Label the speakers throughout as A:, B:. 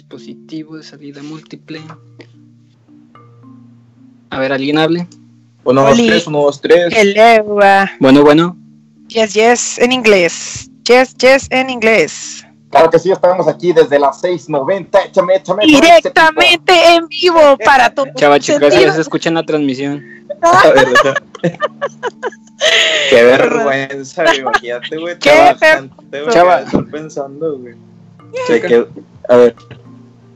A: dispositivo de salida múltiple. A ver, ¿alguien hable?
B: Uno, dos,
C: Oli.
B: tres, uno, dos, tres.
C: Hello. uh,
A: Bueno, bueno.
C: Yes, yes, en inglés. Yes, yes, en inglés.
B: Claro que sí, estamos aquí desde las 6.90. Échame, échame.
C: Directamente en vivo para todo.
A: Chava, chicos,
C: sentido.
A: ya se escucha en la transmisión.
B: Qué vergüenza, güey. Imagínate, güey.
A: Chava.
B: Estoy pensando, güey. A ver,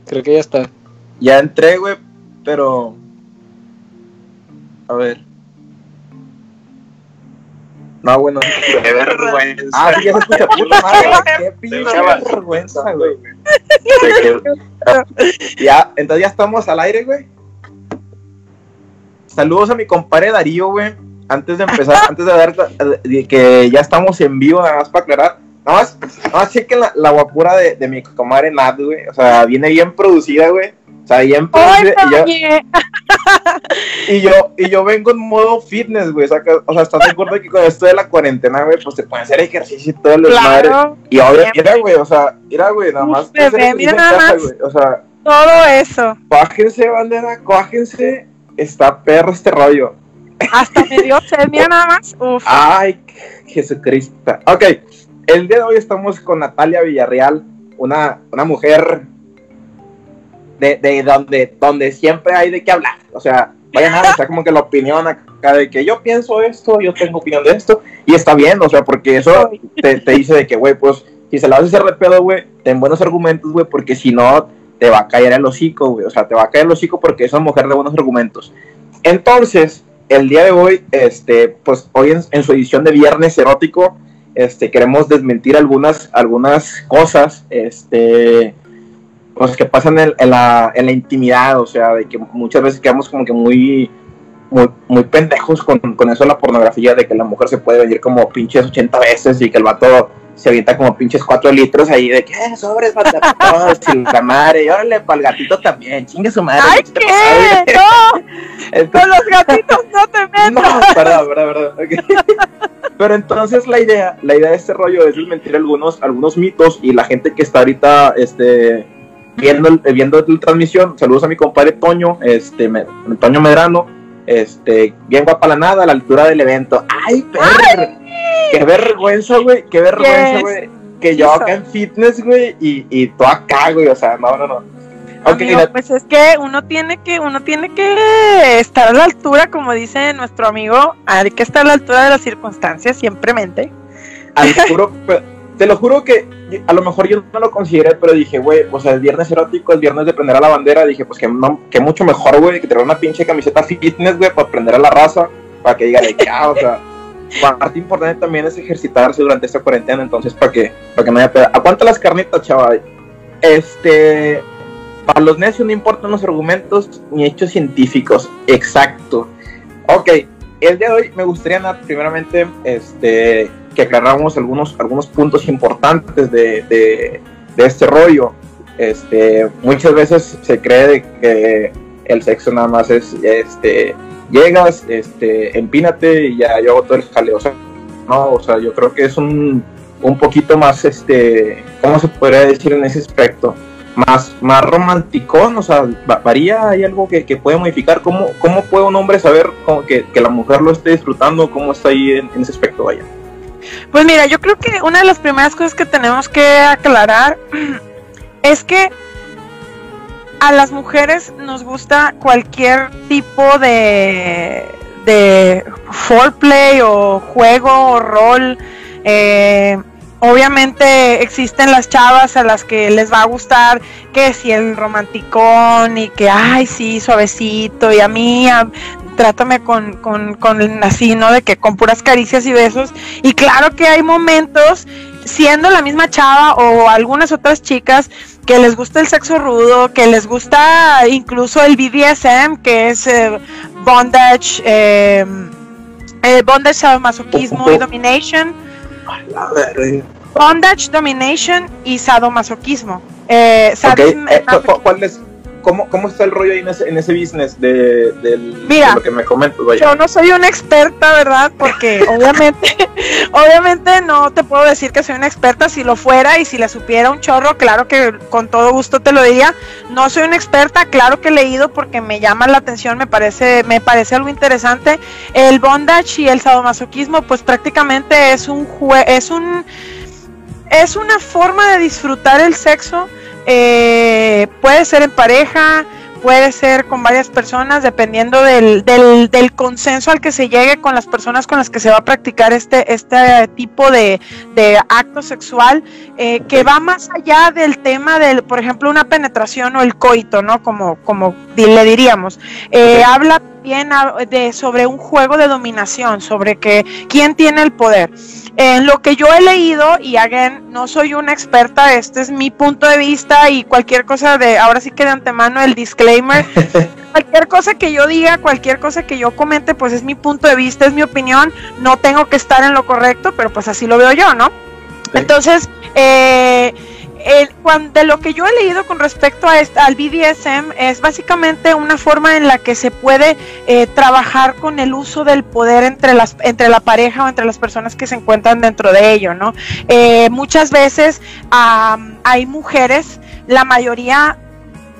A: Creo que ya está.
B: ya entré, güey, pero. A ver. No, bueno. Qué vergüenza. Ah, sí, ya se escucha puta madre. Qué pinche vergüenza, güey. Ya, entonces ya estamos al aire, güey. Saludos a mi compadre Darío, güey. Antes de empezar, antes de dar de que ya estamos en vivo, nada más para aclarar. Nada más, nada más chequen la, la guapura de, de mi comadre Nat, güey. O sea, viene bien producida, güey. O sea, bien
C: ¡Ay,
B: producida. Y yo, y yo, y yo vengo en modo fitness, güey. O sea, que- o sea, ¿estás de acuerdo que con esto de la cuarentena, güey, pues te pueden hacer ejercicio y todo desmadre?
C: Claro,
B: Y ahora, mira, güey, o sea, mira, güey, nada más.
C: bebé, mira nada
B: casa,
C: más.
B: güey, O sea,
C: todo eso.
B: Cuájense, bandera, cuájense. Está perro este rollo.
C: Hasta me dio sed, mira nada más. Uf.
B: Ay, Jesucristo. Ok, el día de hoy estamos con Natalia Villarreal, una, una mujer de, de donde, donde siempre hay de qué hablar. O sea, vayan a sea, como que la opinión acá de que yo pienso esto, yo tengo opinión de esto, y está bien, o sea, porque eso te, te dice de que, güey, pues, si se la hacer de pedo, güey, ten buenos argumentos, güey, porque si no, te va a caer el hocico, güey. O sea, te va a caer el hocico porque es una mujer de buenos argumentos. Entonces, el día de hoy, este, pues hoy en, en su edición de Viernes Erótico, este, queremos desmentir algunas, algunas cosas, este, que pasan en, en la, en la intimidad, o sea, de que muchas veces quedamos como que muy, muy, muy pendejos con, con eso de la pornografía, de que la mujer se puede venir como pinches 80 veces y que el vato se avienta como pinches 4 litros ahí de que eh, sobres sin la madre, y órale, para el gatito también, chingue su madre.
C: ¡Ay,
B: ¿qué?
C: ¡No!
B: Entonces-
C: Con los gatitos no te metas.
B: no, perdón, perdón, perdón. Pero entonces la idea, la idea de este rollo es desmentir algunos, algunos mitos y la gente que está ahorita este, viendo, el- viendo la transmisión, saludos a mi compadre Toño, este, Me- Toño Medrano, este, bien guapa la nada, a la altura del evento. ¡Ay, perro! ¡Qué vergüenza, güey! ¡Qué vergüenza,
C: Yes.
B: güey! Que yo acá en fitness, güey, y, y tú acá, güey, o sea, no, no, no. Ok,
C: Amigo,
B: la-
C: pues es que uno tiene que uno tiene que estar a la altura, como dice nuestro amigo, hay que estar a la altura de las circunstancias siempremente.
B: Al juro, pe- te lo juro que a lo mejor yo no lo consideré, pero dije, güey, o sea, el viernes erótico, el viernes de prender a la bandera, dije, pues que, no, que mucho mejor, güey, que tener una pinche camiseta fitness, güey, para prender a la raza, para que diga de que, ah, o sea, parte importante también es ejercitarse durante esta cuarentena, entonces, para que, para que no haya pedo. Aguanta las carnitas, chaval. Este, para los necios no importan los argumentos ni hechos científicos, exacto. Ok, el día de hoy me gustaría, primeramente, este, que aclaráramos algunos, algunos puntos importantes de, de, este rollo. Este, muchas veces se cree de que el sexo nada más es, este, llegas, este, empínate y ya yo hago todo el jaleo. No, o sea, yo creo que es un, un poquito más, este, ¿cómo se podría decir en ese aspecto? Más, más romanticón, o sea, va- varía, hay algo que, que puede modificar. ¿Cómo, ¿Cómo puede un hombre saber cómo que, que la mujer lo esté disfrutando? ¿Cómo está ahí en, en ese aspecto? Vaya.
C: Pues mira, yo creo que una de las primeras cosas que tenemos que aclarar es que a las mujeres nos gusta cualquier tipo de, de foreplay o juego o rol. Eh, obviamente existen las chavas a las que les va a gustar que si el romanticón y que, ay, sí, suavecito y a mí, a- trátame con, con, con así, ¿no? De que con puras caricias y besos. Y claro que hay momentos, siendo la misma chava o algunas otras chicas, que les gusta el sexo rudo, que les gusta incluso el BDSM, que es eh, bondage, eh, eh, bondage, sadomasoquismo y domination. Bondage, domination y sadomasoquismo. Eh,
B: eh, cu- cu- ¿cuál, es, ¿cómo, ¿cómo está el rollo ahí en ese, en ese business de, del-
C: Mira,
B: de lo que me comentas?
C: Yo no soy una experta, ¿verdad? Porque obviamente, obviamente no te puedo decir que soy una experta. Si lo fuera y si le supiera un chorro, claro que con todo gusto te lo diría. No soy una experta, claro que he leído porque me llama la atención, me parece, me parece algo interesante. El bondage y el sadomasoquismo, pues prácticamente es un jue es un es una forma de disfrutar el sexo. Eh, puede ser en pareja, puede ser con varias personas, dependiendo del, del, del consenso al que se llegue con las personas con las que se va a practicar este, este tipo de, de acto sexual, eh, que va más allá del tema del, por ejemplo, una penetración o el coito, ¿no? Como, como le diríamos. Eh. Habla de, sobre un juego de dominación, sobre que quién tiene el poder. En lo que yo he leído, y again, no soy una experta, este es mi punto de vista y cualquier cosa de, ahora sí que de antemano el disclaimer, cualquier cosa que yo diga, cualquier cosa que yo comente, pues es mi punto de vista, es mi opinión, no tengo que estar en lo correcto, pero pues así lo veo yo, ¿no? Entonces, eh, de lo que yo he leído con respecto a esta- al BDSM es básicamente una forma en la que se puede eh, trabajar con el uso del poder entre las entre la pareja o entre las personas que se encuentran dentro de ello, ¿no? Eh, muchas veces hay mujeres, la mayoría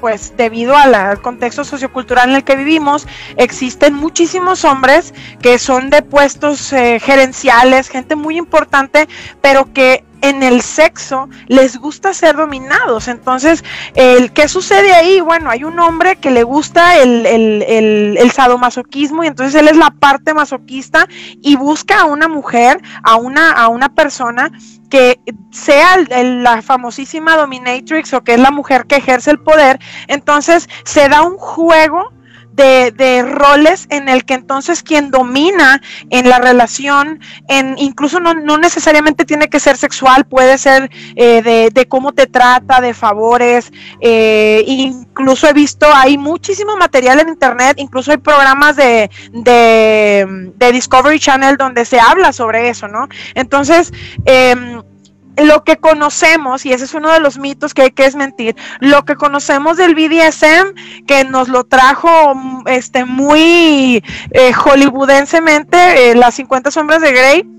C: pues debido al contexto sociocultural en el que vivimos, existen muchísimos hombres que son de puestos eh, gerenciales, gente muy importante, pero que en el sexo les gusta ser dominados. Entonces, el, ¿qué sucede ahí? Bueno, hay un hombre que le gusta el, el, el, el sadomasoquismo y entonces él es la parte masoquista y busca a una mujer, a una, a una persona que sea la famosísima dominatrix o que es la mujer que ejerce el poder, entonces se da un juego de, de roles en el que entonces quien domina en la relación, en incluso no, no necesariamente tiene que ser sexual, puede ser eh, de, de cómo te trata, de favores, eh, incluso he visto, hay muchísimo material en internet, incluso hay programas de, de, de Discovery Channel donde se habla sobre eso, ¿no? Entonces, em, lo que conocemos, y ese es uno de los mitos que hay que desmentir, lo que conocemos del BDSM, que nos lo trajo mm, este muy eh, hollywoodensemente eh, las 50 sombras de Grey,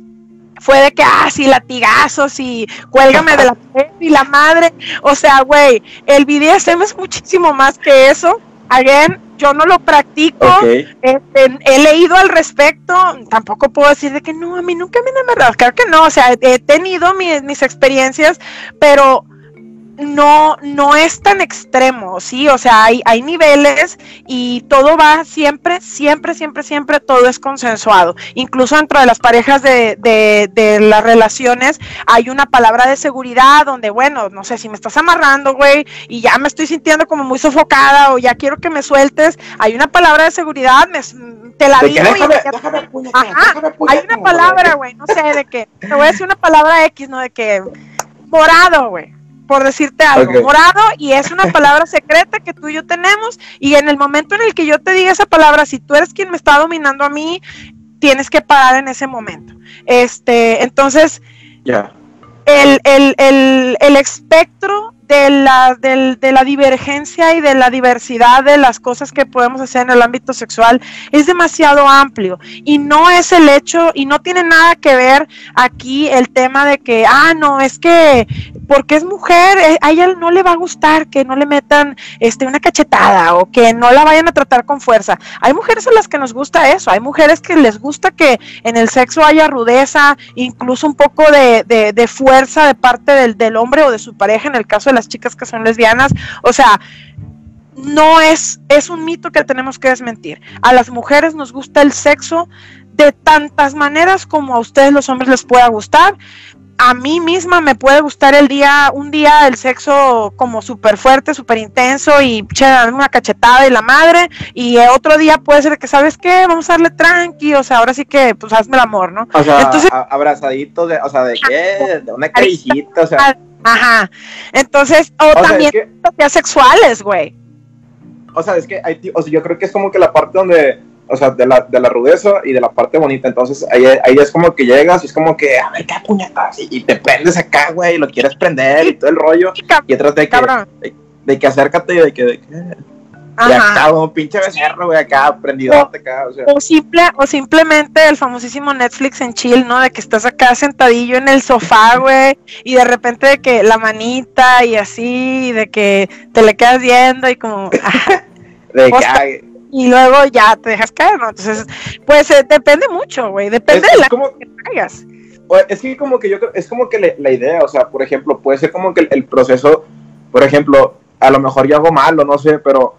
C: fue de que, ah, sí, latigazos y cuélgame de la y la madre. O sea, güey, el BDSM es muchísimo más que eso. Again, yo no lo practico. Este, he leído al respecto, tampoco puedo decir de que no, a mí nunca me han amarrado, claro que no, o sea, he tenido mis, mis experiencias, pero no, no es tan extremo, sí, o sea, hay, hay niveles y todo va siempre, siempre, siempre, siempre, todo es consensuado. Incluso dentro de las parejas de, de, de las relaciones hay una palabra de seguridad donde, bueno, no sé, si me estás amarrando, güey, y ya me estoy sintiendo como muy sofocada o ya quiero que me sueltes, hay una palabra de seguridad, me, te la digo y
B: déjame,
C: ya-
B: déjame puñetear,
C: Ajá,
B: déjame
C: hay una palabra, güey, no sé, de que, te voy a decir una palabra X, ¿no? De que morado, güey, por decirte algo, morado, y es una palabra secreta que tú y yo tenemos, y en el momento en el que yo te diga esa palabra, si tú eres quien me está dominando a mí, tienes que parar en ese momento. Este, entonces, el, el, el, el espectro de la, del- de la divergencia y de la diversidad de las cosas que podemos hacer en el ámbito sexual es demasiado amplio y no es el hecho y no tiene nada que ver aquí el tema de que, ah, no, es que porque es mujer, eh, a ella no le va a gustar que no le metan este, una cachetada o que no la vayan a tratar con fuerza. Hay mujeres a las que nos gusta eso, hay mujeres que les gusta que en el sexo haya rudeza, incluso un poco de, de- de fuerza de parte del, del hombre o de su pareja, en el caso de las chicas que son lesbianas. O sea, no es, es un mito que tenemos que desmentir. A las mujeres nos gusta el sexo de tantas maneras como a ustedes los hombres les pueda gustar. A mí misma me puede gustar el día, un día el sexo como súper fuerte, súper intenso y che, darme una cachetada y la madre, y otro día puede ser que, ¿sabes qué? Vamos a darle tranqui, o sea, ahora sí que, pues hazme el amor, ¿no?
B: O sea,
C: Entonces-
B: abrazaditos, de, o sea, de qué, de una caricita, o sea,
C: Ajá. Entonces, o,
B: o sea,
C: también
B: es que,
C: fantasías sexuales, güey.
B: o sea, es que hay, o sea, yo creo que es como que la parte donde, o sea, de la, de la rudeza y de la parte bonita, entonces ahí, ahí es como que llegas y es como que, a ver, qué puñetas, y, y te prendes acá, güey, y lo quieres prender y todo el rollo, y atrás de que, de que acércate y de que, de que, Y
C: Ajá.
B: acá, un pinche becerro, güey, acá, prendidote acá, o sea.
C: O, simple, o simplemente el famosísimo Netflix en chill, ¿no? De que estás acá sentadillo en el sofá, güey, y de repente de que la manita y así, y de que te le quedas viendo y como...
B: De que, ay,
C: y luego ya te dejas caer, ¿no? Entonces, pues eh, depende mucho, güey, depende
B: es,
C: de la
B: como,
C: que traigas.
B: Es que como que yo creo, es como que le- la idea, o sea, por ejemplo, puede ser como que el, el proceso, por ejemplo, a lo mejor yo hago mal o no sé, pero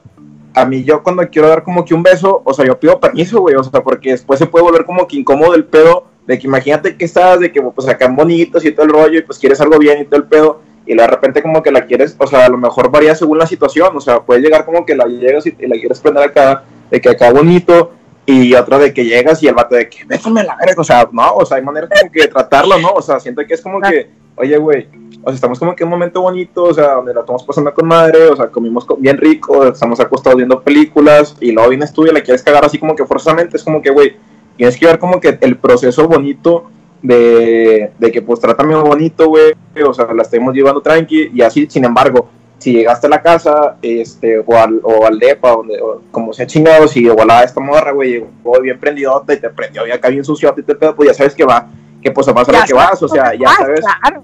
B: a mí yo cuando quiero dar como que un beso, o sea, yo pido permiso, güey, o sea, porque después se puede volver como que incómodo el pedo, de que imagínate que estás, de que pues acá bonitos y todo el rollo, y pues quieres algo bien y todo el pedo, y de repente como que la quieres, o sea, a lo mejor varía según la situación, o sea, puede llegar como que la llegas y, la quieres prender acá, de que acá bonito, y otra de que llegas y el vato de que bésame la verga, o sea, no, o sea, hay maneras como que de tratarlo, ¿no? O sea, siento que es como que, oye, güey, o sea, estamos como que en un momento bonito, o sea, donde la estamos pasando con madre, o sea, comimos co- bien rico, estamos acostados viendo películas, y luego vienes tú y la quieres cagar así como que forzosamente, es como que, güey, tienes que ver como que el proceso bonito de, de que pues trátame bonito, güey, o sea, la estemos llevando tranqui, y así, sin embargo, si llegaste a la casa, este, o al, o al depa, donde, o como sea chingado, si igual a esta morra, güey, llegó bien prendidota y te prendió y acá bien suciote y te pedo, pues ya sabes que va, que pues a pasar
C: Ya
B: lo que vas, o sea, ya sabes,
C: claro.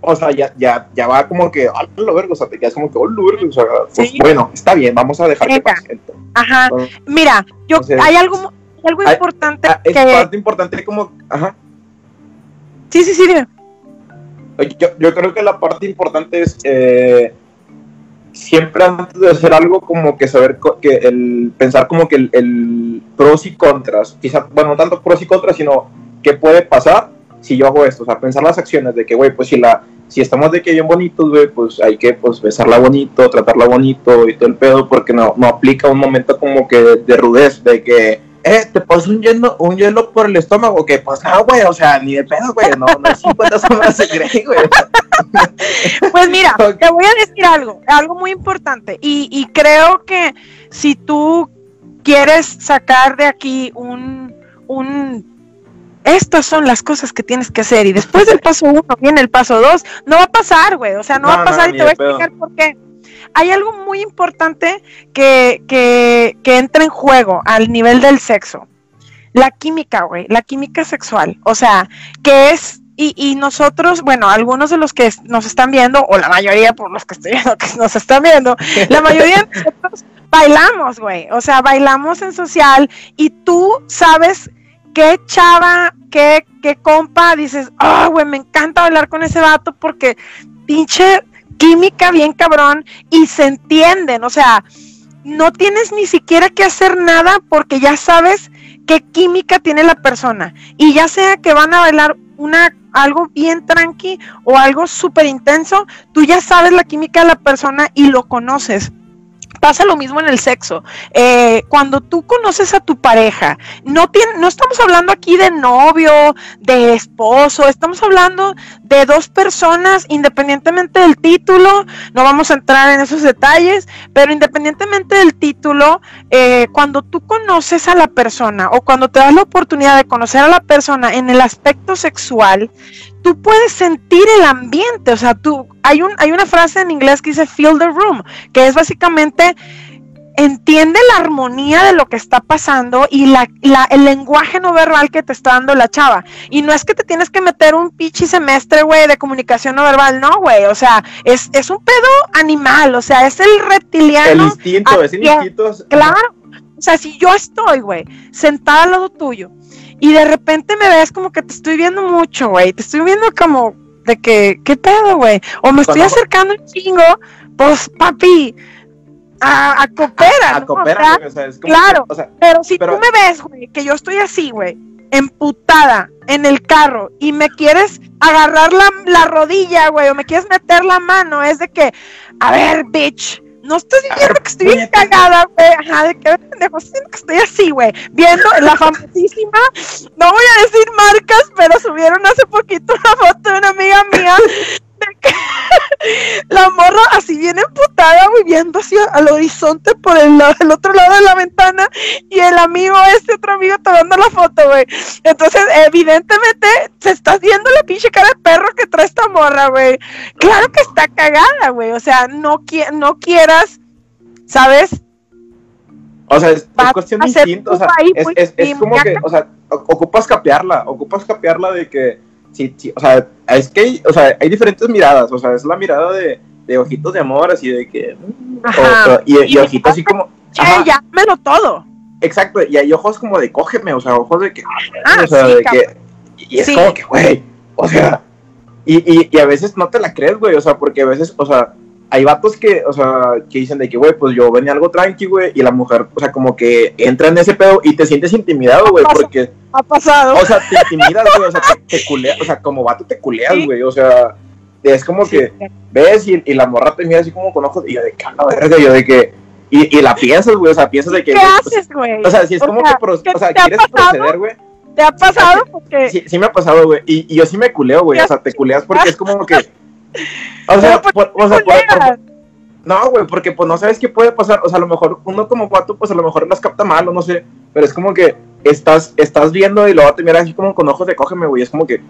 B: o sea, ya, ya, ya va como que, ah, lo verga, o sea, te quedas como que, oh, lo verga, o sea, pues
C: Sí.
B: bueno, está bien, vamos a dejar que
C: Venga.
B: pase. Entonces,
C: Aja. Mira, yo,
B: Entonces-
C: hay algo, algo
B: Hay-
C: importante
B: ah, es
C: que...
B: parte importante como, ajá,
C: Sí, sí, sí,
B: yo, yo creo que la parte importante es eh, siempre antes de hacer algo como que saber que el pensar como que el, el pros y contras quizá bueno no tanto pros y contras sino qué puede pasar si yo hago esto. O sea pensar las acciones de que güey pues si la si estamos de que bien bonitos güey pues hay que pues besarla bonito tratarla bonito y todo el pedo porque no no aplica un momento como que de rudez de que eh, te pasó un hielo, un hielo por el estómago, que pues no, güey, o sea, ni de pedo, güey, no, no es 50 sombras de Grey, güey.
C: Pues mira, te voy a decir algo, algo muy importante. Y, y creo que si tú quieres sacar de aquí un, un estas son las cosas que tienes que hacer y después del paso uno viene el paso dos, no va a pasar, güey, o sea, no,
B: No,
C: va a pasar
B: no,
C: y te voy a
B: pedo.
C: explicar por qué. Hay algo muy importante que, que, entra en juego al nivel del sexo. La química, güey, la química sexual. O sea, que es, y, nosotros, bueno, algunos de los que nos están viendo, o la mayoría por los que estoy viendo que nos están viendo, la mayoría de nosotros bailamos, güey. O sea, bailamos en social y tú sabes qué chava, qué, qué compa, dices, ah, güey, me encanta bailar con ese vato porque pinche química bien cabrón y se entienden, o sea, no tienes ni siquiera que hacer nada porque ya sabes qué química tiene la persona y ya sea que van a bailar una algo bien tranqui o algo súper intenso, tú ya sabes la química de la persona y lo conoces. Pasa lo mismo en el sexo. Eh, cuando tú conoces a tu pareja, no, tiene, no estamos hablando aquí de novio, de esposo, estamos hablando de dos personas, independientemente del título, no vamos a entrar en esos detalles, pero independientemente del título, eh, cuando tú conoces a la persona o cuando te das la oportunidad de conocer a la persona en el aspecto sexual, tú puedes sentir el ambiente, o sea, tú, hay, un, hay una frase en inglés que dice feel the room, que es básicamente entiende la armonía de lo que está pasando y la, la- el lenguaje no verbal que te está dando la chava. Y no es que te tienes que meter un pichi semestre, güey, de comunicación no verbal, no, güey. O sea, es, es un pedo animal, o sea, es el
B: El
C: reptiliano.
B: instinto, es el instinto.
C: Claro. O sea, si yo estoy, güey, sentada al lado tuyo y de repente me ves como que te estoy viendo mucho, güey, te estoy viendo como de que, ¿qué pedo, güey? O me estoy acercando un chingo, pues, papi, a, a coopera,
B: a
C: ¿no?
B: cooperar,
C: O sea,
B: güey, o sea, es como
C: claro.
B: que, o sea,
C: pero si
B: Pero-
C: tú me ves, güey, que yo estoy así, güey, emputada en el carro y me quieres agarrar la, la rodilla, güey, o me quieres meter la mano, es de que, a ver, bitch, no estás diciendo que estoy bien cagada, güey, ajá, de que pendejo, estoy diciendo que estoy así, güey, viendo la famosísima, no voy a decir marcas, pero subieron hace poquito una foto de una amiga mía la morra así bien emputada, güey, viendo hacia al horizonte por el, lado- el otro lado de la ventana y el amigo, este otro amigo tomando la foto, güey. Entonces, evidentemente, se está viendo la pinche cara de perro que trae esta morra, güey. Claro que está cagada, güey. O sea, no, qui- no quieras, ¿sabes?
B: O sea, es, es cuestión de instinto, o sea, es,
C: muy-
B: es, es
C: y
B: como
C: muy
B: que, o sea, ocupas capearla, ocupas capearla de que, sí, sí, o sea, es que, hay, o sea, hay diferentes miradas, o sea, es la mirada de, de ojitos de amor, así de que, mm, o-
C: Ajá.
B: o- y, y
C: Y-
B: ojitos así como,
C: Che,
B: ajá,
C: ya, dámelo todo.
B: exacto, y hay ojos como de cógeme, o sea, ojos de que,
C: Ah,
B: o sea,
C: sí,
B: de que, y es
C: Sí.
B: como que, güey, o sea, y, y, y a veces no te la crees, güey, o sea, porque a veces, o sea, hay vatos que, o sea, que dicen de que, güey, pues yo venía algo tranqui, güey, y la mujer, o sea, como que entra en ese pedo y te sientes intimidado, güey, porque,
C: Ha pasado.
B: o sea, te intimidas, güey, o sea, te, te culeas, o sea, como vato te culeas,
C: Sí.
B: güey, o sea, es como
C: Sí.
B: que ves y, y la morra te mira así como con ojos, y yo de que, la verga, yo de que, y, y la piensas, güey, o sea, piensas de que,
C: ¿Qué
B: pues,
C: haces, güey?
B: o sea, si es
C: O
B: como
C: sea,
B: que, pro-
C: ¿qué
B: o sea, quieres proceder, güey,
C: ¿Te ha pasado? Porque
B: Sí, sí me ha pasado, güey. Y, y yo sí me culeo, güey. O sea, te culeas porque es como que. O sea, por- o sea, por- no, güey, porque pues no sabes qué puede pasar. O sea, a lo mejor uno como vato, pues a lo mejor las capta mal o no sé. Pero es como que estás, estás viendo y luego te miras así como con ojos de cógeme, güey. Es como que.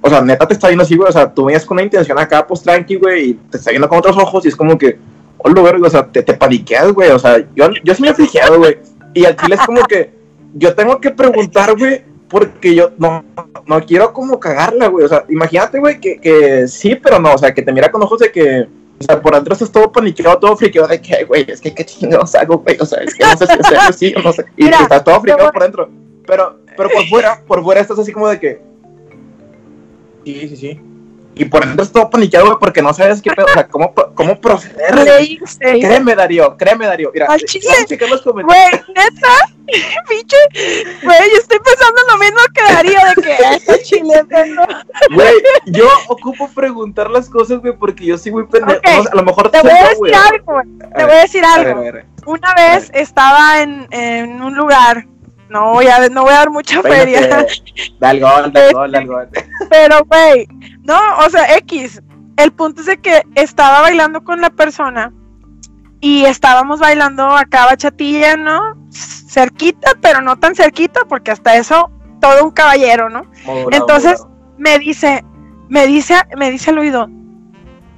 B: O sea, neta te está viendo así, güey. O sea, tú venías con una intención acá, pues tranqui, güey. Y te está viendo con otros ojos y es como que. Hola, verga, o sea, te, te paniqueas, güey. O sea, yo, yo sí me he friqueado, güey. Y al chile es como que. Yo tengo que preguntar, güey. Porque yo no, no quiero como cagarla, güey. O sea, imagínate, güey, que, que sí, pero no. O sea, que te mira con ojos de que. O sea, por dentro estás todo paniqueado, todo friqueado de que, güey, es que qué chingados hago, güey. O sea, es que no sé si hacer así o no sé. Y
C: Mira,
B: estás todo friqueado por dentro. Pero, pero por fuera, por fuera estás así como de que. Sí, sí, sí. Y por dentro todo paniqueado, güey, porque no sabes qué pedo. O sea, cómo, cómo proceder.
C: Leíste.
B: Créeme, Darío, créeme, Darío. Mira,
C: Al
B: eh, checar los comentarios.
C: Güey, neta, pinche, güey, yo estoy pensando lo mismo que Darío de que este chile.
B: Güey, yo ocupo preguntar las cosas, güey, porque yo sí muy pendejo. A lo mejor
C: Te voy
B: soy
C: a decir algo, güey. Te voy a decir algo. Una vez estaba en, en un lugar, no voy a, no voy a dar mucha feria,
B: Peínate. Dale gol, dale gol, dale gol.
C: pero güey, no, o sea, X. El punto es de que estaba bailando con la persona y estábamos bailando acá bachatilla, ¿no? Cerquita, pero no tan cerquita, porque hasta eso, todo un caballero, ¿no? Entonces, me dice, me dice, me dice al oído,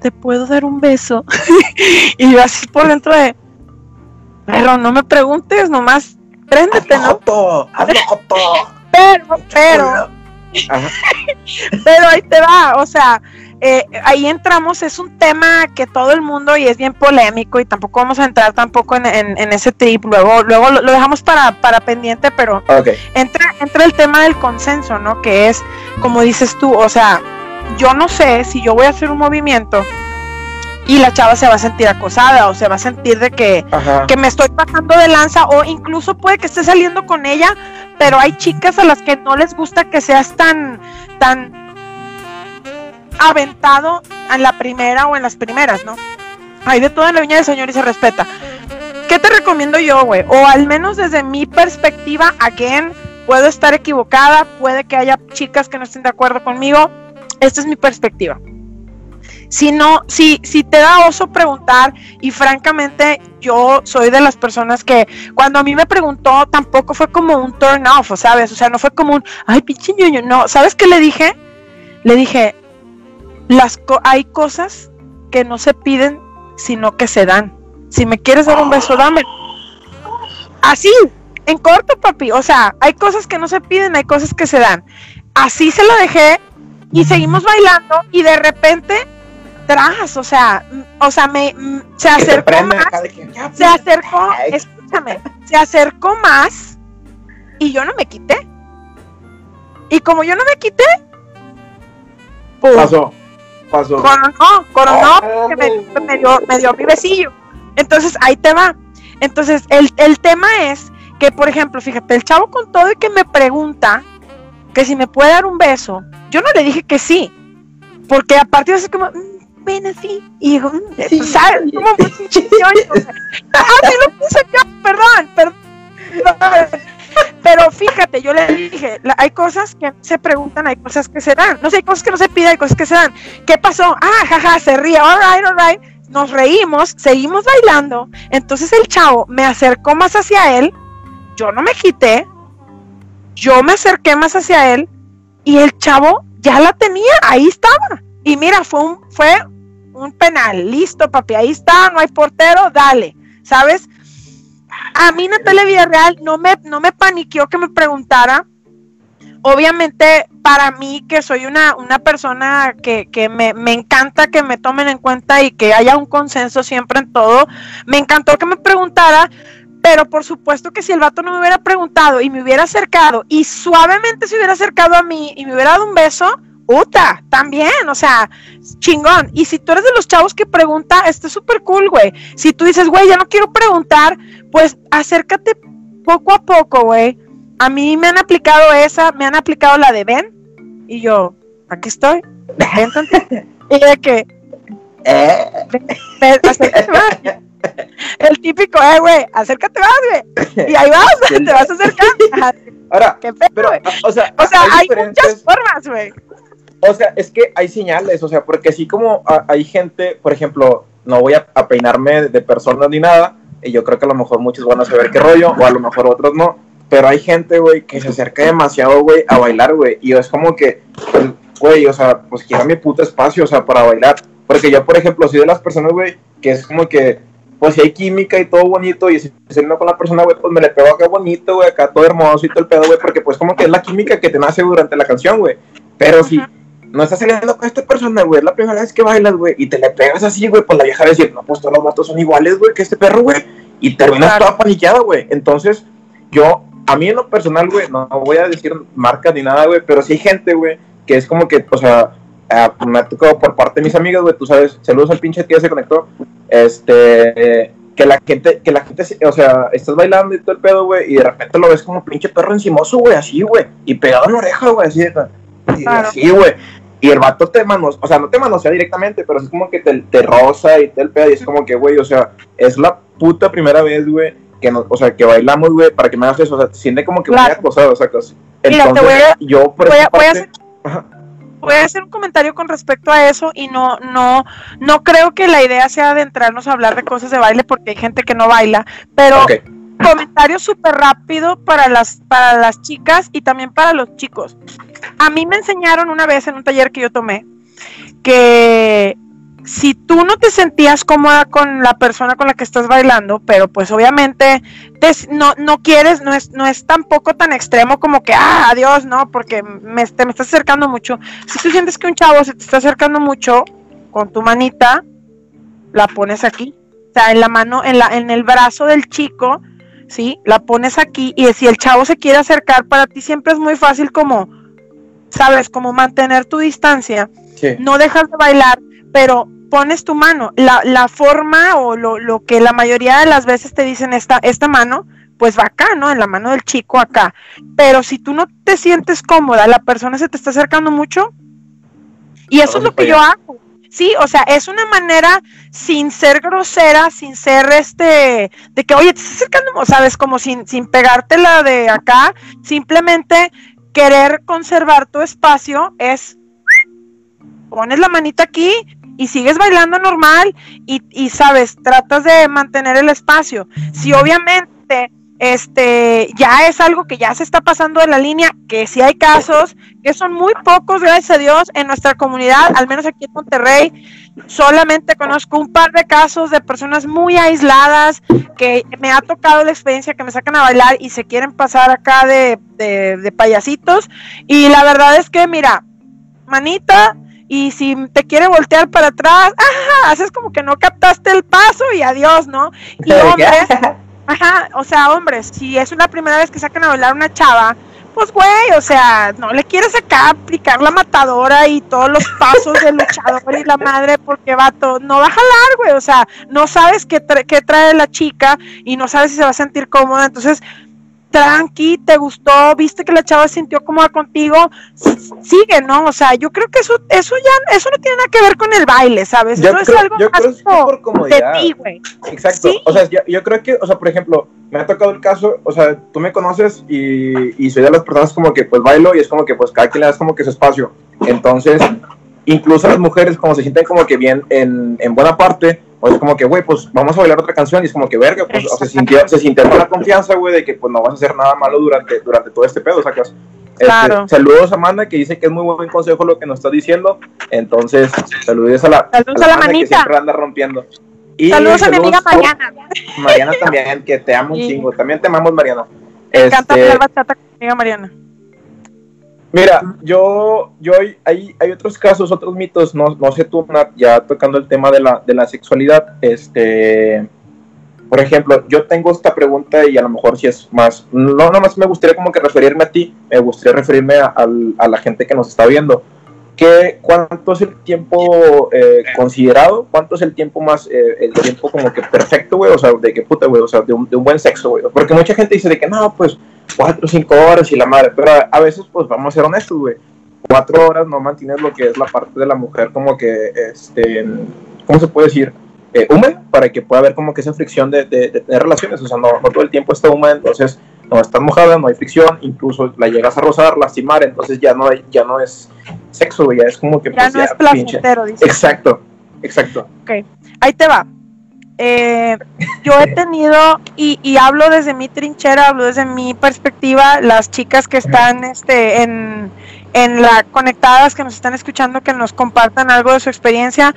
C: ¿te puedo dar un beso? y yo así por dentro de, pero no me preguntes, nomás préndete, ¿no?
B: Joto, hazlo, Joto.
C: Pero, pero,
B: Ajá.
C: pero ahí te va, o sea, eh, ahí entramos, es un tema que todo el mundo y es bien polémico y tampoco vamos a entrar tampoco en, en- en ese trip, luego, luego lo, lo dejamos para, para pendiente, pero
B: Ok.
C: entra, entra el tema del consenso, ¿no? Que es, como dices tú, o sea, yo no sé si yo voy a hacer un movimiento y la chava se va a sentir acosada o se va a sentir de que,
B: Ajá.
C: que me estoy pasando de lanza o incluso puede que esté saliendo con ella, pero hay chicas a las que no les gusta que seas tan, tan aventado en la primera o en las primeras, ¿no? Hay de todo en la viña del Señor y se respeta. ¿Qué te recomiendo yo, güey? O al menos desde mi perspectiva, again, puedo estar equivocada, puede que haya chicas que no estén de acuerdo conmigo. Esta es mi perspectiva. Si no, si, si te da oso preguntar, y francamente, yo soy de las personas que cuando a mí me preguntó, tampoco fue como un turn off, ¿sabes? O sea, no fue como un, ay, pinche ñoño, no. ¿Sabes qué le dije? Le dije, las co- hay cosas que no se piden, sino que se dan. Si me quieres dar un beso, dame. Así, en corto, papi. O sea, hay cosas que no se piden, hay cosas que se dan. Así se lo dejé y seguimos bailando y de repente, tras, o sea, o sea, me mm, se acercó más se acercó, escúchame, se acercó más y yo no me quité. Y como yo no me quité, ¡pum!
B: Pasó, pasó.
C: coronó, coronó,
B: Oh,
C: que me, me dio, me dio mi besillo. Entonces, ahí te va. Entonces, el, el tema es que, por ejemplo, fíjate, el chavo con todo y que me pregunta que si me puede dar un beso, yo no le dije que sí, porque a partir de eso como, "Mm, ven así, y digo, "Mm,
B: Sí,
C: ¿sabes? Como. Ah, lo puse yo, perdón, perdón. Pero fíjate, yo le dije, la- hay cosas que se preguntan, hay cosas que se dan. No sé, hay cosas que no se piden, hay cosas que se dan. ¿Qué pasó? Ah, jaja, se ríe, alright, alright. Nos reímos, seguimos bailando. Entonces el chavo me acercó más hacia él, yo no me quité, yo me acerqué más hacia él y el chavo ya la tenía, ahí estaba. Y mira, fue un, fue un penal, listo papi, ahí está, no hay portero, dale, ¿sabes? a mí Natalia Villarreal no me, no me paniqueó que me preguntara. Obviamente, para mí, que soy una, una persona que, que me, me encanta que me tomen en cuenta y que haya un consenso siempre en todo, me encantó que me preguntara, pero por supuesto que si el vato no me hubiera preguntado y me hubiera acercado y suavemente se hubiera acercado a mí y me hubiera dado un beso, puta, también, o sea, chingón. Y si tú eres de los chavos que pregunta, está súper cool, güey. Si tú dices, güey, ya no quiero preguntar, pues acércate poco a poco, güey. A mí me han aplicado esa, me han aplicado la de ven, y yo, aquí estoy, ven. Y de que,
B: Eh,
C: ven, ven, acércate más. El típico, eh, güey, acércate más, güey. Y ahí vas, te vas acercando.
B: Ahora,
C: Qué pedo,
B: pero, o sea,
C: O sea, hay
B: diferentes-
C: muchas formas, güey.
B: O sea, es que hay señales, o sea, porque así como hay gente, por ejemplo, no voy a, peinarme de, personas ni nada, y yo creo que a lo mejor muchos van a saber qué rollo, o a lo mejor otros no, pero hay gente, güey, que se acerca demasiado, güey, a bailar, güey, y es como que, güey, o sea, pues quiero mi puto espacio, o sea, para bailar, porque yo, por ejemplo, soy de las personas, güey, que es como que, pues si hay química y todo bonito, y si no con la persona, güey, pues me le pego acá bonito, güey, acá todo hermoso y todo el pedo, güey, porque pues como que es la química que te nace durante la canción, güey, pero si. No estás saliendo con esta persona, güey, es la primera vez que bailas, güey, y te le pegas así, güey, pues la vieja va a decir, no, pues todos los vatos son iguales, güey, que este perro, güey, y terminas
C: Claro.
B: toda paniqueada, güey. Entonces, yo, a mí en lo personal, güey, no, no voy a decir marcas ni nada, güey, pero sí hay gente, güey, que es como que, o sea, ah, me ha tocado por parte de mis amigas, güey, tú sabes, saludos al pinche tío que se conectó, este, que la gente, que la gente, o sea, estás bailando y todo el pedo, güey, y de repente lo ves como pinche perro encimoso, güey, así, güey, y pegado en la oreja, güey, así, de- y
C: Claro.
B: así, güey. Y el vato te manos, o sea, no te manosea directamente, pero es como que te, te roza y te el pedo, y es como que, güey, o sea, es la puta primera vez, güey, que nos, o sea, que bailamos, güey, para que me hagas eso, o sea, te siente como que muy
C: Claro.
B: acosado, o sea, cosas.
C: Mira, te
B: Entonces,
C: voy a-
B: yo por
C: voy a- voy a hacer- voy a hacer un comentario con respecto a eso y no, no, no creo que la idea sea adentrarnos a hablar de cosas de baile porque hay gente que no baila, pero
B: Ok.
C: Comentario súper rápido para las, para las chicas y también para los chicos. A mí me enseñaron una vez en un taller que yo tomé que si tú no te sentías cómoda con la persona con la que estás bailando, pero pues obviamente te- no, no quieres, no es, no es tampoco tan extremo como que, ah, adiós, no, porque me, te me estás acercando mucho. Si tú sientes que un chavo se te está acercando mucho, con tu manita, la pones aquí. O sea, en la mano, en, la, en el brazo del chico, ¿sí? La pones aquí y si el chavo se quiere acercar, para ti siempre es muy fácil como, ¿sabes? Como mantener tu distancia
B: Sí.
C: no dejas de bailar, pero pones tu mano. La, la forma o lo, lo que la mayoría de las veces te dicen esta, esta mano, pues va acá, ¿no? En la mano del chico acá. Pero si tú no te sientes cómoda, la persona se te está acercando mucho. Y eso es lo que yo hago. Sí, o sea, es una manera sin ser grosera, sin ser este, de que, oye, te estás acercando, sabes, como sin, sin pegártela de acá, simplemente querer conservar tu espacio es pones la manita aquí y sigues bailando normal y, y, sabes, tratas de mantener el espacio. Si obviamente este ya es algo que ya se está pasando de la línea, que sí hay casos, que son muy pocos, gracias a Dios, en nuestra comunidad, al menos aquí en Monterrey, solamente conozco un par de casos de personas muy aisladas que me ha tocado la experiencia que me sacan a bailar y se quieren pasar acá de, de, de payasitos. Y la verdad es que, mira, manita, y si te quiere voltear para atrás, ajá, haces como que no captaste el paso y adiós, ¿no? Y hombres, ajá, o sea, hombres, si es una primera vez que sacan a bailar una chava, pues güey, o sea, no le quieres acá aplicar la matadora y todos los pasos del luchador y la madre porque vato, no va a jalar, güey, o sea, no sabes qué, qué trae la chica y no sabes si se va a sentir cómoda, entonces tranqui, te gustó, viste que la chava se sintió cómoda contigo, sigue, ¿no? O sea, yo creo que eso, eso ya, eso no tiene nada que ver con el baile, ¿sabes?
B: Yo
C: eso
B: creo,
C: es algo
B: yo
C: más
B: creo por
C: de ti, güey.
B: Exacto.
C: Sí.
B: O sea, yo, yo creo que, o sea, por ejemplo, me ha tocado el caso, o sea, tú me conoces y, y soy de las personas como que pues bailo y es como que pues cada quien le das como que su espacio. Entonces, incluso las mujeres como se sienten como que bien en, en buena parte, o es como que, güey, pues vamos a bailar otra canción y es como que verga, pues o se sintió, se sintió con la confianza, güey, de que pues no vas a hacer nada malo durante, durante todo este pedo, sacas. Este,
C: Claro.
B: saludos a Amanda que dice que es muy buen consejo lo que nos está diciendo. Entonces, saludos a la,
C: Saludos a la
B: Amanda que
C: manita.
B: siempre anda rompiendo. Y
C: Saludos a mi amiga Mariana.
B: Mariana también, que te amo un chingo. También te amamos, Mariana.
C: Me encanta
B: Este,
C: hablar bachata con mi amiga Mariana.
B: Mira, yo, yo hay, hay, otros casos, otros mitos, no, no sé tú, Nat, ya tocando el tema de la, de la sexualidad, este, por ejemplo, yo tengo esta pregunta y a lo mejor si es más, no nomás me gustaría como que referirme a ti, me gustaría referirme a la gente que nos está viendo. ¿Qué, ¿Cuánto es el tiempo eh, considerado? ¿Cuánto es el tiempo más, eh, el tiempo como que perfecto, güey? O sea, de que puta, güey, o sea, de un, de un buen sexo, güey. Porque mucha gente dice de que no, pues cuatro o cinco horas y la madre, pero a, veces, pues vamos a ser honestos, güey. Cuatro horas no mantienes lo que es la parte de la mujer como que, este, ¿cómo se puede decir? Eh, húmeda, para que pueda haber como que esa fricción de, de- de tener relaciones. O sea, no, no todo el tiempo está húmeda, entonces no está mojada, no hay fricción, incluso la llegas a rozar, lastimar, entonces ya no, hay, ya no es sexo, güey, ya es como que
C: Ya
B: pues,
C: no es placentero, dice.
B: Exacto, exacto.
C: Ahí te va. Eh, yo he tenido, y, y hablo desde mi trinchera, hablo desde mi perspectiva, las chicas que están este, en, en la conectadas, que nos están escuchando, que nos compartan algo de su experiencia.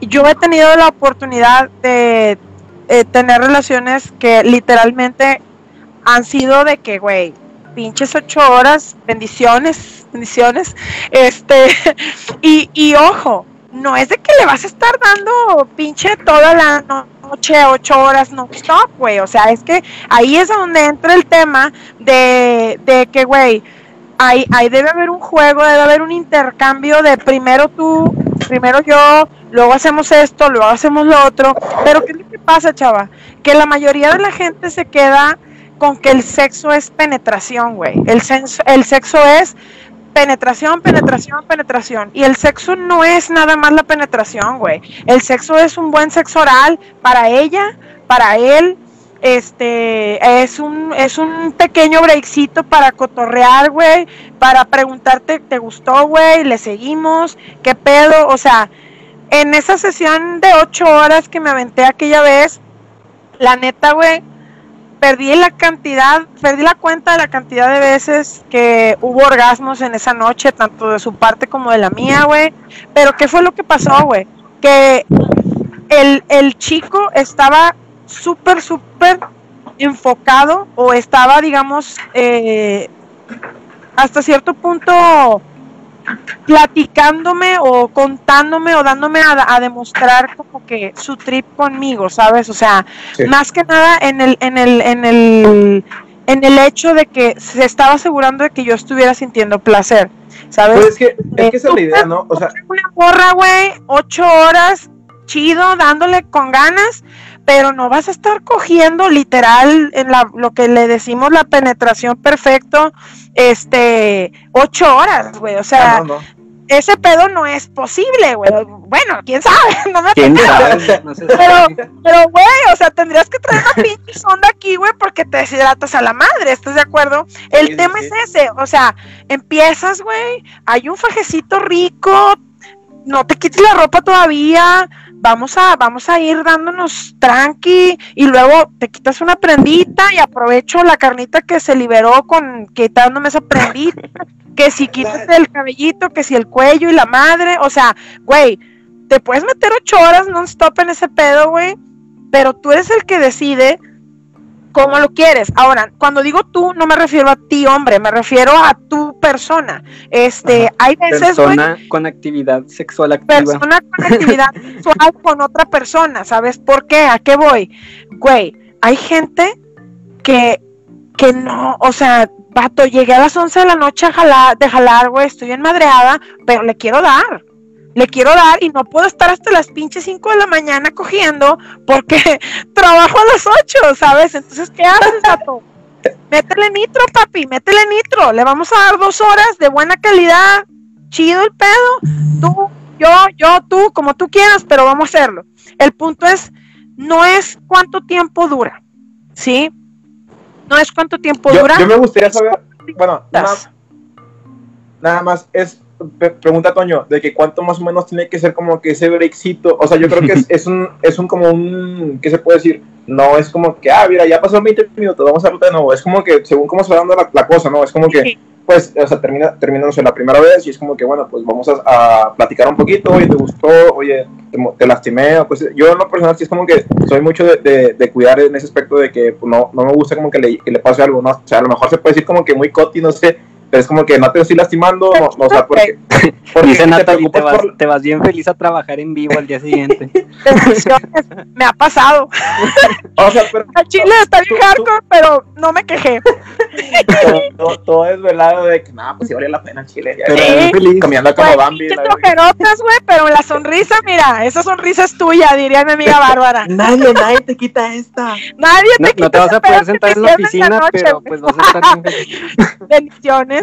C: Yo he tenido la oportunidad de eh, tener relaciones que literalmente han sido de que, güey, pinches ocho horas, bendiciones, bendiciones, este, y, y ojo, no es de que le vas a estar dando pinche toda la noche, ocho horas no stop, güey. O sea, es que ahí es donde entra el tema de, de que, güey, ahí, ahí debe haber un juego, debe haber un intercambio de primero tú, primero yo, luego hacemos esto, luego hacemos lo otro. Pero ¿qué es lo que pasa, chava? Que la mayoría de la gente se queda con que el sexo es penetración, güey. El, el sexo es penetración, penetración, penetración. Y el sexo no es nada más la penetración, güey. El sexo es un buen sexo oral para ella, para él. Este es un es un pequeño breakcito para cotorrear, güey, para preguntarte, ¿te gustó, güey? ¿Le seguimos? ¿Qué pedo? O sea, en esa sesión de ocho horas que me aventé aquella vez, la neta, güey, perdí la cantidad, perdí la cuenta de la cantidad de veces que hubo orgasmos en esa noche, tanto de su parte como de la mía, güey. Pero ¿qué fue lo que pasó, güey? Que el, el chico estaba súper, súper enfocado o estaba, digamos, eh, hasta cierto punto platicándome o contándome o dándome a, a demostrar como que su trip conmigo, ¿sabes? O sea,
B: Sí.
C: más que nada en el, en el, en el, en el hecho de que se estaba asegurando de que yo estuviera sintiendo placer, ¿sabes?
B: Pues es que, es que esa es la idea, ¿no? O sea,
C: una morra, güey, ocho horas, chido, dándole con ganas, pero no vas a estar cogiendo literal en la, lo que le decimos la penetración perfecto, este, ocho horas, güey, o sea,
B: ah, no, no.
C: ese pedo no es posible, güey, bueno, quién sabe, no me
A: ¿Quién sabe?
C: Pero, pero, güey, o sea, tendrías que traer una pinche sonda aquí, güey, porque te deshidratas a la madre, ¿estás de acuerdo? El
B: sí,
C: tema
B: sí.
C: es ese, o sea, empiezas, güey, hay un fajecito rico, no te quites la ropa todavía, vamos a, vamos a ir dándonos tranqui, y luego te quitas una prendita y aprovecho la carnita que se liberó con quitándome esa prendita, que si quitas el cabellito, que si el cuello y la madre, o sea, güey, te puedes meter ocho horas non-stop en ese pedo, güey, pero tú eres el que decide cómo lo quieres. Ahora, cuando digo tú, no me refiero a ti, hombre, me refiero a tu persona. Este,
B: Ajá.
C: hay veces,
A: Persona con actividad sexual activa.
C: persona con actividad sexual con otra persona, ¿sabes por qué? ¿A qué voy? Güey, hay gente que, que no, o sea, vato, llegué a las 11 de la noche a jalar, de jalar, güey, estoy enmadreada, pero le quiero dar. Le quiero dar y no puedo estar hasta las pinches 5 de la mañana cogiendo porque trabajo a las 8, ¿sabes? Entonces, ¿qué haces, vato? Métele nitro, papi, métele nitro. Le vamos a dar dos horas de buena calidad. Chido el pedo. Tú, yo, yo, tú, como tú quieras, pero vamos a hacerlo. El punto es, no es cuánto tiempo dura, ¿sí? No es cuánto tiempo
B: Yo,
C: dura.
B: yo me gustaría saber, bueno, nada, nada más es, pregunta Toño, de que cuánto más o menos tiene que ser como que ese breakcito, o sea, yo creo que es, es un, es un como un, ¿qué se puede decir? No es como que, ah, mira, ya pasó 20 minutos, vamos a hacerlo de nuevo, es como que según cómo se va dando la, la cosa, ¿no? Es como que, pues, o sea, termina, terminándose la primera vez y es como que, bueno, pues vamos a, a platicar un poquito, oye, ¿te gustó? Oye, te, te lastimé, o pues yo en lo personal sí es como que soy mucho de, de, de cuidar en ese aspecto de que pues, no, no me gusta como que le, que le pase algo, ¿no? O sea, a lo mejor se puede decir como que muy coti, no sé, pero es como que no te estoy lastimando, no, no, o sea, porque, porque
A: Dice
B: te
A: Natalie, te
B: preocupas
A: vas,
B: por...
A: te vas bien feliz a trabajar en vivo al día siguiente.
C: Bendiciones, me ha pasado.
B: O sea, pero
C: Al chile está bien hardcore, pero no me quejé.
B: todo, todo, todo desvelado de que, nada, pues sí valía la pena chile, ya,
A: Pero
C: Sí.
A: feliz.
B: comiendo como Bambi.
C: ojerotas, güey, pero la sonrisa, mira, esa sonrisa es tuya, diría mi amiga Bárbara.
B: Nadie, nadie te quita esta.
C: Nadie te
A: No,
C: quita
A: no te vas a poder sentar en la oficina,
C: noche,
A: pero pues vas a estar bien feliz.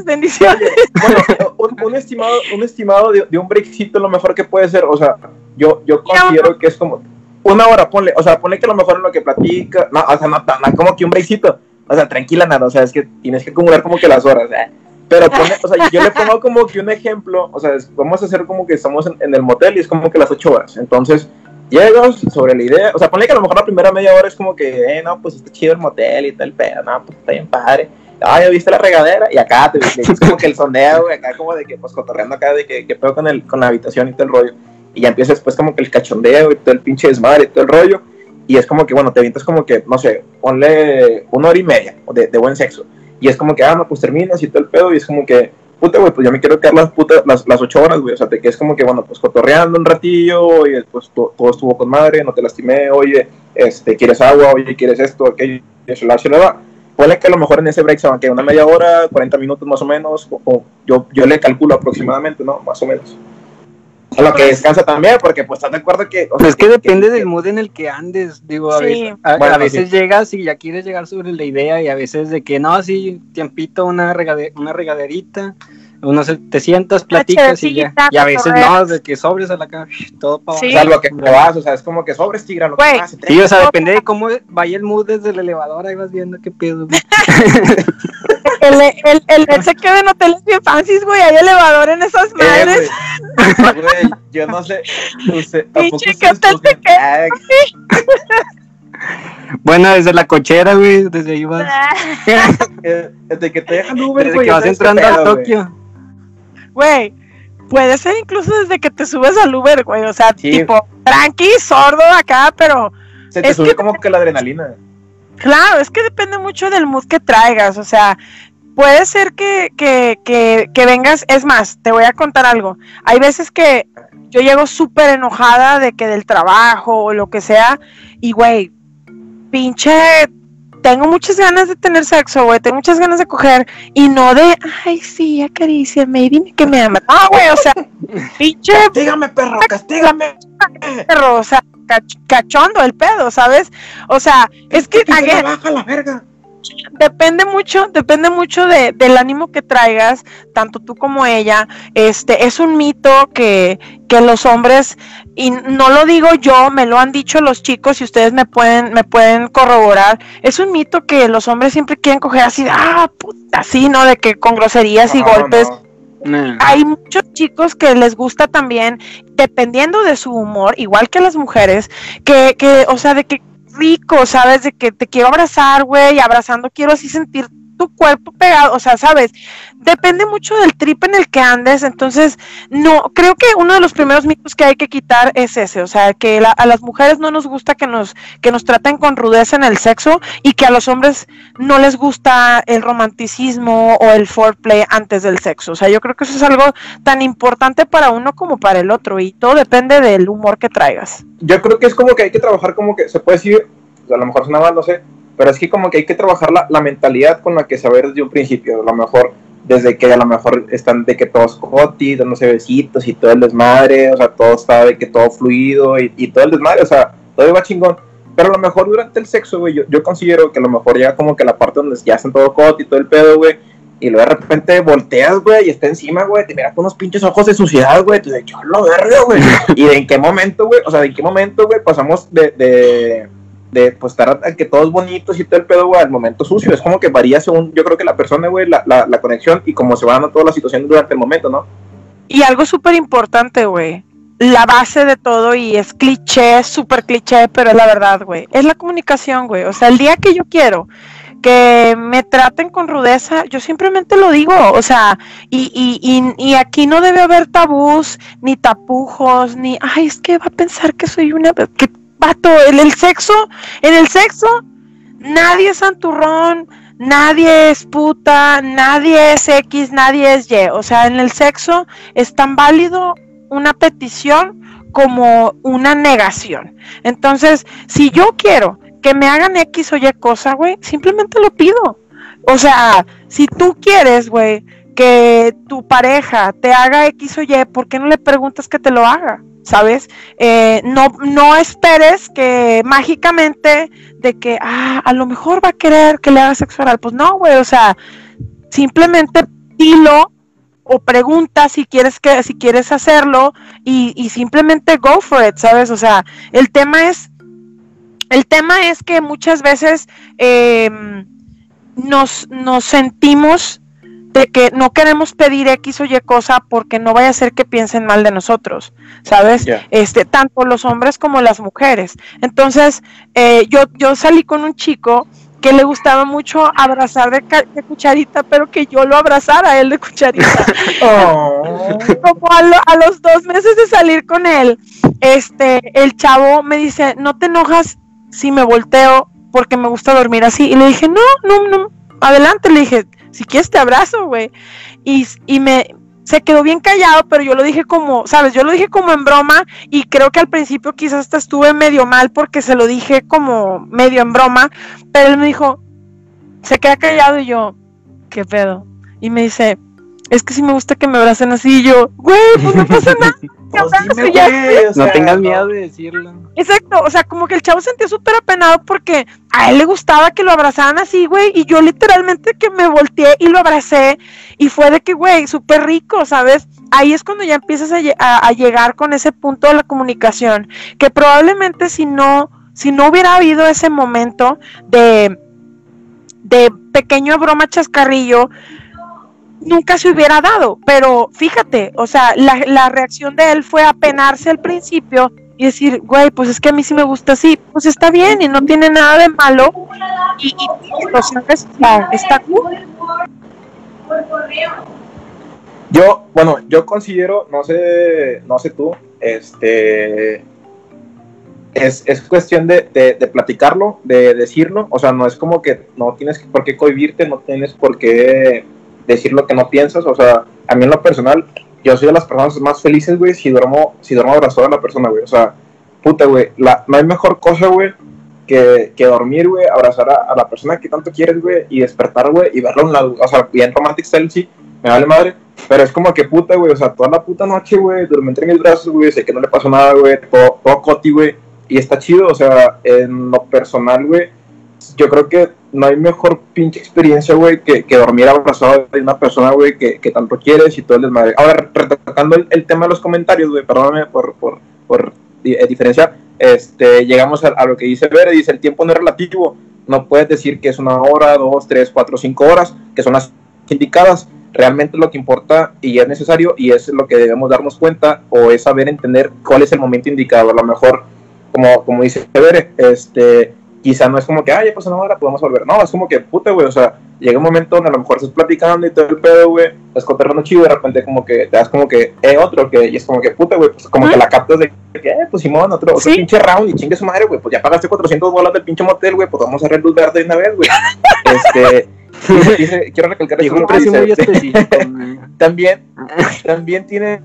C: Bendiciones, bendiciones.
B: Bueno, un, un estimado, un estimado de, de un breakcito lo mejor que puede ser, o sea, yo, yo considero que es como una hora, ponle, o sea, ponle que a lo mejor en lo que platica, no, o sea, no, no, no, como que un breakcito, o sea, tranquila, nada, o sea, es que tienes que acumular como que las horas, ¿eh? pero ponle, o sea, yo le pongo como que un ejemplo, o sea, es- vamos a hacer como que estamos en, en el motel y es como que las ocho horas, entonces, llegas sobre la idea, o sea, ponle que a lo mejor la primera media hora es como que, eh, no, pues está chido el motel y tal, pero no, pues está bien padre, ah, ya viste la regadera, y acá te, dices como que el sondeo, güey, acá como de que, pues, cotorreando acá de que, que pedo con, el, con la habitación y todo el rollo, y ya empieza después como que el cachondeo y todo el pinche desmadre y todo el rollo, y es como que, bueno, te avientas como que, no sé, ponle una hora y media de, de buen sexo, y es como que, ah, no, pues terminas y todo el pedo, y es como que, puta, güey, pues yo me quiero quedar las, putas las, las ocho horas, güey, o sea, te quedas como que, bueno, pues cotorreando un ratillo, y pues to- todo estuvo con madre, no te lastimé, oye, este, quieres agua, oye, quieres esto, aquello, y eso, la, va. Ponle que a lo mejor en ese break se van que una media hora, 40 minutos más o menos, o, o yo, yo le calculo aproximadamente, ¿no? Más o menos. A lo que descansa también, porque pues estás de acuerdo que... o sea,
A: Pues es que depende del mood en el que andes, digo, a
C: Sí.
A: veces, a,
B: Bueno,
A: a veces
B: sí.
A: llegas y ya quieres llegar sobre la idea y a veces de que no, así, tiempito, una, regade- una regaderita, uno se, te sientas, platicas y ya, y a veces no, de que sobres a la cara, todo para
C: Sí.
B: O sea, lo que te vas, o sea, es como que sobres tigra, lo que
A: Sí, o sea, depende de cómo vaya el mood desde el elevador, ahí vas viendo qué pedo. güey.
C: El, el, el, él se queda en hoteles bien fancies, güey, hay elevador en esas
B: Eh,
C: madres.
B: güey. Yo no sé. usted- ¿a poco
C: Pinche, ¿qué hotel te?
B: Ay,
A: Bueno, desde la cochera, güey, desde ahí vas,
B: eh, Desde que te dejan Uber,
A: desde
B: güey.
A: que
B: ya
A: vas entrando a. Tokio.
C: Güey, puede ser incluso desde que te subes al Uber, güey, o sea,
B: Sí.
C: tipo, tranqui, sordo acá, pero
B: Se te
C: Es
B: sube
C: que-
B: como que la adrenalina.
C: Claro, es que depende mucho del mood que traigas, o sea, puede ser que, que, que, que vengas, es más, te voy a contar algo, hay veces que yo llego súper enojada de que del trabajo o lo que sea, y güey, pinche, tengo muchas ganas de tener sexo, güey, tengo muchas ganas de coger, y no de, ay, sí, acaríciame y dime que me amas, no, güey, o sea, pinche
B: Castígame, perro, castígame.
C: perro, o sea, cach- cachondo el pedo, ¿sabes? O sea, es que, again,
B: baja la verga.
C: Depende mucho, depende mucho de, del ánimo que traigas, tanto tú como ella. Este, es un mito que, que los hombres, y no lo digo yo, me lo han dicho los chicos y ustedes me pueden, me pueden corroborar, es un mito que los hombres siempre quieren coger así, ah, puta, así, ¿no? De que con groserías y golpes.
B: no.
C: Hay muchos chicos que les gusta también, dependiendo de su humor, igual que las mujeres, que, que o sea, de que rico, ¿sabes? De que te quiero abrazar, güey, abrazando quiero así sentir cuerpo pegado, o sea, ¿sabes? Depende mucho del trip en el que andes, entonces, no, creo que uno de los primeros mitos que hay que quitar es ese, o sea, que la- a las mujeres no nos gusta que nos, que nos traten con rudeza en el sexo y que a los hombres no les gusta el romanticismo o el foreplay antes del sexo, o sea, yo creo que eso es algo tan importante para uno como para el otro y todo depende del humor que traigas.
B: Yo creo que es como que hay que trabajar como que se puede decir, a lo mejor no sé, pero es que como que hay que trabajar la, la mentalidad con la que saber desde un principio, a lo mejor desde que a lo mejor están de que todos coti, dándose besitos y todo el desmadre, o sea, todo está de que todo fluido y, y todo el desmadre, o sea, todo iba chingón. Pero a lo mejor durante el sexo, güey, yo, yo considero que a lo mejor ya como que la parte donde ya están todo coti y todo el pedo, güey, y luego de repente volteas, güey, y está encima, güey, te mira con unos pinches ojos de suciedad, güey, tú de yo lo verga, güey. y de en qué momento, güey, o sea, de en qué momento, güey, pasamos de, de, de pues estar a que todos bonitos y todo el pedo, güey, al momento sucio. Es como que varía según, yo creo que la persona, güey, la, la, la conexión y cómo se van dando todas las situaciones durante el momento, ¿no?
C: Y algo súper importante, güey. La base de todo, y es cliché, súper cliché, pero es la verdad, güey. Es la comunicación, güey. O sea, el día que yo quiero que me traten con rudeza, yo simplemente lo digo, o sea, y, y, y, y, aquí no debe haber tabús, ni tapujos, ni, ay, es que va a pensar que soy una, que en el sexo, en el sexo, nadie es santurrón, nadie es puta, nadie es X, nadie es Y, o sea, en el sexo es tan válido una petición como una negación. Entonces, si yo quiero que me hagan X o Y cosa, güey, simplemente lo pido. O sea, si tú quieres, güey, que tu pareja te haga X o Y, ¿por qué no le preguntas que te lo haga? ¿Sabes? Eh, no, no esperes que mágicamente de que, ah, a lo mejor va a querer que le haga sexo oral. Pues no, güey, o sea, simplemente dilo o pregunta si quieres que si quieres hacerlo y, y, simplemente go for it, ¿sabes? O sea, el tema es el tema es que muchas veces eh, nos, nos sentimos de que no queremos pedir X o Y cosa porque no vaya a ser que piensen mal de nosotros, ¿sabes? Yeah. Este, tanto los hombres como las mujeres. Entonces, eh, yo, yo salí con un chico que le gustaba mucho abrazar de, de, cucharita, pero que yo lo abrazara a él de cucharita. oh. Como a, lo, a, los dos meses de salir con él, este, el chavo me dice, no te enojas si me volteo porque me gusta dormir así. Y le dije, no, no, no, adelante, le dije, si quieres te abrazo, güey. Y, y me, se quedó bien callado, pero yo lo dije como, sabes, yo lo dije como en broma y creo que al principio quizás hasta estuve medio mal porque se lo dije como medio en broma, pero él me dijo, se queda callado y yo, ¿qué pedo? Y me dice, es que sí me gusta que me abracen así y yo, güey, pues no pasa nada.
A: Pues dime, güey, o sea, no tengas miedo de decirlo.
C: Exacto, o sea, como que el chavo sentía súper apenado porque a él le gustaba que lo abrazaran así, güey, y yo literalmente que me volteé y lo abracé y fue de que, güey, súper rico, ¿sabes? Ahí es cuando ya empiezas a, a, a, llegar con ese punto de la comunicación, que probablemente si no, si no hubiera habido ese momento de, de pequeño broma chascarrillo, nunca se hubiera dado, pero fíjate, o sea, la, la, reacción de él fue apenarse al principio y decir, güey, pues es que a mí sí me gusta así, pues está bien y no tiene nada de malo y, y está, está.
B: Yo, bueno, yo considero, no sé, no sé tú, este, es, es cuestión de, de, de, platicarlo, de decirlo, o sea, no es como que no tienes por qué cohibirte, no tienes por qué decir lo que no piensas, o sea, a mí en lo personal, yo soy de las personas más felices, güey, si duermo, si duermo abrazado a la persona, güey, o sea, puta, güey, no hay mejor cosa, güey, que, que, dormir, güey, abrazar a, la persona que tanto quieres, güey, y despertar, güey, y verlo a un lado, o sea, bien romantic style, me vale madre, pero es como que puta, güey, o sea, toda la puta noche, güey, duerme entre mis brazos, güey, sé que no le pasó nada, güey, todo, todo coti, güey, y está chido, o sea, en lo personal, güey, yo creo que no hay mejor pinche experiencia, güey, que, que, dormir abrazado de una persona, güey, que, que, tanto quieres y todo el desmadre. Ahora, retratando el, el, tema de los comentarios, güey, perdóname por, por, por eh, diferenciar, este, llegamos a, a, lo que dice Bere, dice, el tiempo no es relativo, no puedes decir que es una hora, dos, tres, cuatro, cinco horas, que son las indicadas, realmente lo que importa y es necesario y es lo que debemos darnos cuenta o es saber entender cuál es el momento indicado, a lo mejor, como, como dice Bere, este quizá no es como que, ay, ya pasó una hora, podemos volver. No, es como que, puta, güey, o sea, llega un momento donde a lo mejor estás platicando y todo el pedo, güey, estás contando chido y de repente como que te das como que, eh, otro, que, y es como que, puta, güey, pues como ¿Ah? que la captas de que, eh, pues Simón, otro, otro ¿Sí? pinche round y chingue su madre, güey, pues ya pagaste 400 bolas del pinche motel, güey, pues vamos a hacer luz verde de una vez, güey. este, dice, quiero recalcar
A: eso. un precio muy específico.
B: también, también tienen,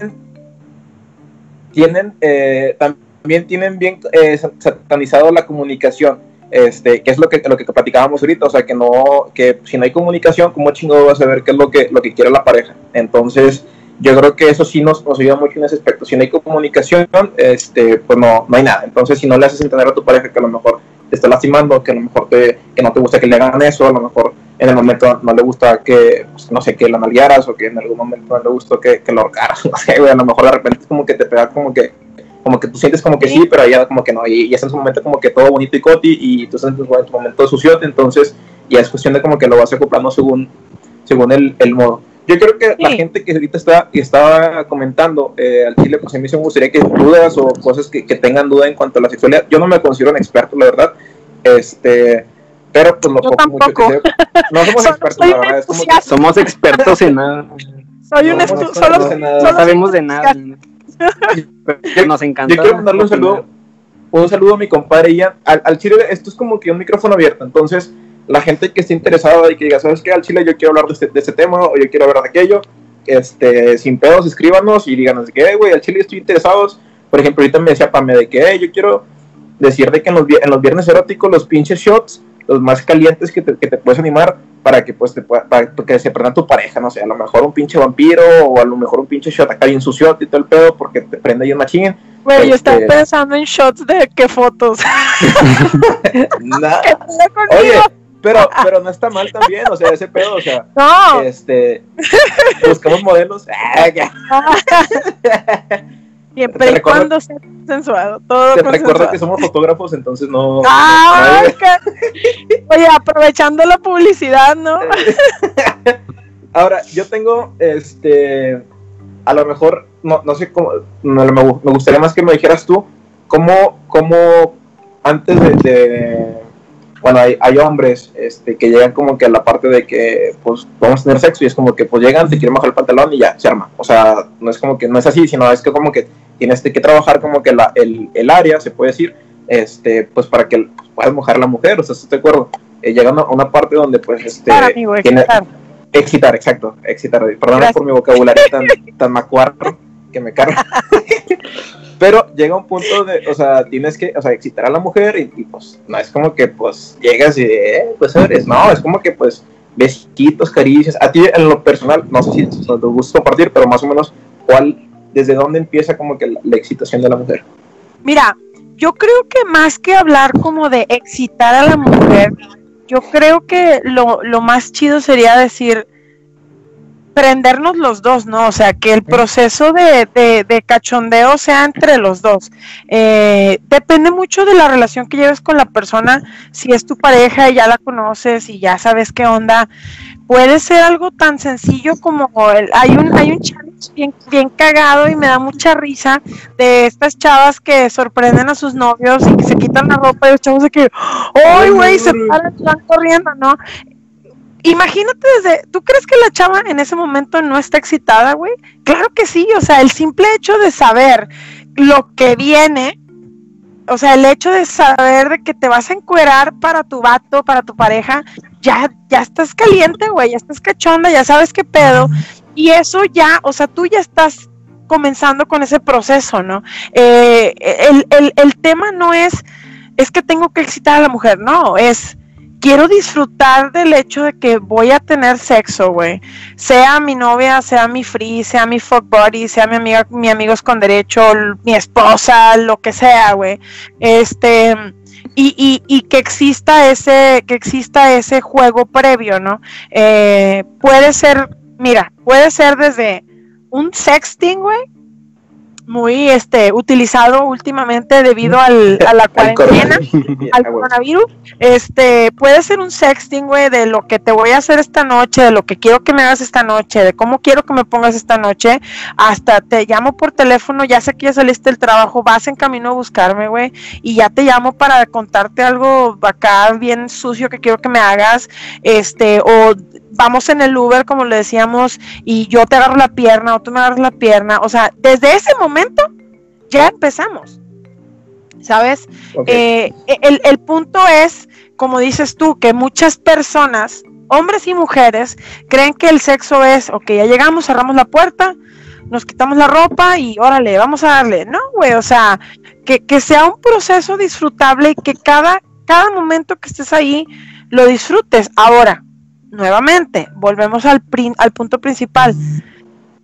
B: tienen, eh, también tienen bien eh, satanizado la comunicación este, que es lo que, lo que platicábamos ahorita, o sea, que no, que si no hay comunicación, ¿cómo chingo vas a ver qué es lo que, lo que quiere la pareja? Entonces, yo creo que eso sí nos, nos ayuda mucho en ese aspecto. Si no hay comunicación, este, pues no, no hay nada. Entonces, si no le haces entender a tu pareja que a lo mejor te está lastimando, que a lo mejor te, que no te gusta que le hagan eso, a lo mejor en el momento no le gusta que, pues, no sé, que la malguiaras o que en algún momento no le gustó que, que lo ahorcaras, no sé, güey, a lo mejor de repente como que te pega como que como que tú sientes como que sí, pero ya como que no, y, ya es en su momento como que todo bonito y coti, y tú estás en tu momento suciote, entonces ya es cuestión de como que lo vas acoplando según, según el, el modo. Yo creo que sí. la gente que ahorita está, que estaba comentando eh, al Chile, pues a mí me gustaría que dudas o cosas que, que, tengan duda en cuanto a la sexualidad. Yo no me considero un experto, la verdad, este, Pero pues lo
C: Yo
B: poco mucho que
C: tampoco.
B: sé, no somos
C: Solo
B: expertos, la
C: un
B: verdad, es como que.
A: Somos expertos en nada.
C: Soy un
B: No, no
C: solo,
B: sabemos nada.
A: No
C: solo
A: sabemos de nada. Pero nos encanta.
B: Yo quiero mandarle un saludo, un saludo a mi compadre Ian. Al, al chile, esto es como que un micrófono abierto. Entonces, la gente que esté interesada y que diga, ¿sabes qué? Al chile yo quiero hablar de este, de este tema o yo quiero hablar de aquello, este, sin pedos, escríbanos y díganos "Eh, güey, al chile estoy interesados. Por ejemplo, ahorita me decía Pame de que, "Eh, yo quiero decir de que en los, en los viernes eróticos, los pinches shots, los más calientes que te, que te puedes animar para que pues te pueda, para que se prenda tu pareja, no sé, a lo mejor un pinche vampiro o a lo mejor un pinche shot acá bien sucio y todo el pedo porque te prende ahí un machín.
C: Güey, yo estaba
B: Este-
C: pensando en shots de qué fotos.
B: Oye, pero, pero no está mal también, o sea, ese pedo, o sea,
C: no.
B: este, buscamos modelos. Ah.
C: Siempre y
B: recuerdo-
C: cuando sea consensuado. Todo
B: Te recuerdo que somos fotógrafos, entonces no.
C: Qué- Oye, aprovechando la publicidad, ¿no?
B: Ahora, yo tengo, este, a lo mejor, no, no sé cómo, no, me, gu- me gustaría más que me dijeras tú, cómo, cómo antes de, de- bueno, hay, hay hombres este, que llegan como que a la parte de que, pues, vamos a tener sexo y es como que, pues, llegan, te quieren bajar el pantalón y ya, se arma. O sea, no es como que, no es así, sino es que como que tienes que trabajar como que la, el, el área, se puede decir, este, pues, para que pues, puedas mojar a la mujer, o sea, ¿estás de acuerdo? Eh, llegando a una parte donde, pues, este...
C: Para, amigo,
B: tiene-
C: excitar.
B: Exacto, excitar. Perdón por mi vocabulario tan, tan macuarro que me carga. Pero llega un punto de, o sea, tienes que, o sea, excitar a la mujer y, y, pues no es como que pues llegas y, eh, pues eres, no, es como que pues besitos, caricias. A ti en lo personal, no sé si te gusta compartir, pero más o menos, ¿cuál, desde dónde empieza como que la, la excitación de la mujer?
C: Mira, yo creo que más que hablar como de excitar a la mujer, yo creo que lo, lo más chido sería decir prendernos los dos, ¿no? O sea, que el proceso de, de- de cachondeo sea entre los dos. Eh, depende mucho de la relación que lleves con la persona, si es tu pareja y ya la conoces y ya sabes qué onda. Puede ser algo tan sencillo como el, hay un hay un challenge bien, bien cagado y me da mucha risa de estas chavas que sorprenden a sus novios y que se quitan la ropa y los chavos de que ¡ay, güey! Se paran van corriendo, ¿no? Imagínate desde, ¿tú crees que la chava en ese momento no está excitada, güey? Claro que sí, o sea, el simple hecho de saber lo que viene, o sea, el hecho de saber de que te vas a encuerar para tu vato, para tu pareja, ya, ya estás caliente, güey, ya estás cachonda, ya sabes qué pedo, y eso ya, o sea, tú ya estás comenzando con ese proceso, ¿no? Eh, el, el, el tema no es, es que tengo que excitar a la mujer, no, es quiero disfrutar del hecho de que voy a tener sexo, güey. Sea mi novia, sea mi free, sea mi fuck buddy, sea mi amiga, mi amigos con derecho, mi esposa, lo que sea, güey. Este, y, y, y que exista ese, que exista ese juego previo, ¿no? Eh, puede ser, mira, puede ser desde un sexting, güey. Muy este utilizado últimamente debido al, a la cuarentena al coronavirus, este, puede ser un sexting, güey, de lo que te voy a hacer esta noche, de lo que quiero que me hagas esta noche, de cómo quiero que me pongas esta noche, hasta te llamo por teléfono, ya sé que ya saliste del trabajo, vas en camino a buscarme, güey, y ya te llamo para contarte algo acá bien sucio que quiero que me hagas, este, o vamos en el Uber, como le decíamos, y yo te agarro la pierna, o tú me agarras la pierna, o sea, desde ese momento ya empezamos. ¿Sabes? Eh, el, el punto es, como dices tú, que muchas personas, hombres y mujeres, creen que el sexo es, ok, ya llegamos, cerramos la puerta, nos quitamos la ropa y órale, vamos a darle. No, güey, o sea, que, que sea un proceso disfrutable y que cada, cada momento que estés ahí lo disfrutes. Ahora, nuevamente, volvemos al, prin- al punto principal.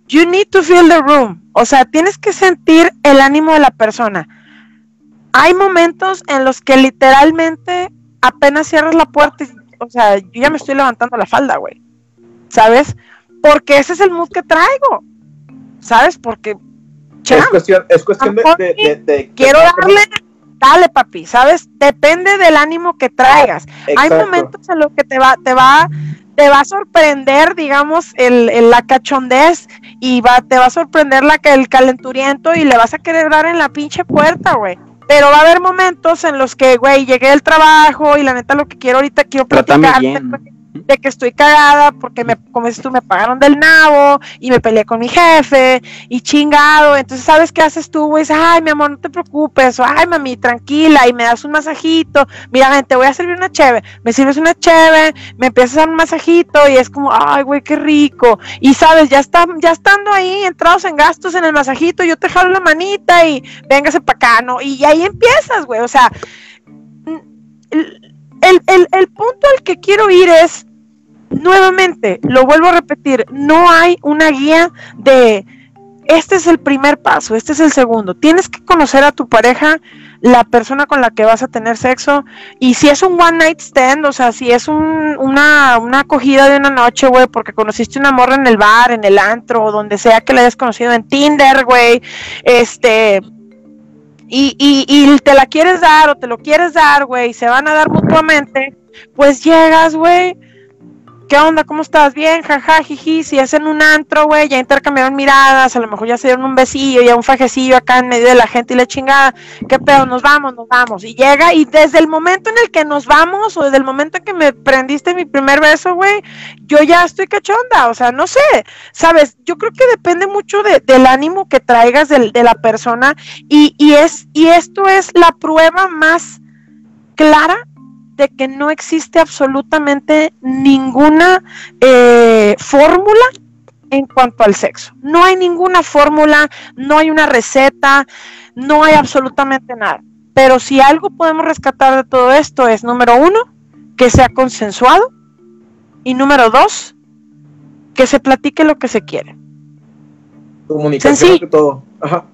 C: You need to feel the room. O sea, tienes que sentir el ánimo de la persona hay momentos en los que literalmente apenas cierras la puerta, y, o sea, yo ya me estoy levantando la falda, güey. ¿Sabes? Porque ese es el mood que traigo. ¿Sabes? Porque
B: es cuestión, es cuestión de, de, de- de-
C: quiero darle, dale, papi, ¿sabes? Depende del ánimo que traigas. Hay
B: Exacto.
C: momentos en los que te va, te va, te va a sorprender, digamos, el, el- la cachondez y va, te va a sorprender la, el calenturiento y le vas a querer dar en la pinche puerta, güey. pero va a haber momentos en los que, güey, llegué del trabajo y la neta lo que quiero ahorita quiero
A: platicarte
C: de que estoy cagada porque me, como dices tú, me pagaron del nabo y me peleé con mi jefe y chingado. Entonces, ¿sabes qué haces tú, güey? Ay, mi amor, no te preocupes. O, ay, mami, tranquila. Y me das un masajito. Mira, te voy a servir una cheve. Me sirves una cheve, me empiezas a dar un masajito y es como, ay, güey, qué rico. Y, ¿sabes? Ya, está, ya estando ahí, entrados en gastos en el masajito, yo te jalo la manita y véngase para acá, ¿no? Y ahí empiezas, güey. O sea, el, el, el punto al que quiero ir es, nuevamente, lo vuelvo a repetir, no hay una guía de, este es el primer paso, este es el segundo. Tienes que conocer a tu pareja, la persona con la que vas a tener sexo, y si es un one night stand, o sea, si es un, una, una acogida de una noche, güey, porque conociste una morra en el bar, en el antro, o donde sea que la hayas conocido en Tinder, güey, este, y, y, y te la quieres dar o te lo quieres dar, güey, y se van a dar mutuamente, pues llegas, güey, ¿Qué onda? ¿Cómo estás? Bien, jaja, jiji. Si es en un antro, güey, ya intercambiaron miradas, a lo mejor ya se dieron un besillo, ya un fajecillo acá en medio de la gente y la chingada. ¿Qué pedo? Nos vamos, nos vamos. Y llega, y desde el momento en el que nos vamos, o desde el momento en que me prendiste mi primer beso, güey, yo ya estoy cachonda. O sea, no sé, ¿sabes? Yo creo que depende mucho del ánimo que traigas de, de la persona. Y, y, es, y esto es la prueba más clara de que no existe absolutamente ninguna eh, fórmula en cuanto al sexo. No hay ninguna fórmula, no hay una receta, no hay absolutamente nada. Pero si algo podemos rescatar de todo esto es, número uno, que sea consensuado y número dos, que se platique lo que se quiere.
B: Comunicación de todo. Ajá.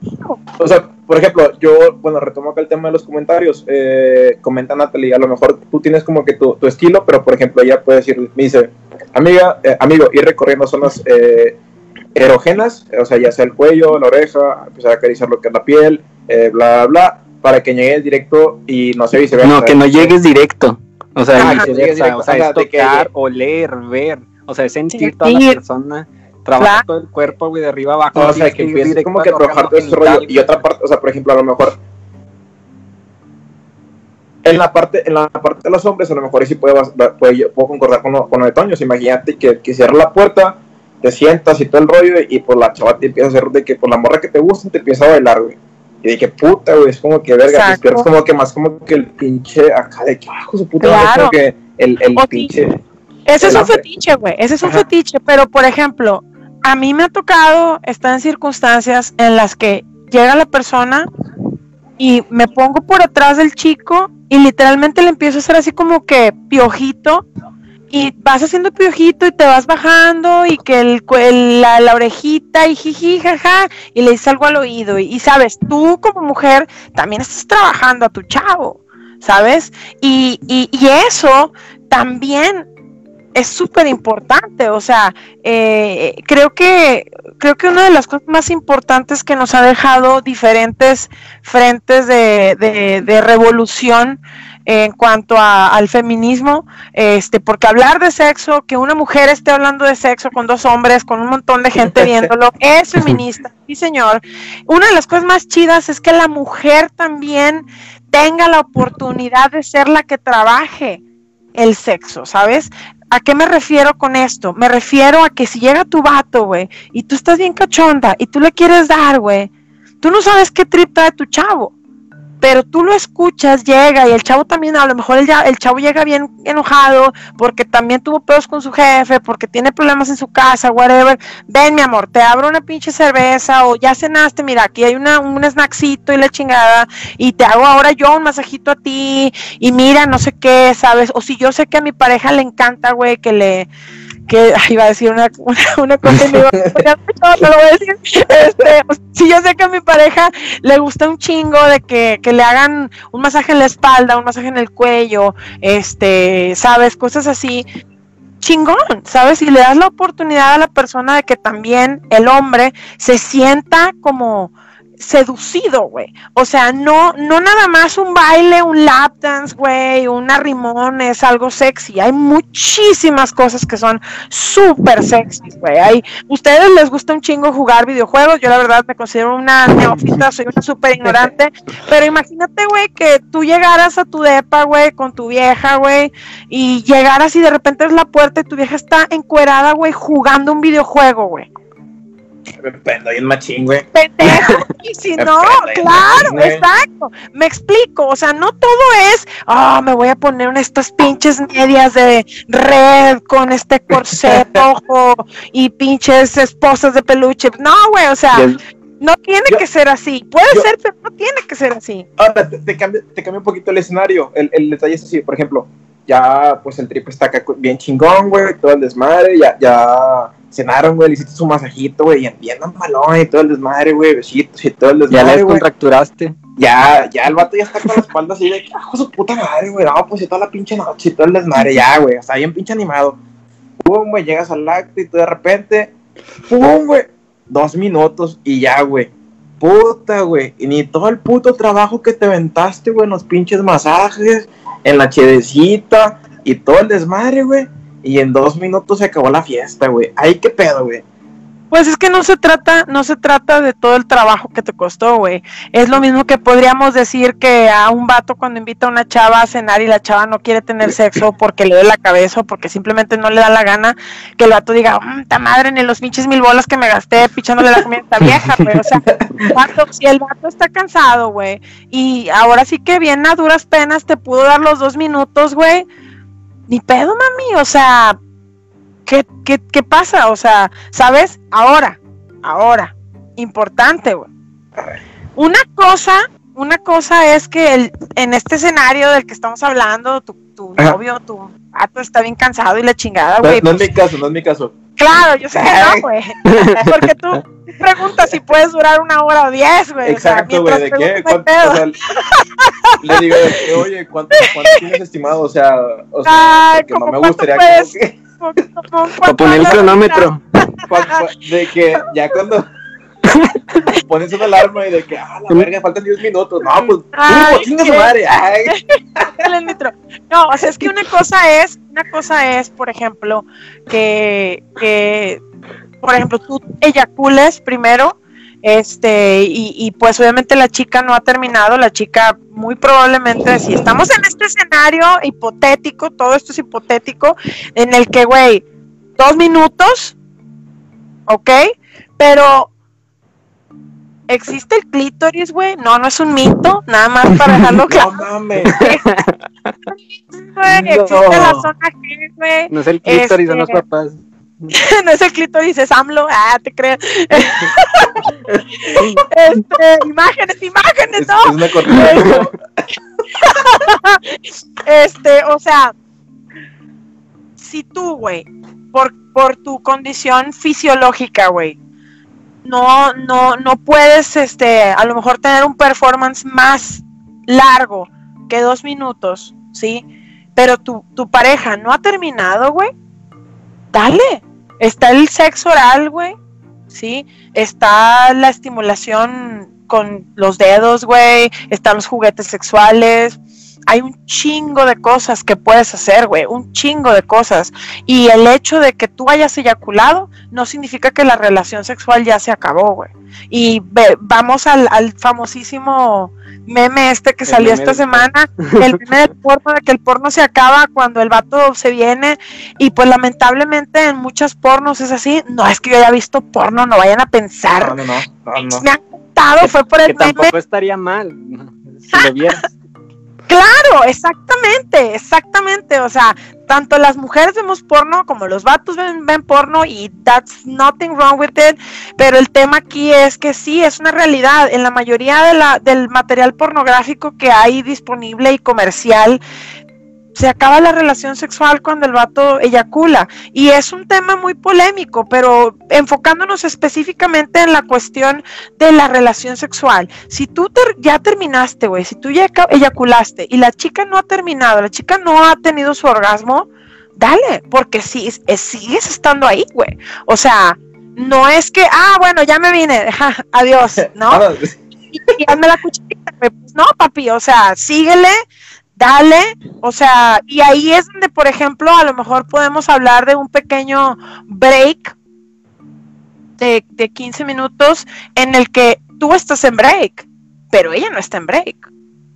B: O sea, por ejemplo, yo, bueno, retomo acá el tema de los comentarios. Eh, comenta Natalie, a lo mejor tú tienes como que tu, estilo, pero por ejemplo, ella puede decir, me dice, amiga, eh, amigo, ir recorriendo zonas eh, erógenas, o sea, ya sea el cuello, la oreja, empezar a acariciar lo que es la piel, eh, bla, bla, bla, para que llegues directo y no sé, viceversa.
A: No, que no llegues directo. O sea, ah, o sea, es tocar, oler, ver, o sea, es sentir toda la persona trabaja todo el cuerpo, güey, de arriba abajo.
B: o sea, que empieces como que a trabajar todo ese rollo. Y otra parte, o sea, por ejemplo, a lo mejor en la parte en la parte de los hombres a lo mejor sí puedo, puedo, puedo concordar con lo, con de Toño imagínate que, que cierra la puerta te sientas y todo el rollo y, por la chava te empieza a hacer de que por la morra que te gusta te empieza a bailar güey y de que puta güey es como que verga te como que más como que el pinche acá de que abajo su puta claro. que el, el pinche
C: ese es un fetiche güey ese es un fetiche pero por ejemplo a mí me ha tocado estar en circunstancias en las que llega la persona y me pongo por atrás del chico y literalmente le empiezo a hacer así como que piojito y vas haciendo piojito y te vas bajando y que la, orejita y jiji, jaja, y le dices algo al oído. Y, sabes, tú como mujer también estás trabajando a tu chavo, ¿sabes? Y, y eso también es súper importante, o sea, eh, creo que creo que una de las cosas más importantes que nos ha dejado diferentes frentes de, de, revolución en cuanto al feminismo, este, porque hablar de sexo, que una mujer esté hablando de sexo con dos hombres, con un montón de gente viéndolo, es feminista, sí señor. Una de las cosas más chidas es que la mujer también tenga la oportunidad de ser la que trabaje el sexo, ¿sabes? ¿A qué me refiero con esto? Me refiero a que si llega tu vato, güey, y tú estás bien cachonda y tú le quieres dar, güey, tú no sabes qué trip trae tu chavo pero tú lo escuchas, llega y el chavo también, a lo mejor el, el chavo llega bien enojado porque también tuvo pedos con su jefe, porque tiene problemas en su casa, whatever. Ven, mi amor, te abro una pinche cerveza o ya cenaste, mira, aquí hay una, un snacksito y la chingada y te hago ahora yo un masajito a ti y mira, no sé qué, ¿sabes? O si yo sé que a mi pareja le encanta, güey, que le que iba a decir una, una, cosa y me iba a, lo voy a decir. Este, si yo sé que a mi pareja le gusta un chingo de que, que, le hagan un masaje en la espalda, un masaje en el cuello, este, sabes, cosas así, chingón, ¿sabes? Y le das la oportunidad a la persona de que también el hombre se sienta como seducido, güey. O sea, no, no nada más un baile, un lap dance, güey, un arrimón es algo sexy. Hay muchísimas cosas que son súper sexy, güey. Hay, ustedes les gusta un chingo jugar videojuegos. Yo la verdad me considero una neófita, soy una súper ignorante. pero imagínate, güey, que tú llegaras a tu depa, güey, con tu vieja, güey, y llegaras y de repente es la puerta y tu vieja está encuerada, güey, jugando un videojuego, güey.
B: Me prendo ahí machín, güey.
C: Pendejo. Y si no, claro, exacto. Me explico. O sea, no todo es, ah, me voy a poner en estas pinches medias de red con este corset rojo y pinches esposas de peluche. No, güey, o sea. no tiene que ser así. Puede ser, pero no tiene que ser así.
B: Ahora, te, cambio, te cambio un poquito el escenario. El, el detalle es así, por ejemplo, ya pues el trip está acá bien chingón, güey, todo el desmadre, ya, ya cenaron, güey, le hiciste su masajito, güey, y bien malón y todo el desmadre, güey, besitos y todo el desmadre.
A: Ya le contracturaste.
B: Ya, ya el vato ya está con la espalda así de, ah, su puta madre, güey, no, pues y toda la pinche noche y todo el desmadre, ya, güey, está bien pinche animado. Pum, güey, llegas al acto y tú de repente, pum, güey, dos minutos y ya, güey. Puta, güey, y ni todo el puto trabajo que te aventaste, güey, en los pinches masajes, en la chedecita y todo el desmadre, güey y en dos minutos se acabó la fiesta, güey. Ay, qué pedo, güey.
C: Pues es que no se trata, no se trata de todo el trabajo que te costó, güey. Es lo mismo que podríamos decir que a un vato cuando invita a una chava a cenar y la chava no quiere tener sexo porque le duele la cabeza o porque simplemente no le da la gana, que el vato diga, mm, ta madre, ni los pinches mil bolas que me gasté pichándole la comida a esta vieja, güey. O sea, si el vato está cansado, güey, y ahora sí que bien a duras penas te pudo dar los dos minutos, güey ni pedo, mami, o sea, ¿qué, qué, qué pasa? O sea, ¿sabes? Ahora, ahora, importante, güey. Una cosa, una cosa es que el, en este escenario del que estamos hablando, tu, tu novio, tu vato está bien cansado y la chingada, güey.
B: No, es pues mi caso, no es mi caso.
C: Claro, yo sé que no, güey. Porque tú preguntas si puedes durar una hora o diez, güey.
B: Exacto, güey. ¿De qué? ¿Cuánto, le digo, oye, ¿cuánto, ¿cuánto, tienes estimado? O sea, o sea Ay, no me gustaría puedes, que...
A: Para poner el cronómetro.
B: De que ya cuando pones una alarma y de que, ah, la verga, faltan 10 minutos. No, pues, Ay, uh, madre. Ay.
C: no, o sea, es que una cosa es, una cosa es, por ejemplo, que, que por ejemplo, tú eyacules primero este, y, pues obviamente la chica no ha terminado, la chica muy probablemente, si estamos en este escenario hipotético, todo esto es hipotético, en el que, güey, dos minutos, ¿ok? Pero ¿existe el clítoris, güey? No, no es un mito, nada más para dejarlo claro. No mames. existe la zona G, güey.
A: No es el clítoris, son los este, papás.
C: no es el clítoris, es AMLO. Ah, te creo. este, imágenes, imágenes, ¿no? este, o sea, si tú, güey, por, por tu condición fisiológica, güey, no, no, no puedes, este, a lo mejor tener un performance más largo que dos minutos, ¿sí? Pero tu, tu pareja no ha terminado, güey. Dale, Está el sexo oral, güey. ¿Sí? Está la estimulación con los dedos, güey. Están los juguetes sexuales. Hay un chingo de cosas que puedes hacer, güey. Un chingo de cosas. Y el hecho de que tú hayas eyaculado no significa que la relación sexual ya se acabó, güey. Y vamos al, al famosísimo meme este que salió esta semana, el meme del porno, de que el porno se acaba cuando el vato se viene, y pues lamentablemente en muchas pornos es así, no es que yo haya visto porno, no vayan a pensar.
B: No, no, no.
C: Me han contado, fue por el que
A: meme. Tampoco estaría mal, si lo vieras.
C: Claro, exactamente, exactamente. O sea, tanto las mujeres vemos porno como los vatos ven, porno y that's nothing wrong with it. Pero el tema aquí es que sí, es una realidad. En la mayoría del material pornográfico que hay disponible y comercial, se acaba la relación sexual cuando el vato eyacula. Y es un tema muy polémico, pero enfocándonos específicamente en la cuestión de la relación sexual. Si tú ya terminaste, güey, si tú ya eyaculaste y la chica no ha terminado, la chica no ha tenido su orgasmo, dale, porque sí, sigues estando ahí, güey. O sea, no es que, ah, bueno, ya me vine, adiós, ¿no? y hazme la cucharita, pues no, papi, o sea, síguele, dale, o sea, y ahí es donde, por ejemplo, a lo mejor podemos hablar de un pequeño break de, de 15 minutos en el que tú estás en break, pero ella no está en break.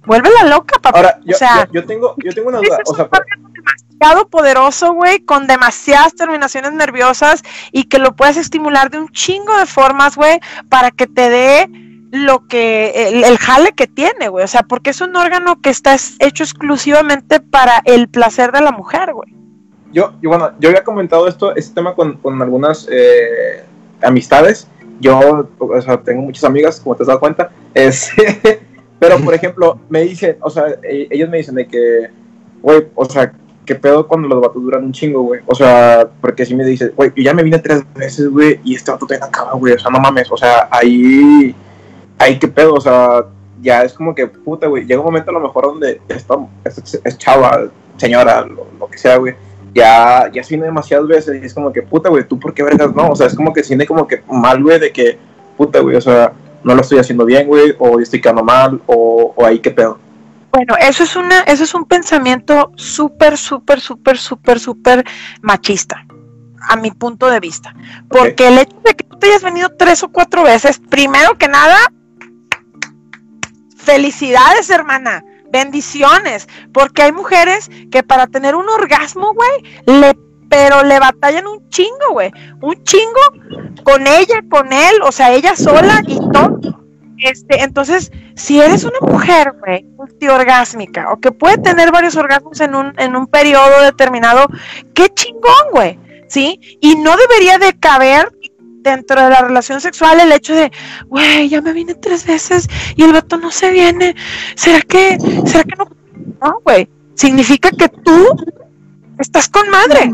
C: Vuélvela loca, papá.
B: Ahora, yo, o sea, yo, tengo, yo tengo una duda. O sea,
C: demasiado poderoso, güey, con demasiadas terminaciones nerviosas y que lo puedes estimular de un chingo de formas, güey, para que te dé lo que, el, jale que tiene, güey. O sea, porque es un órgano que está hecho exclusivamente para el placer de la mujer, güey.
B: Yo, yo, bueno, yo había comentado esto, este tema con, con algunas eh, amistades. Yo, o sea, tengo muchas amigas, como te has dado cuenta. Es, pero, por ejemplo, me dicen, o sea, e, ellos me dicen de que, güey, o sea, ¿qué pedo cuando los vatos duran un chingo, güey? O sea, porque si me dice, güey, yo ya me vine tres veces, güey, y este vato todavía acaba, güey, o sea, no mames, o sea, ahí, ahí qué pedo, o sea, ya es como que, puta, güey, llega un momento a lo mejor donde esta, es, es chava, señora, lo, que sea, güey, ya, ya se viene demasiadas veces y es como que, puta, güey, ¿tú por qué vergas no? O sea, es como que siente como que mal, güey, de que, puta, güey, o sea, no lo estoy haciendo bien, güey, o estoy quedando mal, o, o ahí qué pedo.
C: Bueno, eso es una, eso es un pensamiento súper, súper, súper, súper, súper machista, a mi punto de vista. Porque el hecho de que tú te hayas venido tres o cuatro veces, primero que nada, felicidades, hermana, bendiciones, porque hay mujeres que para tener un orgasmo, güey, le pero le batallan un chingo, güey, un chingo con ella, con él, o sea, ella sola y todo. Este, entonces, si eres una mujer, güey, multiorgásmica, o que puede tener varios orgasmos en un, en un periodo determinado, qué chingón, güey, ¿sí? Y no debería de caber dentro de la relación sexual el hecho de, güey, ya me vine tres veces y el vato no se viene. ¿Será que, será que no? No, güey. Significa que tú estás con madre.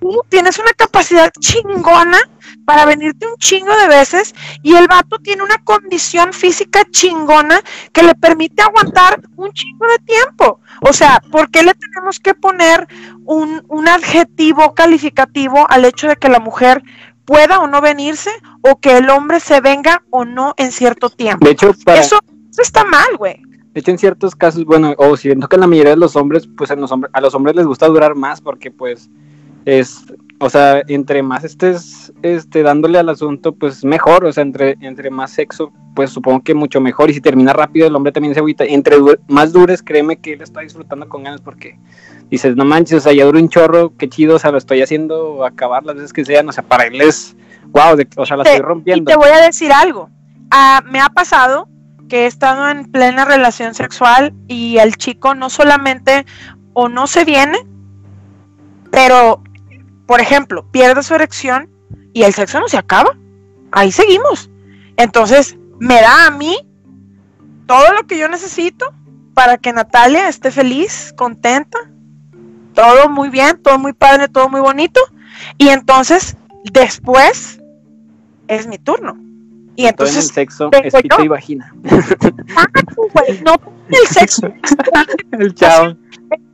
C: Tú tienes una capacidad chingona para venirte un chingo de veces y el vato tiene una condición física chingona que le permite aguantar un chingo de tiempo. O sea, ¿por qué le tenemos que poner un, un adjetivo calificativo al hecho de que la mujer pueda o no venirse o que el hombre se venga o no en cierto tiempo?
A: De hecho,
C: eso, está mal, güey.
A: De hecho, en ciertos casos, bueno, o siento que en la mayoría de los hombres, pues a los hombres, a los hombres les gusta durar más porque pues es o sea, entre más estés este, dándole al asunto, pues mejor, o sea, entre, entre más sexo, pues supongo que mucho mejor, y si termina rápido el hombre también se agüita, entre más dures, créeme que él está disfrutando con ganas, porque dices, no manches, o sea, ya dura un chorro, qué chido, o sea, lo estoy haciendo acabar las veces que sean, o sea, para él es, wow, o sea, la estoy rompiendo.
C: Y te voy a decir algo, ah, me ha pasado que he estado en plena relación sexual y el chico no solamente o no se viene, pero por ejemplo, pierde su erección y el sexo no se acaba. Ahí seguimos. Entonces, me da a mí todo lo que yo necesito para que Natalia esté feliz, contenta, todo muy bien, todo muy padre, todo muy bonito. Y entonces, después, es mi turno. Y entonces.
A: el sexo es pito y vagina.
C: Ah, no el sexo.
A: el chao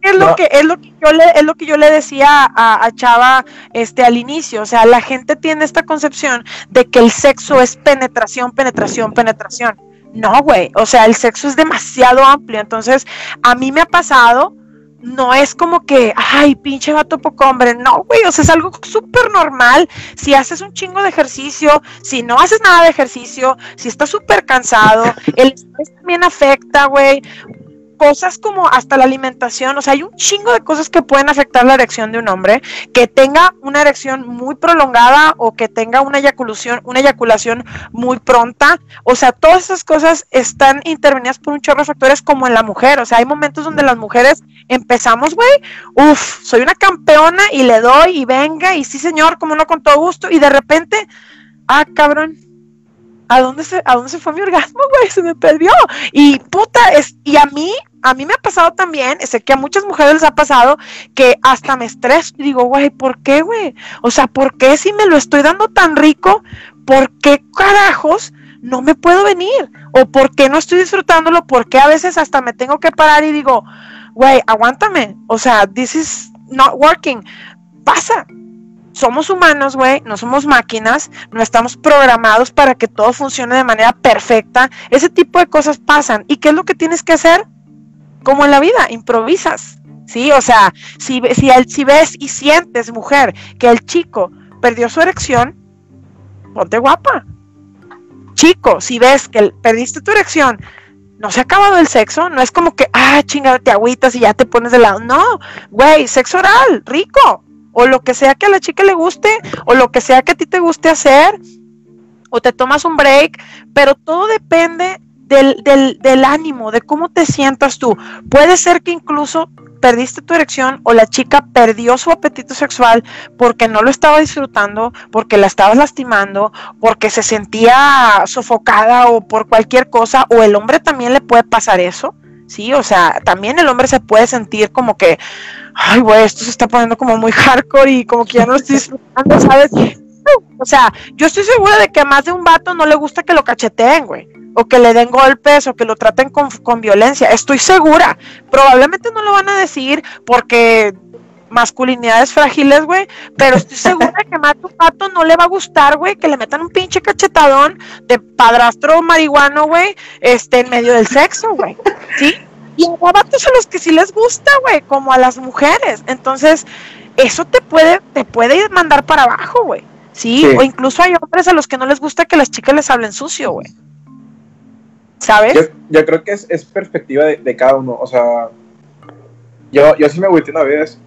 C: es lo que es lo que yo le es lo que yo le decía a, Chava este al inicio o sea la gente tiene esta concepción de que el sexo es penetración penetración penetración no güey o sea el sexo es demasiado amplio entonces a mí me ha pasado no es como que, ay, pinche vato poco hombre, no, güey, o sea, es algo súper normal. Si haces un chingo de ejercicio, si no haces nada de ejercicio, si estás súper cansado, el estrés también afecta, güey cosas como hasta la alimentación, o sea, hay un chingo de cosas que pueden afectar la erección de un hombre, que tenga una erección muy prolongada o que tenga una eyaculación, una eyaculación muy pronta, o sea, todas esas cosas están intervenidas por un chorro de factores como en la mujer, o sea, hay momentos donde las mujeres empezamos, güey, uff, soy una campeona y le doy y venga y sí señor, como no con todo gusto y de repente, ah, cabrón, ¿a dónde se, a dónde se fue mi orgasmo, güey? Se me perdió. Y puta, es, y a mí, a mí me ha pasado también, sé que a muchas mujeres les ha pasado que hasta me estreso y digo, güey, ¿por qué, güey? O sea, ¿por qué si me lo estoy dando tan rico? ¿Por qué carajos no me puedo venir? ¿O por qué no estoy disfrutándolo? ¿Por qué a veces hasta me tengo que parar y digo, güey, aguántame? O sea, this is not working. Pasa, somos humanos, güey, no somos máquinas, no estamos programados para que todo funcione de manera perfecta. Ese tipo de cosas pasan. ¿Y qué es lo que tienes que hacer? Como en la vida, improvisas. Sí, o sea, si, si, si ves y sientes, mujer, que el chico perdió su erección, ponte guapa. Chico, si ves que perdiste tu erección, no se ha acabado el sexo, no es como que, ah, chingada, te agüitas y ya te pones de lado. No, güey, sexo oral, rico. O lo que sea que a la chica le guste, o lo que sea que a ti te guste hacer, o te tomas un break, pero todo depende del, del, del ánimo, de cómo te sientas tú. Puede ser que incluso perdiste tu erección o la chica perdió su apetito sexual porque no lo estaba disfrutando, porque la estabas lastimando, porque se sentía sofocada o por cualquier cosa, o el hombre también le puede pasar eso, ¿sí? O sea, también el hombre se puede sentir como que, ay, güey, esto se está poniendo como muy hardcore y como que ya no estoy disfrutando, ¿sabes? O sea, yo estoy segura de que a más de un vato no le gusta que lo cacheteen, güey o que le den golpes o que lo traten con, con, violencia. Estoy segura. Probablemente no lo van a decir porque masculinidades frágiles, güey, pero estoy segura que a tu pato no le va a gustar, güey, que le metan un pinche cachetadón de padrastro marihuano, güey, este, en medio del sexo, güey, ¿sí? Y a vatos a los que sí les gusta, güey, como a las mujeres. Entonces, eso te puede, te puede mandar para abajo, güey. ¿Sí? o incluso hay hombres a los que no les gusta que las chicas les hablen sucio, güey. ¿Sabes?
B: Yo, creo que es, es perspectiva de, cada uno. O sea, yo, yo sí me agüité una vez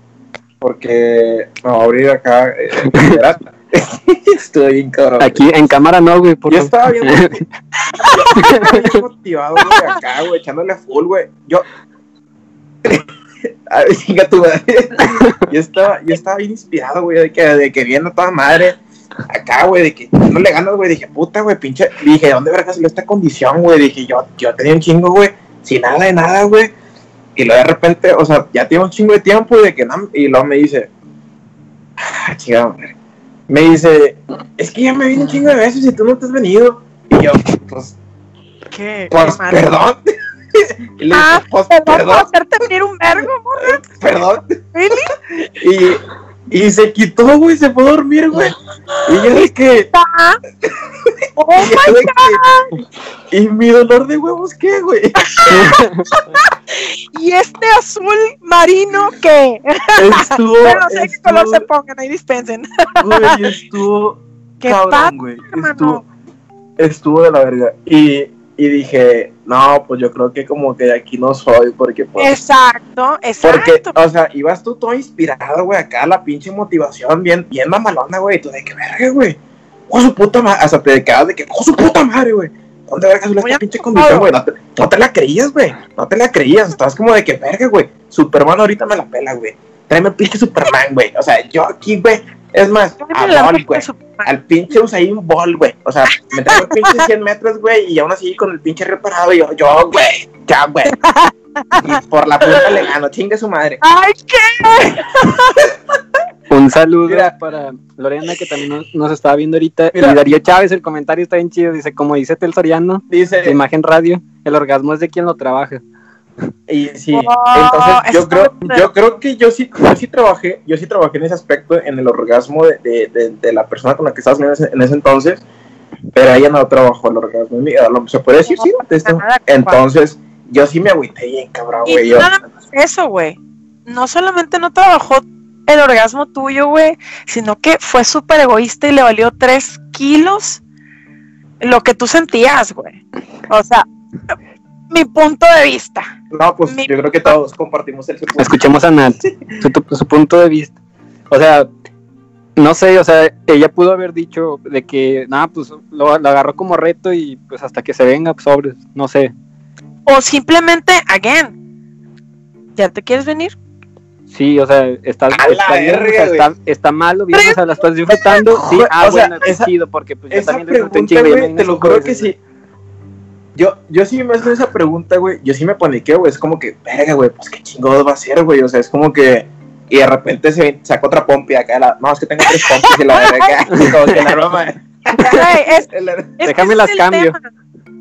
B: porque me voy a abrir acá. Eh, Estoy bien cabrón.
A: Aquí en cámara no, güey.
B: Yo estaba bien, motivado, güey, acá, güey, echándole a full, güey. Yo. a ver, tu madre. yo, estaba, yo estaba bien inspirado, güey, de que, de que viendo toda madre acá, güey, de que no le ganas, güey. Dije, puta, güey, pinche. Dije, ¿dónde verga salió esta condición, güey? Dije, yo, yo tenía un chingo, güey, sin nada de nada, güey. Y luego de repente, o sea, ya tiene un chingo de tiempo y de que no, y luego me dice, ah, chica, me dice, es que ya me vine un chingo de veces y tú no te has venido. Y yo, pues,
C: ¿qué?
B: Pues, perdón.
C: y le ah, pues, perdón. hacerte venir un vergo,
B: Perdón. Y, y se quitó, güey, se fue a dormir, güey. Y yo de que.
C: ¡Oh, my God!
B: ¿Y mi dolor de huevos qué, güey?
C: ¿Y este azul marino qué?
B: Estuvo.
C: no sé qué color se pongan, ahí dispensen.
B: Güey, estuvo. Qué cabrón, güey. Estuvo, estuvo de la verga. Y y dije, no, pues yo creo que como que de aquí no soy, porque pues...
C: Exacto, exacto.
B: Porque, o sea, ibas tú todo inspirado, güey, acá la pinche motivación bien, bien mamalona, güey, tú de que verga, güey, ¡Oh, su puta madre, hasta te quedas de que, ¡Oh, su puta madre, güey, ¿dónde verga salió esta pinche condición, güey? No, no, te la creías, güey, no te la creías, estabas como de que verga, güey, Superman ahorita me la pela, güey, tráeme el pinche Superman, güey, o sea, yo aquí, güey, es más, a Bol, güey. Al pinche un Bol, güey. O sea, me traigo el pinche 100 metros, güey, y aún así con el pinche reparado, y yo, yo, güey, ya, güey. Y por la punta le gano, chingue su madre.
C: ¡Ay, qué!
A: Un saludo para Lorena, que también nos, está viendo ahorita. y Darío Chávez, el comentario está bien chido. Dice, como dice Tel Soriano,
B: dice,
A: imagen radio, el orgasmo es de quien lo trabaja.
B: Y sí, entonces yo creo, yo creo que yo sí, yo sí trabajé, yo sí trabajé en ese aspecto, en el orgasmo de, de, de, la persona con la que estabas en ese, en ese entonces, pero ella no trabajó el orgasmo se puede decir, sí, entonces yo sí me agüité bien cabrón, güey.
C: eso, güey, no solamente no trabajó el orgasmo tuyo, güey, sino que fue súper egoísta y le valió tres kilos lo que tú sentías, güey. O sea, mi punto de vista.
B: No, pues yo creo que todos compartimos el
A: punto. Escuchemos a Nat, su, punto de vista. O sea, no sé, o sea, ella pudo haber dicho de que, nada, pues lo, agarró como reto y pues hasta que se venga, pues, sobres, no sé.
C: O simplemente, again, ¿ya te quieres venir?
A: Sí, o sea, está, está, bien, está, está, malo, bien, o sea, la estás disfrutando. Sí, ah, bueno, es chido, porque pues yo también
B: disfruté un chingo. Te lo creo que sí yo, yo sí me hago esa pregunta, güey, yo sí me paniqueo, güey, es como que, verga, güey, pues qué chingados va a ser, güey, o sea, es como que, y de repente se saca otra pompi acá, la, no, es que tengo tres pompis y la verga, como que la broma.
C: es,
A: Déjame las cambio.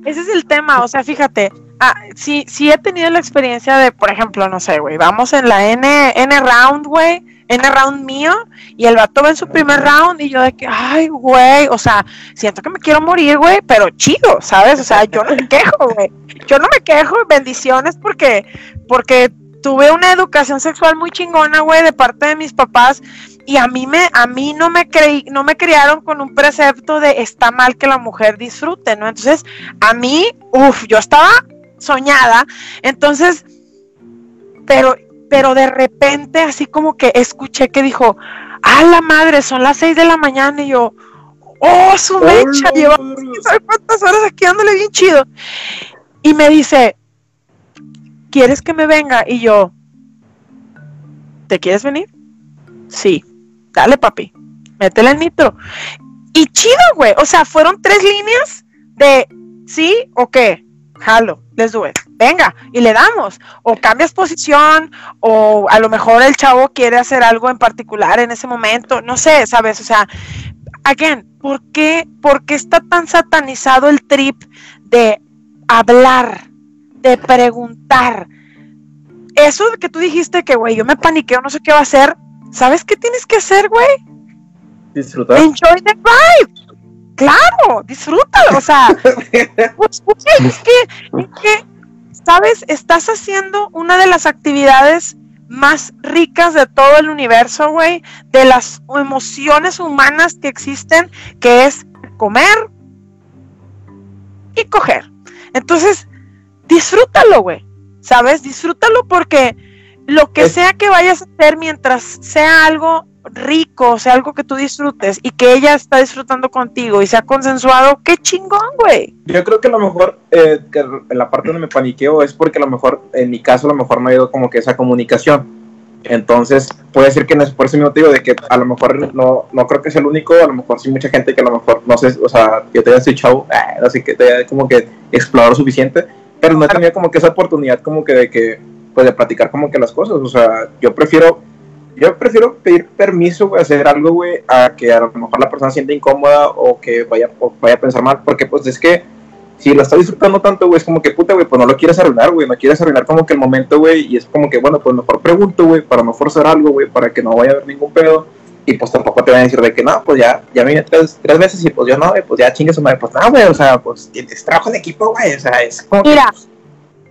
C: Ese es el tema, o sea, fíjate, ah, sí, sí he tenido la experiencia de, por ejemplo, no sé, güey, vamos en la N, N round, güey, en el round mío y el vato va en su primer round y yo de que, ay, güey, o sea, siento que me quiero morir, güey, pero chido, ¿sabes? O sea, yo no me quejo, güey. Yo no me quejo, bendiciones porque, porque tuve una educación sexual muy chingona, güey, de parte de mis papás y a mí me a mí no me creí no me criaron con un precepto de está mal que la mujer disfrute, ¿no? Entonces, a mí, uff, yo estaba soñada. Entonces, pero pero de repente así como que escuché que dijo, "A la madre, son las seis de la mañana" y yo, "Oh, su mecha, lleva cuántas horas aquí dándole bien chido." Y me dice, ¿quieres que me venga? Y yo, ¿te quieres venir? Sí dale papi, métele el nitro. Y chido, güey, o sea, fueron tres líneas de sí o qué, jalo, les doy, venga, y le damos. O cambias posición, o a lo mejor el chavo quiere hacer algo en particular en ese momento, no sé, ¿sabes? O sea, again, ¿por qué, ¿por qué está tan satanizado el trip de hablar, de preguntar? Eso que tú dijiste que, güey, yo me paniqueo, no sé qué va a hacer, ¿sabes qué tienes que hacer, güey?
B: Disfrutar.
C: Enjoy the vibe. Claro, disfrútalo. O sea, pues, pues, es, que, es que, ¿sabes? Estás haciendo una de las actividades más ricas de todo el universo, güey, de las emociones humanas que existen, que es comer y coger. Entonces, disfrútalo, güey, ¿sabes? Disfrútalo porque lo que sea que vayas a hacer mientras sea algo rico, sea algo que tú disfrutes y que ella está disfrutando contigo y sea consensuado, qué chingón, güey.
B: Yo creo que a lo mejor eh, que la parte donde me paniqueo es porque a lo mejor, en mi caso, a lo mejor no ha ido como que esa comunicación. Entonces, puede ser que no es por ese motivo de que a lo mejor no, no creo que sea el único, a lo mejor sí mucha gente que a lo mejor, no sé, o sea, yo te haya dicho chavo, así que te haya como que explorado suficiente, pero no he tenido como que esa oportunidad como que de que pues de platicar como que las cosas, o sea, yo prefiero yo prefiero pedir permiso, güey, hacer algo, güey, a que a lo mejor la persona siente incómoda o que vaya, vaya a pensar mal, porque pues es que si lo está disfrutando tanto, güey, es como que puta, güey, pues no lo quieres arruinar, güey, no quieres arruinar como que el momento, güey, y es como que, bueno, pues mejor pregunto, güey, para no forzar algo, güey, para que no vaya a haber ningún pedo, y pues tampoco te van a decir de que no, pues ya, ya vine tres, tres veces y pues yo no, güey, pues ya chingue su madre, pues no, güey, o sea, pues tienes trabajo en equipo, güey, o sea, es como
C: Mira,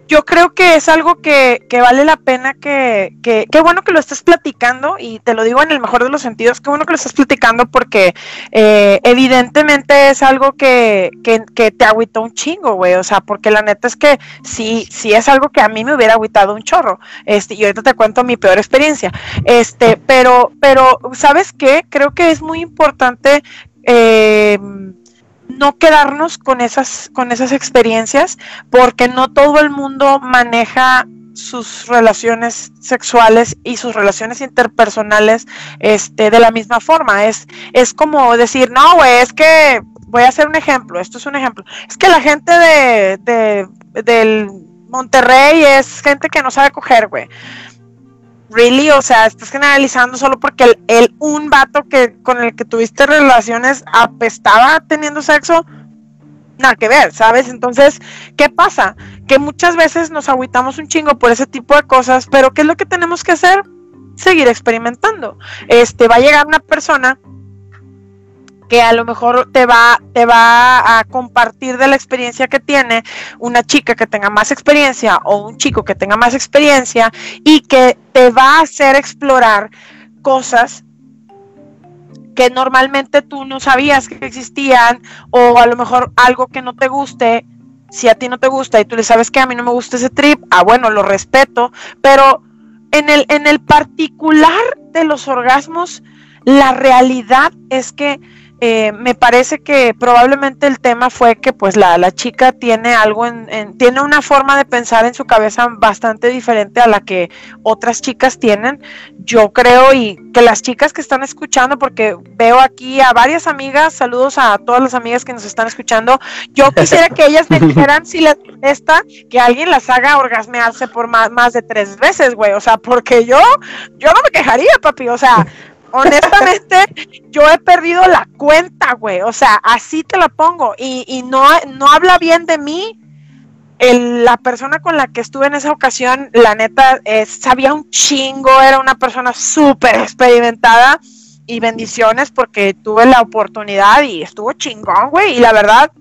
C: yo creo que es algo que, que vale la pena que, que, qué bueno que lo estés platicando y te lo digo en el mejor de los sentidos, qué bueno que lo estés platicando porque eh, evidentemente es algo que, que, que te agüitó un chingo, güey, o sea, porque la neta es que sí, sí es algo que a mí me hubiera agüitado un chorro, este, y ahorita te cuento mi peor experiencia, este, pero, pero, ¿sabes qué? Creo que es muy importante eh, no quedarnos con esas, con esas experiencias, porque no todo el mundo maneja sus relaciones sexuales y sus relaciones interpersonales este, de la misma forma. Es, es como decir, no, güey, es que voy a hacer un ejemplo, esto es un ejemplo. Es que la gente de, de del Monterrey es gente que no sabe coger, güey really, o sea, estás generalizando solo porque el, el, un vato que con el que tuviste relaciones apestaba teniendo sexo, nada que ver, ¿sabes? Entonces, ¿qué pasa? Que muchas veces nos agüitamos un chingo por ese tipo de cosas, pero ¿qué es lo que tenemos que hacer? Seguir experimentando. Este, va a llegar una persona que a lo mejor te va, te va a compartir de la experiencia que tiene una chica que tenga más experiencia o un chico que tenga más experiencia y que te va a hacer explorar cosas que normalmente tú no sabías que existían o a lo mejor algo que no te guste, si a ti no te gusta y tú le sabes que a mí no me gusta ese trip, ah bueno, lo respeto, pero en el, en el particular de los orgasmos, la realidad es que eh, me parece que probablemente el tema fue que pues la, la chica tiene algo en, tiene una forma de pensar en su cabeza bastante diferente a la que otras chicas tienen. Yo creo y que las chicas que están escuchando, porque veo aquí a varias amigas, saludos a todas las amigas que nos están escuchando, yo quisiera que ellas me dijeran si les molesta que alguien las haga orgasmearse por más, más de tres veces, güey, o sea, porque yo, yo no me quejaría, papi, o sea, honestamente, yo he perdido la cuenta, güey. O sea, así te la pongo. Y, no, no habla bien de mí. La persona con la que estuve en esa ocasión, la neta, eh, sabía un chingo, era una persona súper experimentada. Y bendiciones porque tuve la oportunidad y estuvo chingón, güey, y la verdad,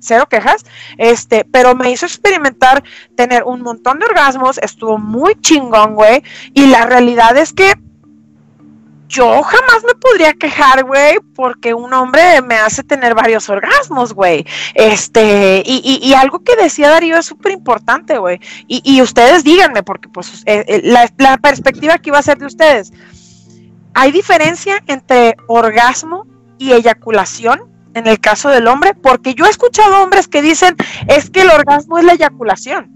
C: cero quejas, este, pero me hizo experimentar tener un montón de orgasmos, estuvo muy chingón, güey, y la realidad es que yo jamás me podría quejar, güey, porque un hombre me hace tener varios orgasmos, güey. Este, y, y, algo que decía Darío es súper importante, güey. Y, y, ustedes díganme, porque pues eh, eh, la, la perspectiva que iba a ser de ustedes. ¿Hay diferencia entre orgasmo y eyaculación en el caso del hombre? Porque yo he escuchado hombres que dicen, es que el orgasmo es la eyaculación.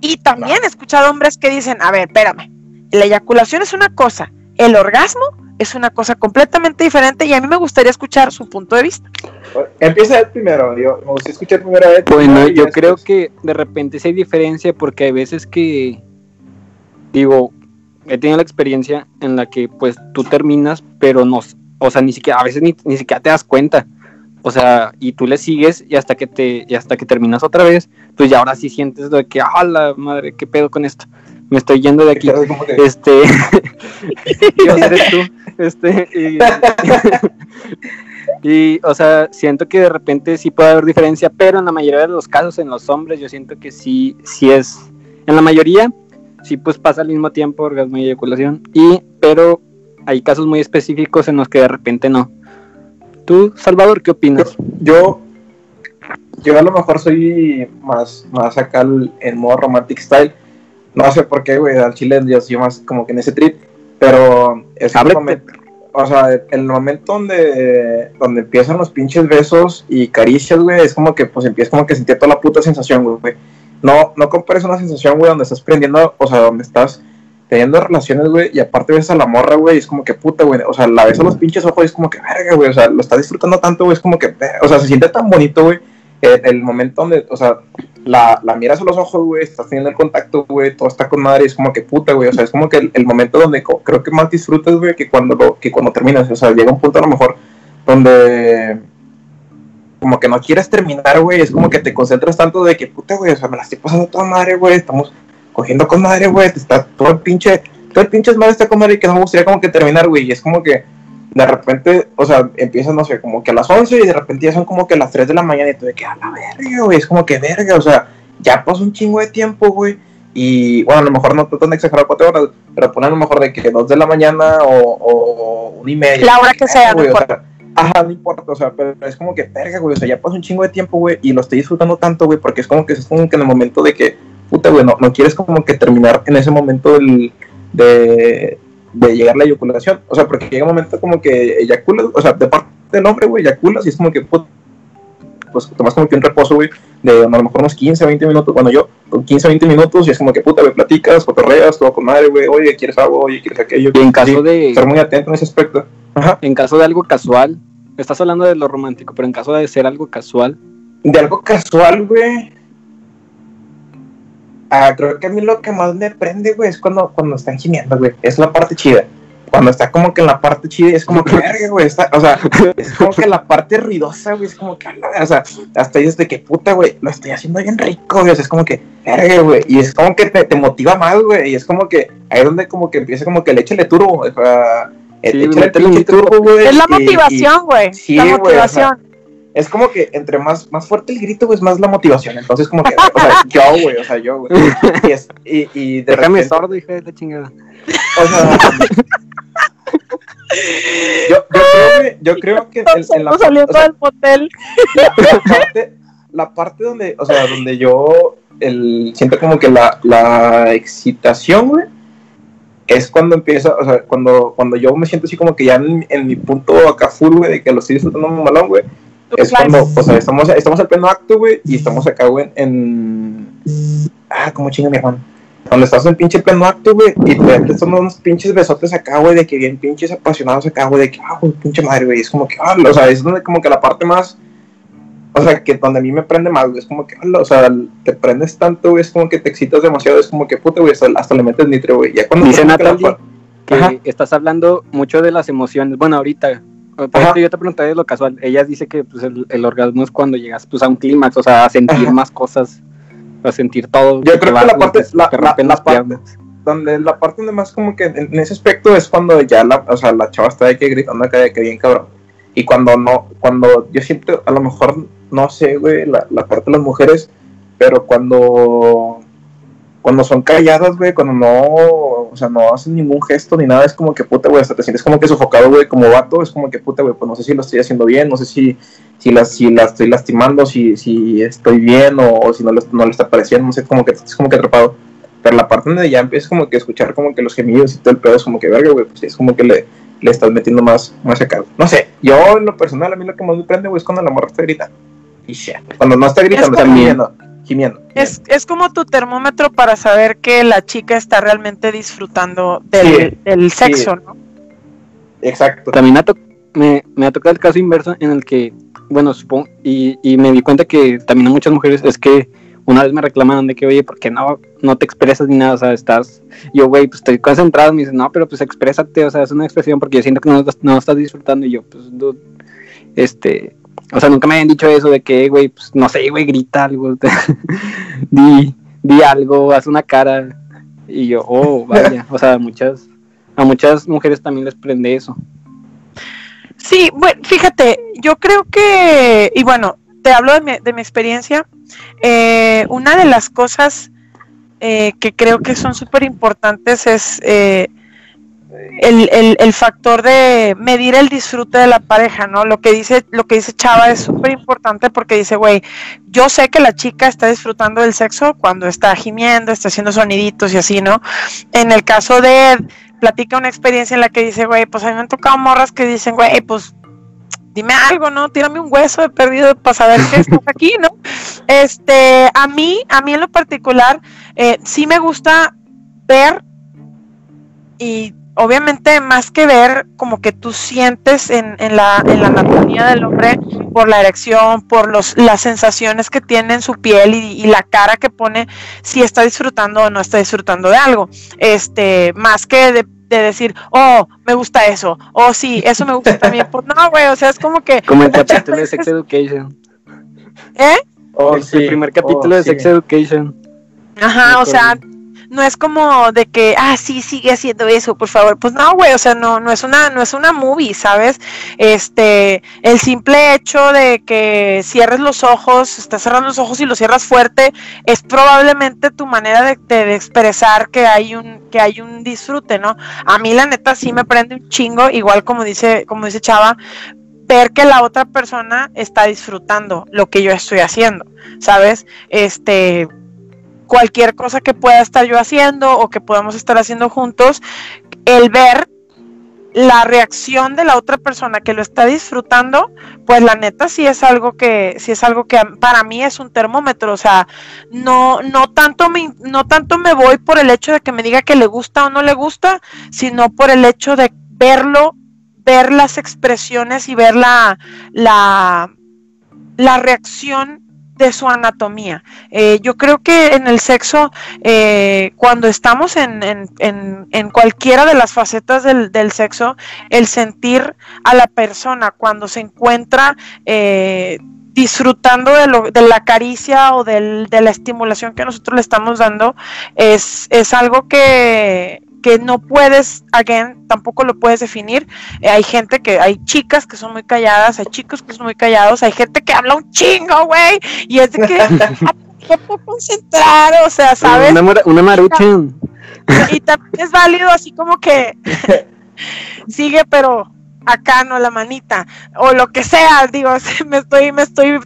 C: Y también he escuchado hombres que dicen, a ver, espérame, la eyaculación es una cosa, el orgasmo es una cosa completamente diferente y a mí me gustaría escuchar su punto de vista.
B: Empieza el primero, yo me gustaría escuchar primero
A: a Bueno, yo creo que de repente sí hay diferencia porque hay veces que, digo, he tenido la experiencia en la que pues tú terminas, pero no, o sea, ni siquiera, a veces ni, ni siquiera te das cuenta. O sea, y tú le sigues y hasta que te, y hasta que terminas otra vez, pues ya ahora sí sientes de que, ah, la madre, qué pedo con esto me estoy yendo de aquí. Este, eres tú. Este, y, o sea, siento que de repente sí puede haber diferencia, pero en la mayoría de los casos, en los hombres, yo siento que sí, sí es, en la mayoría, sí pues pasa al mismo tiempo orgasmo y eyaculación, y, pero hay casos muy específicos en los que de repente no. ¿Tú, Salvador, qué opinas?
B: Yo, yo, a lo mejor soy más, más acá en modo romantic style no sé por qué, güey, al chile yo soy más como que en ese trip, pero es el momento, o sea, el momento donde, donde empiezan los pinches besos y caricias, güey, es como que pues empiezas como que sentir toda la puta sensación, güey. No, no compares una sensación, güey, donde estás prendiendo, o sea, donde estás teniendo relaciones, güey, y aparte ves a la morra, güey, y es como que puta, güey, o sea, la ves a los pinches ojos y es como que verga, güey, o sea, lo estás disfrutando tanto, güey, es como que, o sea, se siente tan bonito, güey, el momento donde, o sea, la, miras a los ojos, güey, estás teniendo el contacto, güey, todo está con madre, es como que puta, güey, o sea, es como que el, momento donde creo que más disfrutas, güey, que cuando, lo, que cuando terminas, o sea, llega un punto a lo mejor donde como que no quieres terminar, güey, es como que te concentras tanto de que puta, güey, o sea, me la estoy pasando toda madre, güey, estamos cogiendo con madre, güey, está todo el pinche, todo el pinche madre está con madre y que no me gustaría como que terminar, güey, y es como que de repente, o sea, empiezan, no sé, como que a las 11 y de repente ya son como que a las 3 de la mañana y tú de que a la verga, güey, es como que verga, o sea, ya pasó un chingo de tiempo, güey. Y bueno, a lo mejor no tan exagerado 4 horas, pero ponen a lo mejor de que 2 de la mañana o, o una y media.
C: La hora que, sea,
B: güey, ajá, no importa, o sea, pero es como que verga, güey, o sea, ya pasó un chingo de tiempo, güey, y lo estoy disfrutando tanto, güey, porque es como que es como que en el momento de que, puta, güey, no, no quieres como que terminar en ese momento del, de de llegar la eyaculación. O sea, porque llega un momento como que eyaculas, o sea, de parte del hombre, güey, eyaculas y es como que, pues, tomas como que un reposo, güey, de a lo mejor unos 15, 20 minutos. Bueno, yo, 15, 20 minutos y es como que, puta, güey, platicas, cotorreas, todo con madre, güey, oye, ¿quieres algo? Oye, ¿quieres aquello?
A: Y en caso de...
B: Estar muy atento en ese aspecto.
A: Ajá. En caso de algo casual, estás hablando de lo romántico, pero en caso de ser algo casual.
B: De algo casual, güey Ah, creo que a mí lo que más me prende, güey, es cuando, cuando están gimiendo, güey. Es la parte chida. Cuando está como que en la parte chida, es como que, verga, güey. Está, o sea, es como que la parte ruidosa, güey, es como que, o sea, hasta dices de que puta, güey, lo estoy haciendo bien rico, güey. O sea, es como que, verga, güey. Y es como que te, te motiva más, güey. Y es como que, ahí es donde como que empieza como que le échale turbo, o sea,
C: sí, turbo, güey. Es la motivación, güey. Sí, la motivación
B: es como que entre más, más fuerte el grito, pues más la motivación. Entonces, como que, o sea, yo, güey, o sea, yo, güey. Y, es, y, y de
A: Déjame repente, sordo, hija de la chingada.
B: O sea, yo, yo creo que, yo creo que
C: el, en la, saliendo o sea, del motel.
B: La, la, parte, la parte donde, o sea, donde yo el, siento como que la, la excitación, güey, es cuando empieza, o sea, cuando, cuando yo me siento así como que ya en, en mi punto acá full, güey, de que lo estoy disfrutando muy malón, güey es cuando, o sea, estamos, estamos al pleno acto, güey, y estamos acá, güey, en. Ah, como chinga mi hermano. Cuando estás en pinche pleno acto, güey, y te son unos pinches besotes acá, güey, de que bien pinches apasionados acá, güey, de que, ah, güey, pinche madre, güey, es como que, ah, o sea, es donde como que la parte más. O sea, que donde a mí me prende más, güey, es como que, ah, o sea, te prendes tanto, güey, es como que te excitas demasiado, es como que, puta, güey, hasta, le metes nitro, güey. Ya cuando.
A: Dice Natalie que, que estás hablando mucho de las emociones. Bueno, ahorita, por yo te pregunté de lo casual. Ella dice que pues, el, orgasmo es cuando llegas pues, a un clímax, o sea, a sentir más cosas. a sentir todo.
B: Yo creo que la parte, la, parte, donde la parte donde más como que en, en ese aspecto es cuando ya la, o sea, la chava está de que gritando acá de que bien cabrón. Y cuando no, cuando yo siento, a lo mejor, no sé, güey, la, la parte de las mujeres, pero cuando, cuando son calladas, güey, cuando no, o sea, no hacen ningún gesto ni nada, es como que puta, güey, hasta te sientes como que sofocado, güey, como vato, es como que puta, güey, pues no sé si lo estoy haciendo bien, no sé si, si la, si la estoy lastimando, si, si estoy bien o, o si no le, no le está pareciendo, no sé, como que es como que atrapado. Pero la parte donde ya empiezas como que a escuchar como que los gemidos y todo el pedo es como que verga, güey, pues es como que le, le estás metiendo más, más acá. No sé, yo en lo personal a mí lo que más me prende, güey, es cuando la morra está gritando. Y shit. Cuando no está gritando, está
C: como-
B: gimiendo. Gimiendo.
C: Es, es como tu termómetro para saber que la chica está realmente disfrutando del,
B: Sí,
C: del sexo, ¿no?
B: Exacto.
A: También me ha, to- me, me ha tocado el caso inverso en el que, bueno, supongo, y, y me di cuenta que también a muchas mujeres es que una vez me reclamaron de que, oye, ¿por qué no, no te expresas ni nada? O sea, estás, yo, güey, pues estoy concentrado, me dicen, no, pero pues exprésate, o sea, es una expresión porque yo siento que no, estás disfrutando y yo, pues, dude, este, o sea, nunca me habían dicho eso de que, güey, pues, no sé, güey, grita algo, di, di algo, haz una cara, y yo, oh, vaya, o sea, a muchas, a muchas mujeres también les prende eso.
C: Sí, bueno, fíjate, yo creo que, y bueno, te hablo de mi, de mi experiencia, eh, una de las cosas eh, que creo que son súper importantes es eh, el, el- el factor de medir el disfrute de la pareja, ¿no? Lo que dice, lo que dice Chava es súper importante porque dice, güey, yo sé que la chica está disfrutando del sexo cuando está gimiendo, está haciendo soniditos y así, ¿no? En el caso de Ed, platica una experiencia en la que dice, güey, pues a mí me han tocado morras que dicen, güey, pues dime algo, ¿no? Tírame un hueso de perdido para saber que estás aquí, ¿no? Este, a mí, a mí en lo particular, eh, sí me gusta ver y obviamente más que ver, como que tú sientes en, en la, en la anatomía del hombre por la erección, por los, las sensaciones que tiene en su piel y, y la cara que pone, si está disfrutando o no está disfrutando de algo. Este, más que de, de decir, oh, me gusta eso, oh, sí, eso me gusta también. Pues no, güey, o sea, es como que,
A: Como el capítulo de Sex Education.
C: ¿eh?
B: Oh,
A: el,
B: sí.
A: el primer capítulo
B: Oh,
A: de
B: sí.
A: Sex Education.
C: Ajá, o sea. No es como de que, ah, sí, sigue haciendo eso, por favor. Pues no, güey, o sea, no, no es una, no es una movie, ¿sabes? Este, el simple hecho de que cierres los ojos, estás cerrando los ojos y los cierras fuerte, es probablemente tu manera de, de- de expresar que hay un, que hay un disfrute, ¿no? A mí la neta sí me prende un chingo, igual como dice, como dice Chava, ver que la otra persona está disfrutando lo que yo estoy haciendo, ¿sabes? Este, cualquier cosa que pueda estar yo haciendo o que podamos estar haciendo juntos, el ver la reacción de la otra persona que lo está disfrutando, pues la neta sí es algo que sí es algo que para mí es un termómetro, o sea, no no tanto me no tanto me voy por el hecho de que me diga que le gusta o no le gusta, sino por el hecho de verlo, ver las expresiones y ver la la la reacción de su anatomía. Eh, yo creo que en el sexo, eh, cuando estamos en, en- en- cualquiera de las facetas del, del sexo, el sentir a la persona cuando se encuentra eh, disfrutando de, lo- de la caricia o del- de la estimulación que nosotros le estamos dando, es, es algo que, que no puedes, again, tampoco lo puedes definir. Eh, hay gente que, hay chicas que son muy calladas, hay chicos que son muy callados, hay gente que habla un chingo, güey, y es de que no puedo concentrar, o sea, ¿sabes?
A: Una, una maruchan.
C: Y también es válido así como que sigue, pero acá no la manita, o lo que sea, digo, me estoy, me estoy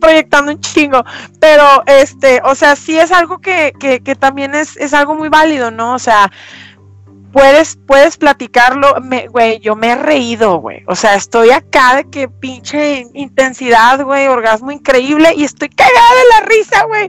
C: proyectando un chingo, pero este, o sea, sí es algo que, que, que también es, es algo muy válido, ¿no? O sea, puedes, puedes platicarlo, güey, yo me he reído, güey, o sea, estoy acá de que pinche intensidad, güey, orgasmo increíble, y estoy cagada de la risa, güey,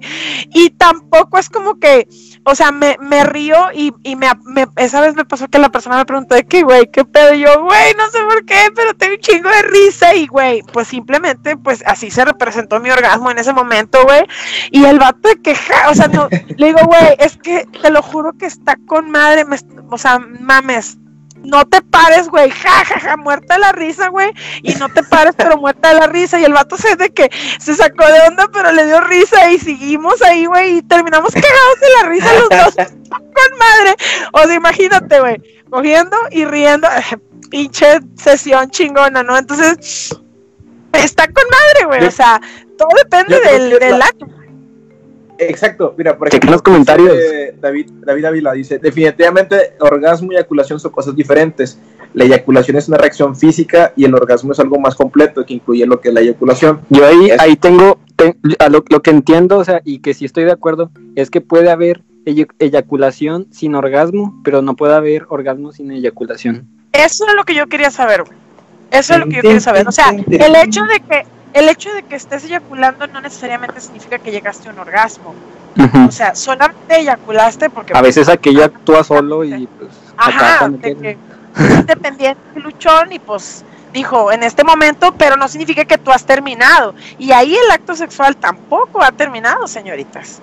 C: y tampoco es como que, o sea, me, me río y, y me, me- esa vez me pasó que la persona me preguntó de qué, güey, qué pedo, y yo, güey, no sé por qué, pero tengo un chingo de risa, y güey, pues simplemente, pues así se representó mi orgasmo en ese momento, güey, y el vato de queja, o sea, no, le digo, güey, es que te lo juro que está con madre, me o sea, mames, no te pares, güey, ja, ja, ja, muerta de la risa, güey, y no te pares, pero muerta de la risa, y el vato se de que se sacó de onda, pero le dio risa, y seguimos ahí, güey, y terminamos cagados de la risa los dos, con madre, o sea, imagínate, güey, cogiendo y riendo, pinche sesión chingona, ¿no? Entonces, está con madre, güey, o sea, todo depende del, del acto.
B: Exacto, mira, por
A: ejemplo, los comentarios.
B: David, David Ávila dice, definitivamente orgasmo y eyaculación son cosas diferentes. La eyaculación es una reacción física y el orgasmo es algo más completo que incluye lo que es la eyaculación.
A: Yo ahí, ahí tengo, lo, que entiendo, o sea, y que sí estoy de acuerdo, es que puede haber eyaculación sin orgasmo, pero no puede haber orgasmo sin eyaculación.
C: Eso es lo que yo quería saber, Eso es lo que yo quería saber. O sea, el hecho de que el hecho de que estés eyaculando no necesariamente significa que llegaste a un orgasmo. O sea, solamente eyaculaste porque...
A: A veces aquello actúa solo y pues...
C: Ajá, de que independiente luchón y pues dijo en este momento, pero no significa que tú has terminado. Y ahí el acto sexual tampoco ha terminado, señoritas.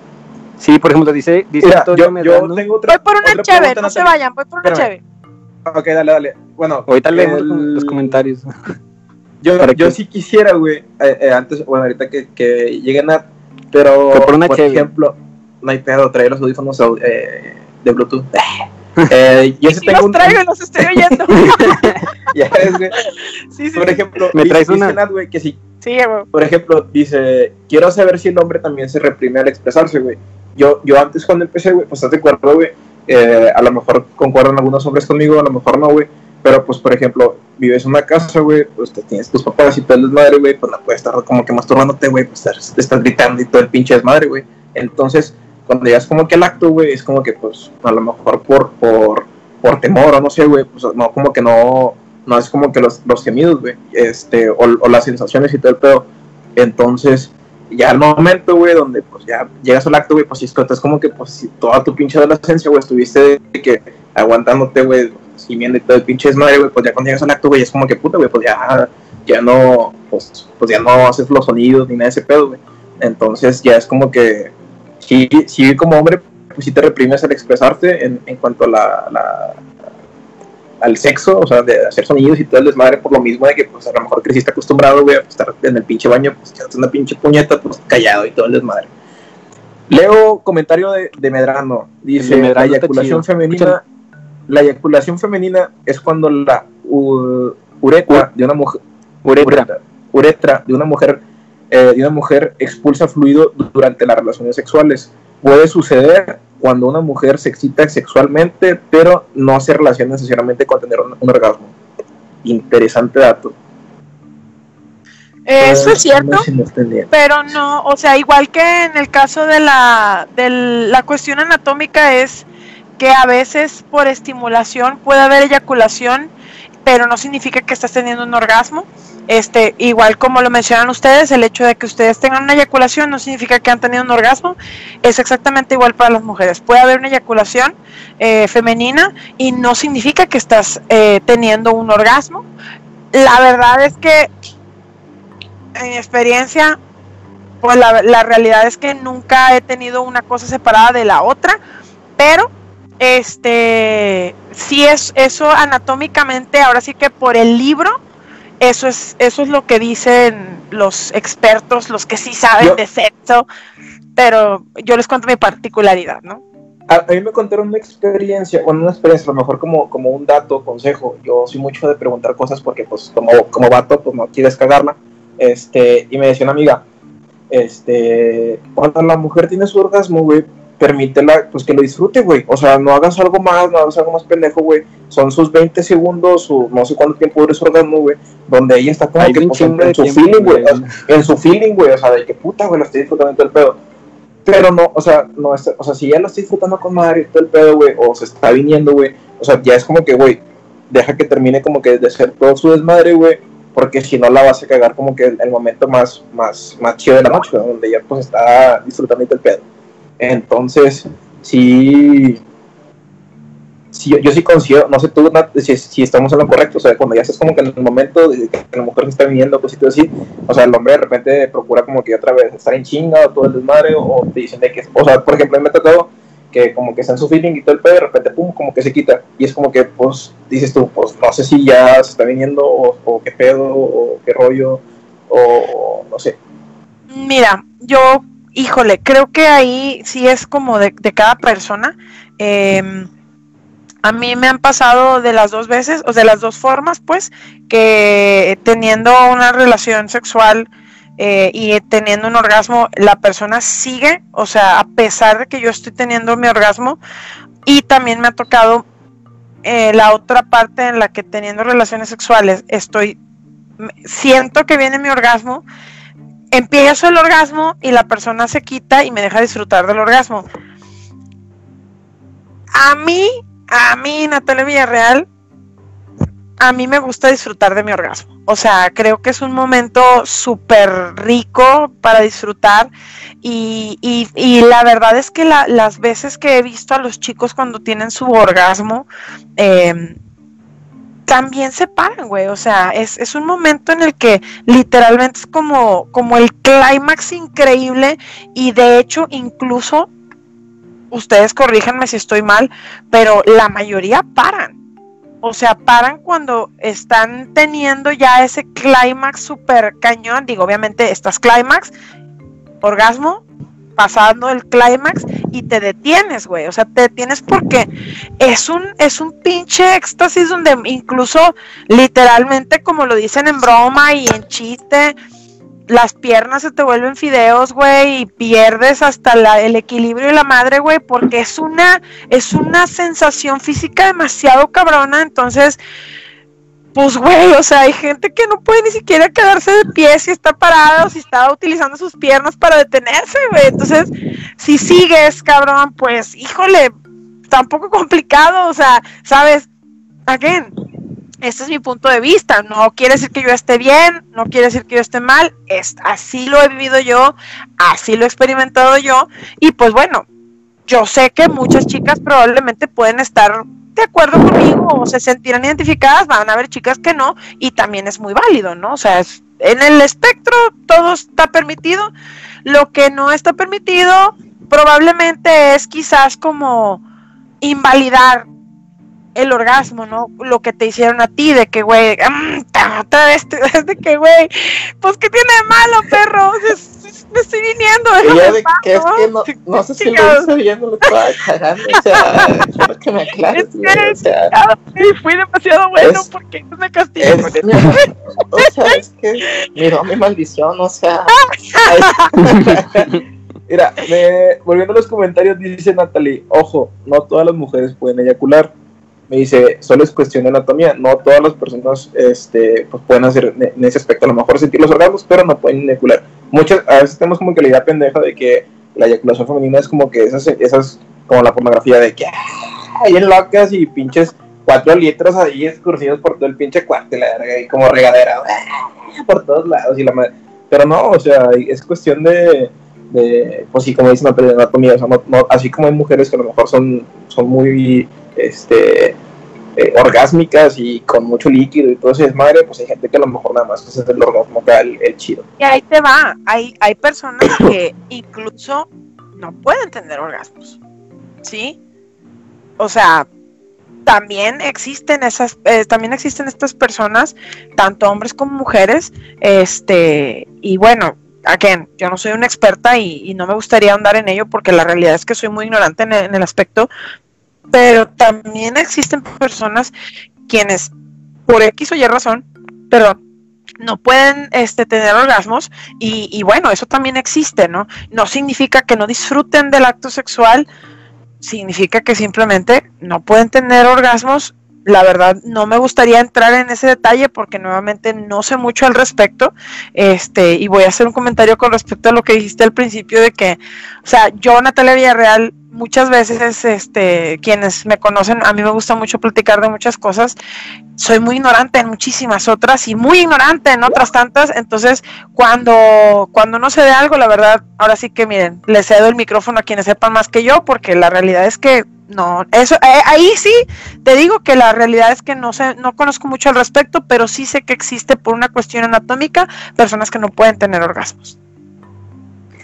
A: Sí, por ejemplo, dice, dice
B: yo, tengo otra,
C: Voy por una chévere, no se vayan, voy por una chévere.
B: Ok, dale, dale. Bueno,
A: ahorita leemos los comentarios.
B: Yo, yo sí quisiera, güey, eh, eh, antes, bueno, ahorita que, que lleguen a, pero, por, ejemplo, no hay pedo, traer los audífonos eh, de Bluetooth.
C: Eh, yo sí tengo los traigo y los estoy oyendo.
B: ya es, güey. Sí, sí. Por ejemplo,
A: me traes una.
B: Nat, güey, que sí.
C: Sí, güey.
B: Por ejemplo, dice, quiero saber si el hombre también se reprime al expresarse, güey. Yo, yo antes cuando empecé, güey, pues te acuerdo, güey, eh, a lo mejor concuerdan algunos hombres conmigo, a lo mejor no, güey. Pero, pues, por ejemplo, vives en una casa, güey, pues te tienes tus papás y todo el desmadre, güey, pues no puedes estar como que masturbándote, güey, pues te estás gritando y todo el pinche desmadre, güey. Entonces, cuando llegas como que al acto, güey, es como que, pues, a lo mejor por, por, por temor o no sé, güey, pues no, como que no, no es como que los, los gemidos, güey, este, o, o, las sensaciones y todo el pedo. Entonces, ya al momento, güey, donde pues ya llegas al acto, güey, pues si es como que, pues, toda tu pinche adolescencia, güey, estuviste de que aguantándote, güey, y todo el pinche desmadre, güey, pues ya cuando llegas al acto, güey, es como que puta, güey, pues ya, ya no, pues, pues ya no haces los sonidos ni nada de ese pedo, güey. Entonces ya es como que, sí, sí como hombre, pues sí te reprimes al expresarte en, en cuanto a la, al sexo, o sea, de hacer sonidos y todo el desmadre por lo mismo de que, pues a lo mejor creciste acostumbrado, güey, a estar en el pinche baño, pues una pinche puñeta, pues callado y todo el desmadre. Leo comentario de, de Medrano. Dice, la eyaculación femenina la eyaculación femenina es cuando la uretra de una mujer uretra, de una mujer eh, de una mujer expulsa fluido durante las relaciones sexuales. Puede suceder cuando una mujer se excita sexualmente, pero no hace relación necesariamente con tener un, orgasmo. Interesante dato.
C: Eso es cierto, pero no, o sea, igual que en el caso de la, de la cuestión anatómica es que a veces por estimulación puede haber eyaculación, pero no significa que estás teniendo un orgasmo. Este, igual como lo mencionan ustedes, el hecho de que ustedes tengan una eyaculación no significa que han tenido un orgasmo, es exactamente igual para las mujeres. Puede haber una eyaculación eh, femenina y no significa que estás eh, teniendo un orgasmo. La verdad es que, en mi experiencia, pues la, la realidad es que nunca he tenido una cosa separada de la otra, pero este, si es eso anatómicamente, ahora sí que por el libro, eso es, eso es lo que dicen los expertos, los que sí saben de sexo, pero yo les cuento mi particularidad, ¿no?
B: A, mí me contaron una experiencia, bueno, una experiencia, a lo mejor como, como un dato, consejo. Yo soy mucho de preguntar cosas porque, pues, como, como vato, pues no quieres cagarla. Este, y me decía una amiga, este, cuando la mujer tiene su orgasmo, güey, permítela, pues que lo disfrute, güey. O sea, no hagas algo más, no hagas algo más pendejo, güey. Son sus 20 segundos, o no sé cuánto tiempo dure su orgasmo, güey. Donde ella está como que pues, en, su feeling, güey. En su feeling, güey. O sea, de que puta, güey, lo estoy disfrutando todo el pedo. Pero no, o sea, no, o sea, si ya lo estoy disfrutando con madre todo el pedo, güey, o se está viniendo, güey. O sea, ya es como que, güey, deja que termine como que de ser todo su desmadre, güey. Porque si no la vas a cagar como que el, momento más, más, más chido de la noche, donde ya pues está disfrutando todo el pedo. Entonces, sí, yo, sí considero, no sé tú si, estamos en lo correcto, o sea, cuando ya estás como que en el momento de que la mujer se está viniendo, así, o sea, el hombre de repente procura como que otra vez estar en chinga o todo el desmadre, o, te dicen de que, o sea, por ejemplo, me ha tocado que como que está en su feeling y todo el pedo, de repente, pum, como que se quita. Y es como que, pues, dices tú, pues, no sé si ya se está viniendo, o, qué pedo, o qué rollo, o no sé.
C: Mira, yo, híjole, creo que ahí sí es como de, cada persona. Eh, a mí me han pasado de las dos veces, o de las dos formas, pues, que teniendo una relación sexual eh, y teniendo un orgasmo, la persona sigue, o sea, a pesar de que yo estoy teniendo mi orgasmo, y también me ha tocado eh, la otra parte en la que teniendo relaciones sexuales estoy, siento que viene mi orgasmo, empiezo el orgasmo y la persona se quita y me deja disfrutar del orgasmo. A mí a mí, Natalia Villarreal, a mí me gusta disfrutar de mi orgasmo. O sea, creo que es un momento súper rico para disfrutar y, y, la verdad es que las veces que he visto a los chicos cuando tienen su orgasmo, em, también se paran, güey. O sea, es, es, un momento en el que literalmente es como, como el clímax increíble y de hecho incluso ustedes corríjanme si estoy mal, pero la mayoría paran. O sea, paran cuando están teniendo ya ese clímax super cañón. Digo, obviamente estás clímax, orgasmo, pasando el clímax y te detienes, güey. O sea, te detienes porque es un, es un pinche éxtasis donde incluso literalmente, como lo dicen en broma y en chiste, las piernas se te vuelven fideos, güey, y pierdes hasta el equilibrio y la madre, güey, porque es una, es una sensación física demasiado cabrona, entonces, pues, güey, o sea, hay gente que no puede ni siquiera quedarse de pie si está parada o si está utilizando sus piernas para detenerse, güey, entonces, si sigues, cabrón, pues, híjole, está un poco complicado, o sea, ¿sabes? Again, este es mi punto de vista. No quiere decir que yo esté bien, no quiere decir que yo esté mal. Es, así lo he vivido yo, así lo he experimentado yo. Y pues bueno, yo sé que muchas chicas probablemente pueden estar de acuerdo conmigo o se sentirán identificadas, van a haber chicas que no, y también es muy válido, ¿no? O sea, en el espectro todo está permitido. Lo que no está permitido probablemente es quizás como invalidar el orgasmo, ¿no? Lo que te hicieron a ti, de que, güey, otra vez, de que, güey, pues, ¿qué tiene de malo, perro? me estoy viniendo,
B: de de, que es que no, no sé si lo hice bien, lo estaba cagando, o sea, quiero que me aclares,
C: o sea, fui demasiado bueno es, porque no me castigo.
B: o sea, es que miró mi maldición, o sea, Mira, me, volviendo a los comentarios, dice Natalie, ojo, no todas las mujeres pueden eyacular me dice, solo es cuestión de anatomía, no todas las personas este, pues pueden hacer en ese aspecto, a lo mejor sentir los órganos, pero no pueden eyacular. Muchas, a veces tenemos como que la idea pendeja de que la eyaculación femenina es como que esas, esas como la pornografía de que hay en locas y pinches cuatro litros ahí escurridos por todo el pinche cuarto, la como regadera, por todos lados, y la. Pero no, o sea, es cuestión de, pues sí, como dicen, la anatomía, o sea, no, así como hay mujeres que a lo mejor son, son muy este, eh, orgásmicas y con mucho líquido y todo ese desmadre, pues hay gente que a lo mejor nada más es el orgasmo acá, el, chido.
C: Y ahí te va, hay, hay personas que incluso no pueden tener orgasmos, ¿sí? O sea, también existen esas, eh, también existen estas personas, tanto hombres como mujeres, este, y bueno, again, yo no soy una experta y, no me gustaría andar en ello porque la realidad es que soy muy ignorante en el aspecto, pero también existen personas quienes por X o Y razón, pero no pueden este, tener orgasmos y, y, bueno, eso también existe, ¿no? No significa que no disfruten del acto sexual, significa que simplemente no pueden tener orgasmos. La verdad, no me gustaría entrar en ese detalle porque nuevamente no sé mucho al respecto. Este, y voy a hacer un comentario con respecto a lo que dijiste al principio de que, o sea, yo, Natalia Villarreal, muchas veces, este, quienes me conocen, a mí me gusta mucho platicar de muchas cosas. Soy muy ignorante en muchísimas otras y muy ignorante en otras tantas. Entonces, cuando, cuando no sé de algo, la verdad, ahora sí que miren, le cedo el micrófono a quienes sepan más que yo, porque la realidad es que no, eso, eh, ahí sí te digo que la realidad es que no sé, no conozco mucho al respecto, pero sí sé que existe por una cuestión anatómica personas que no pueden tener orgasmos.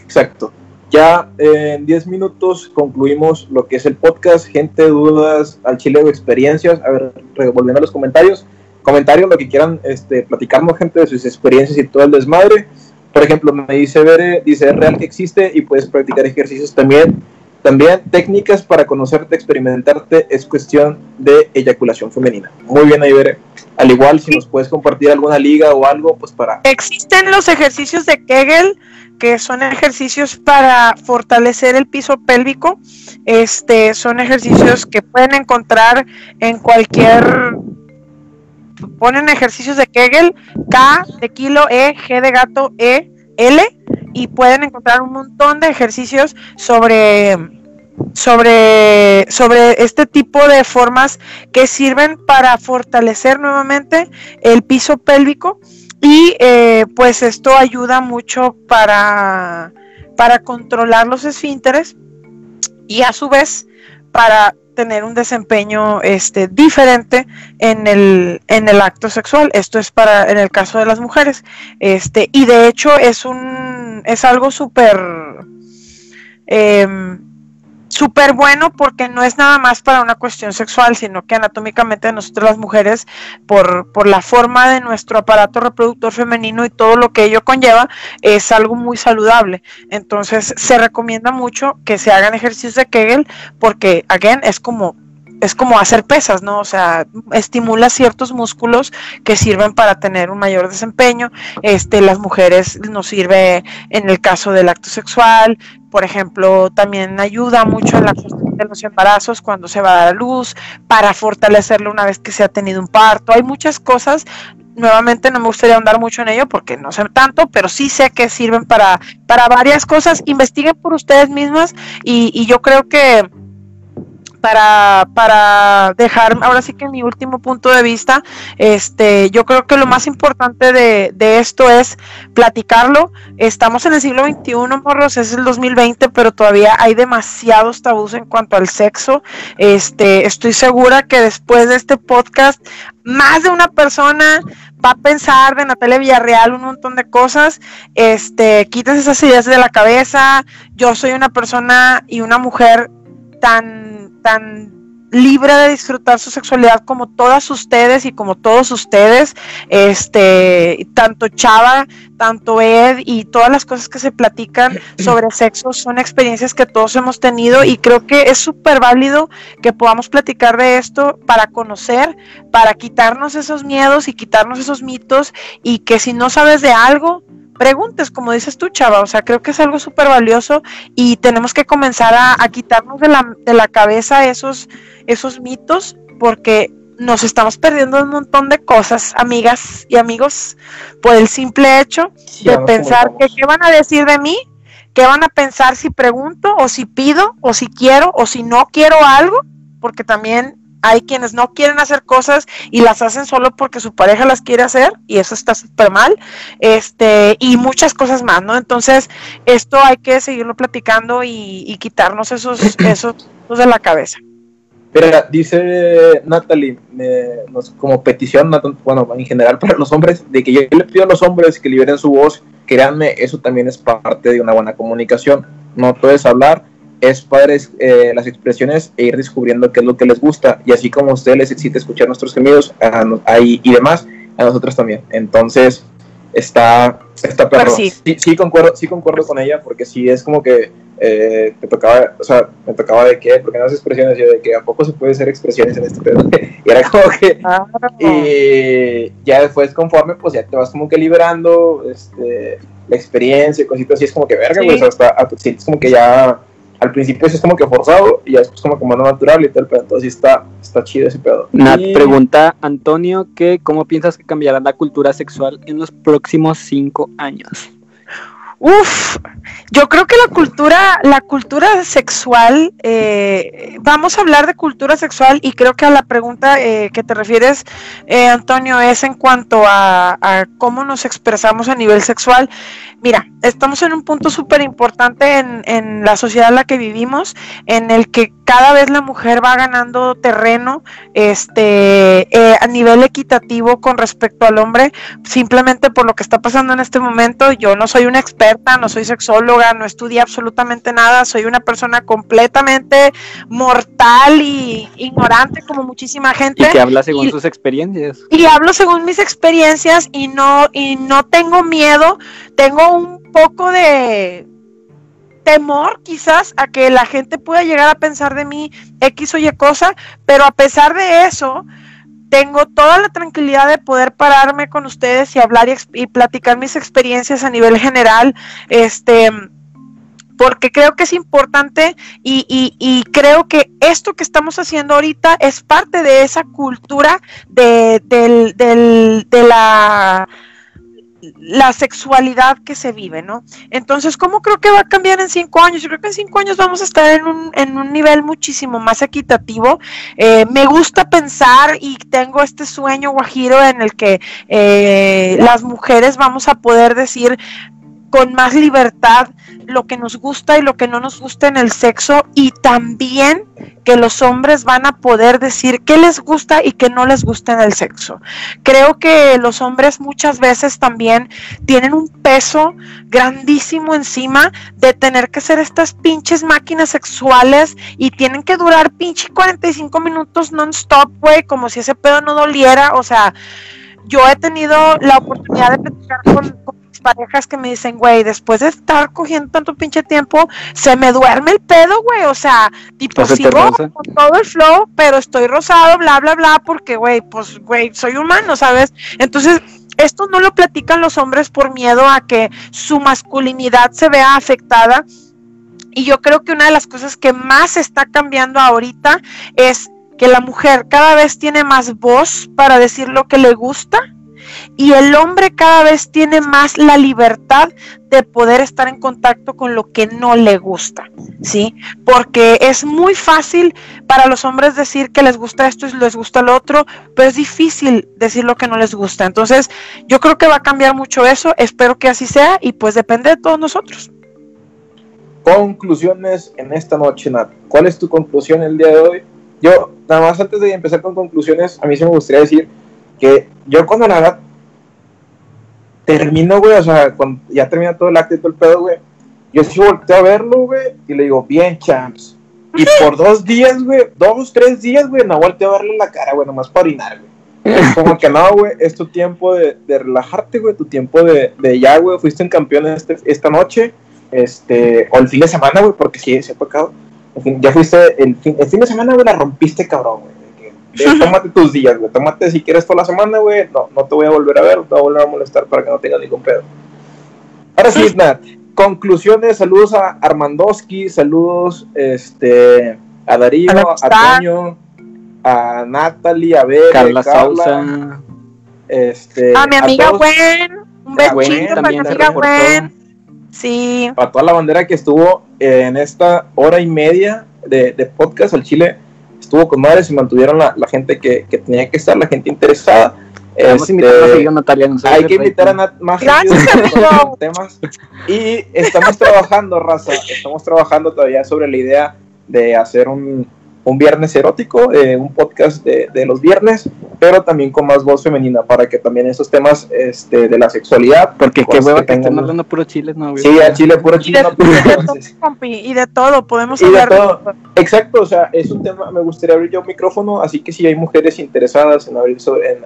B: Exacto. ya en 10 minutos concluimos lo que es el podcast. Gente, dudas al chile o experiencias. A ver, volviendo a los comentarios. Comentarios, lo que quieran este, platicarnos, gente, de sus experiencias y todo el desmadre. Por ejemplo, me dice Bere, dice, es real que existe y puedes practicar ejercicios también. También técnicas para conocerte, experimentarte, es cuestión de eyaculación femenina. Muy bien ahí, Bere. Al igual, si nos puedes compartir alguna liga o algo, pues para...
C: Existen los ejercicios de Kegel que son ejercicios para fortalecer el piso pélvico. Este, son ejercicios que pueden encontrar en cualquier ponen ejercicios de Kegel, K de kilo, E, G de gato, E, L, y pueden encontrar un montón de ejercicios sobre, sobre, sobre este tipo de formas que sirven para fortalecer nuevamente el piso pélvico y eh, pues esto ayuda mucho para, para controlar los esfínteres y a su vez para tener un desempeño este diferente en el, en el acto sexual. Esto es para en el caso de las mujeres. Este, y de hecho es un es algo súper eh, bueno porque no es nada más para una cuestión sexual, sino que anatómicamente nosotros las mujeres, por, por la forma de nuestro aparato reproductor femenino y todo lo que ello conlleva, es algo muy saludable. Entonces se recomienda mucho que se hagan ejercicios de Kegel porque, again, es como es como hacer pesas, ¿no? O sea, estimula ciertos músculos que sirven para tener un mayor desempeño. Este, las mujeres nos sirve en el caso del acto sexual, por ejemplo, también ayuda mucho en la cuestión de los embarazos cuando se va a dar a luz, para fortalecerlo una vez que se ha tenido un parto. Hay muchas cosas nuevamente no me gustaría ahondar mucho en ello porque no sé tanto, pero sí sé que sirven para, para varias cosas. Investiguen por ustedes mismas y, y yo creo que para, para dejar ahora sí que mi último punto de vista, este, yo creo que lo más importante de, de esto es platicarlo. Estamos en el siglo XXI, morros, es el 2020, pero todavía hay demasiados tabús en cuanto al sexo. Este, estoy segura que después de este podcast, más de una persona va a pensar de Natalia Villarreal un montón de cosas, este, quitas esas ideas de la cabeza, yo soy una persona y una mujer tan tan libre de disfrutar su sexualidad como todas ustedes y como todos ustedes, este, tanto Chava, tanto Ed y todas las cosas que se platican sobre sexo son experiencias que todos hemos tenido y creo que es súper válido que podamos platicar de esto para conocer, para quitarnos esos miedos y quitarnos esos mitos y que si no sabes de algo, preguntes, como dices tú, Chava. O sea, creo que es algo súper valioso y tenemos que comenzar a, quitarnos de la, de la cabeza esos, esos mitos porque nos estamos perdiendo un montón de cosas, amigas y amigos, por el simple hecho de pensar que qué van a decir de mí, qué van a pensar si pregunto o si pido o si quiero o si no quiero algo, porque también hay quienes no quieren hacer cosas y las hacen solo porque su pareja las quiere hacer y eso está súper mal, este, y muchas cosas más, ¿no? Entonces, esto hay que seguirlo platicando y, quitarnos esos, esos de la cabeza.
B: Pero dice Natalie, como petición, bueno, en general para los hombres, de que yo le pido a los hombres que liberen su voz, créanme, eso también es parte de una buena comunicación. No puedes hablar, es padre eh, las expresiones e ir descubriendo qué es lo que les gusta. Y así como a ustedes les excita escuchar nuestros gemidos ahí y demás, a nosotros también. Entonces, está, está perro. Sí. sí. concuerdo, sí concuerdo con ella, porque sí es como que eh, te tocaba, o sea, me tocaba de qué, porque no haces expresiones, yo de que a poco se puede hacer expresiones en este pedo. y era como que, ah. y ya después conforme, pues ya te vas como que liberando, este, la experiencia y cositas así, es como que verga, pues hasta, sientes como que ya al principio es como que forzado y después como que más natural y tal, pero entonces está, está chido ese pedo.
A: Nat pregunta Antonio que cómo piensas que cambiará la cultura sexual en los próximos cinco años.
C: Uf, yo creo que la cultura, la cultura sexual, eh, vamos a hablar de cultura sexual y creo que a la pregunta eh, que te refieres, eh, Antonio, es en cuanto a, a, cómo nos expresamos a nivel sexual. Mira, estamos en un punto súper importante en, en, la sociedad en la que vivimos, en el que cada vez la mujer va ganando terreno este, eh, a nivel equitativo con respecto al hombre, simplemente por lo que está pasando en este momento. Yo no soy una experta no soy sexóloga, no estudié absolutamente nada, soy una persona completamente mortal y ignorante como muchísima gente.
A: Y que habla según sus experiencias.
C: Y hablo según mis experiencias y no, y no tengo miedo, tengo un poco de temor quizás a que la gente pueda llegar a pensar de mí X o Y cosa, pero a pesar de eso, tengo toda la tranquilidad de poder pararme con ustedes y hablar y, platicar mis experiencias a nivel general, este, porque creo que es importante y, creo que esto que estamos haciendo ahorita es parte de esa cultura de, de la la sexualidad que se vive, ¿no? Entonces, ¿cómo creo que va a cambiar en cinco años? Yo creo que en cinco años vamos a estar en un, en un nivel muchísimo más equitativo. Eh, me gusta pensar y tengo este sueño guajiro en el que eh, las mujeres vamos a poder decir con más libertad lo que nos gusta y lo que no nos gusta en el sexo y también que los hombres van a poder decir qué les gusta y qué no les gusta en el sexo. Creo que los hombres muchas veces también tienen un peso grandísimo encima de tener que ser estas pinches máquinas sexuales y tienen que durar pinche 45 minutos non-stop, güey, como si ese pedo no doliera. O sea, yo he tenido la oportunidad de platicar con parejas que me dicen, güey, después de estar cogiendo tanto pinche tiempo, se me duerme el pedo, güey. O sea, tipo, sigo con todo el flow, pero estoy rosado, bla, bla, bla, porque, güey, pues, güey, soy humano, ¿sabes? Entonces, esto no lo platican los hombres por miedo a que su masculinidad se vea afectada. Y yo creo que una de las cosas que más está cambiando ahorita es que la mujer cada vez tiene más voz para decir lo que le gusta y el hombre cada vez tiene más la libertad de poder estar en contacto con lo que no le gusta, ¿sí? Porque es muy fácil para los hombres decir que les gusta esto y les gusta lo otro, pero es difícil decir lo que no les gusta. Entonces, yo creo que va a cambiar mucho eso, espero que así sea y pues depende de todos nosotros.
B: Conclusiones en esta noche, Nat. ¿Cuál es tu conclusión el día de hoy? Yo, nada más antes de empezar con conclusiones, a mí sí me gustaría decir que yo cuando nada termino, güey, o sea, cuando ya termina todo el acto y todo el pedo, güey, yo sí volteo a verlo, güey, y le digo, bien, champs. Y por dos días, güey, dos, tres días, güey, no volteo a verle la cara, güey, nomás para orinar, güey. Como que no, güey, es tu tiempo de, de relajarte, güey, tu tiempo de, de ya, güey, fuiste un campeón este, esta noche, este, o el fin de semana, güey, porque sí, se ha tocado. ya fuiste, el fin, el fin de semana, güey, la rompiste, cabrón, güey tómate tus días, güey. Tómate si quieres toda la semana, güey. No, no te voy a volver a ver, no te voy a volver a molestar para que no tengas ningún pedo. Ahora sí, Nat. Conclusiones, saludos a Armandowski, saludos este, a Darío, a, Toño, a Natalie, a Bebe,
A: Carla, Carla
B: Este,
C: a mi amiga Gwen, un besito para mi amiga Gwen. Sí.
B: Para toda la bandera que estuvo en esta hora y media de, de podcast al Chile estuvo con madres y mantuvieron la, la gente que, que, tenía que estar, la gente interesada.
A: Este, a Natalia,
B: hay que invitar a Nat más temas. Y estamos trabajando, raza, estamos trabajando todavía sobre la idea de hacer un, un viernes erótico, eh, un podcast de, de, los viernes, pero también con más voz femenina, para que también esos temas este, de la sexualidad.
A: Porque qué pues, hueva que, estén hablando puro chile, ¿no?
B: Sí, a Chile, puro chile.
C: Y de, todo, podemos
B: y hablar de todo. Exacto, o sea, es un tema, me gustaría abrir yo un micrófono, así que si hay mujeres interesadas en, abrir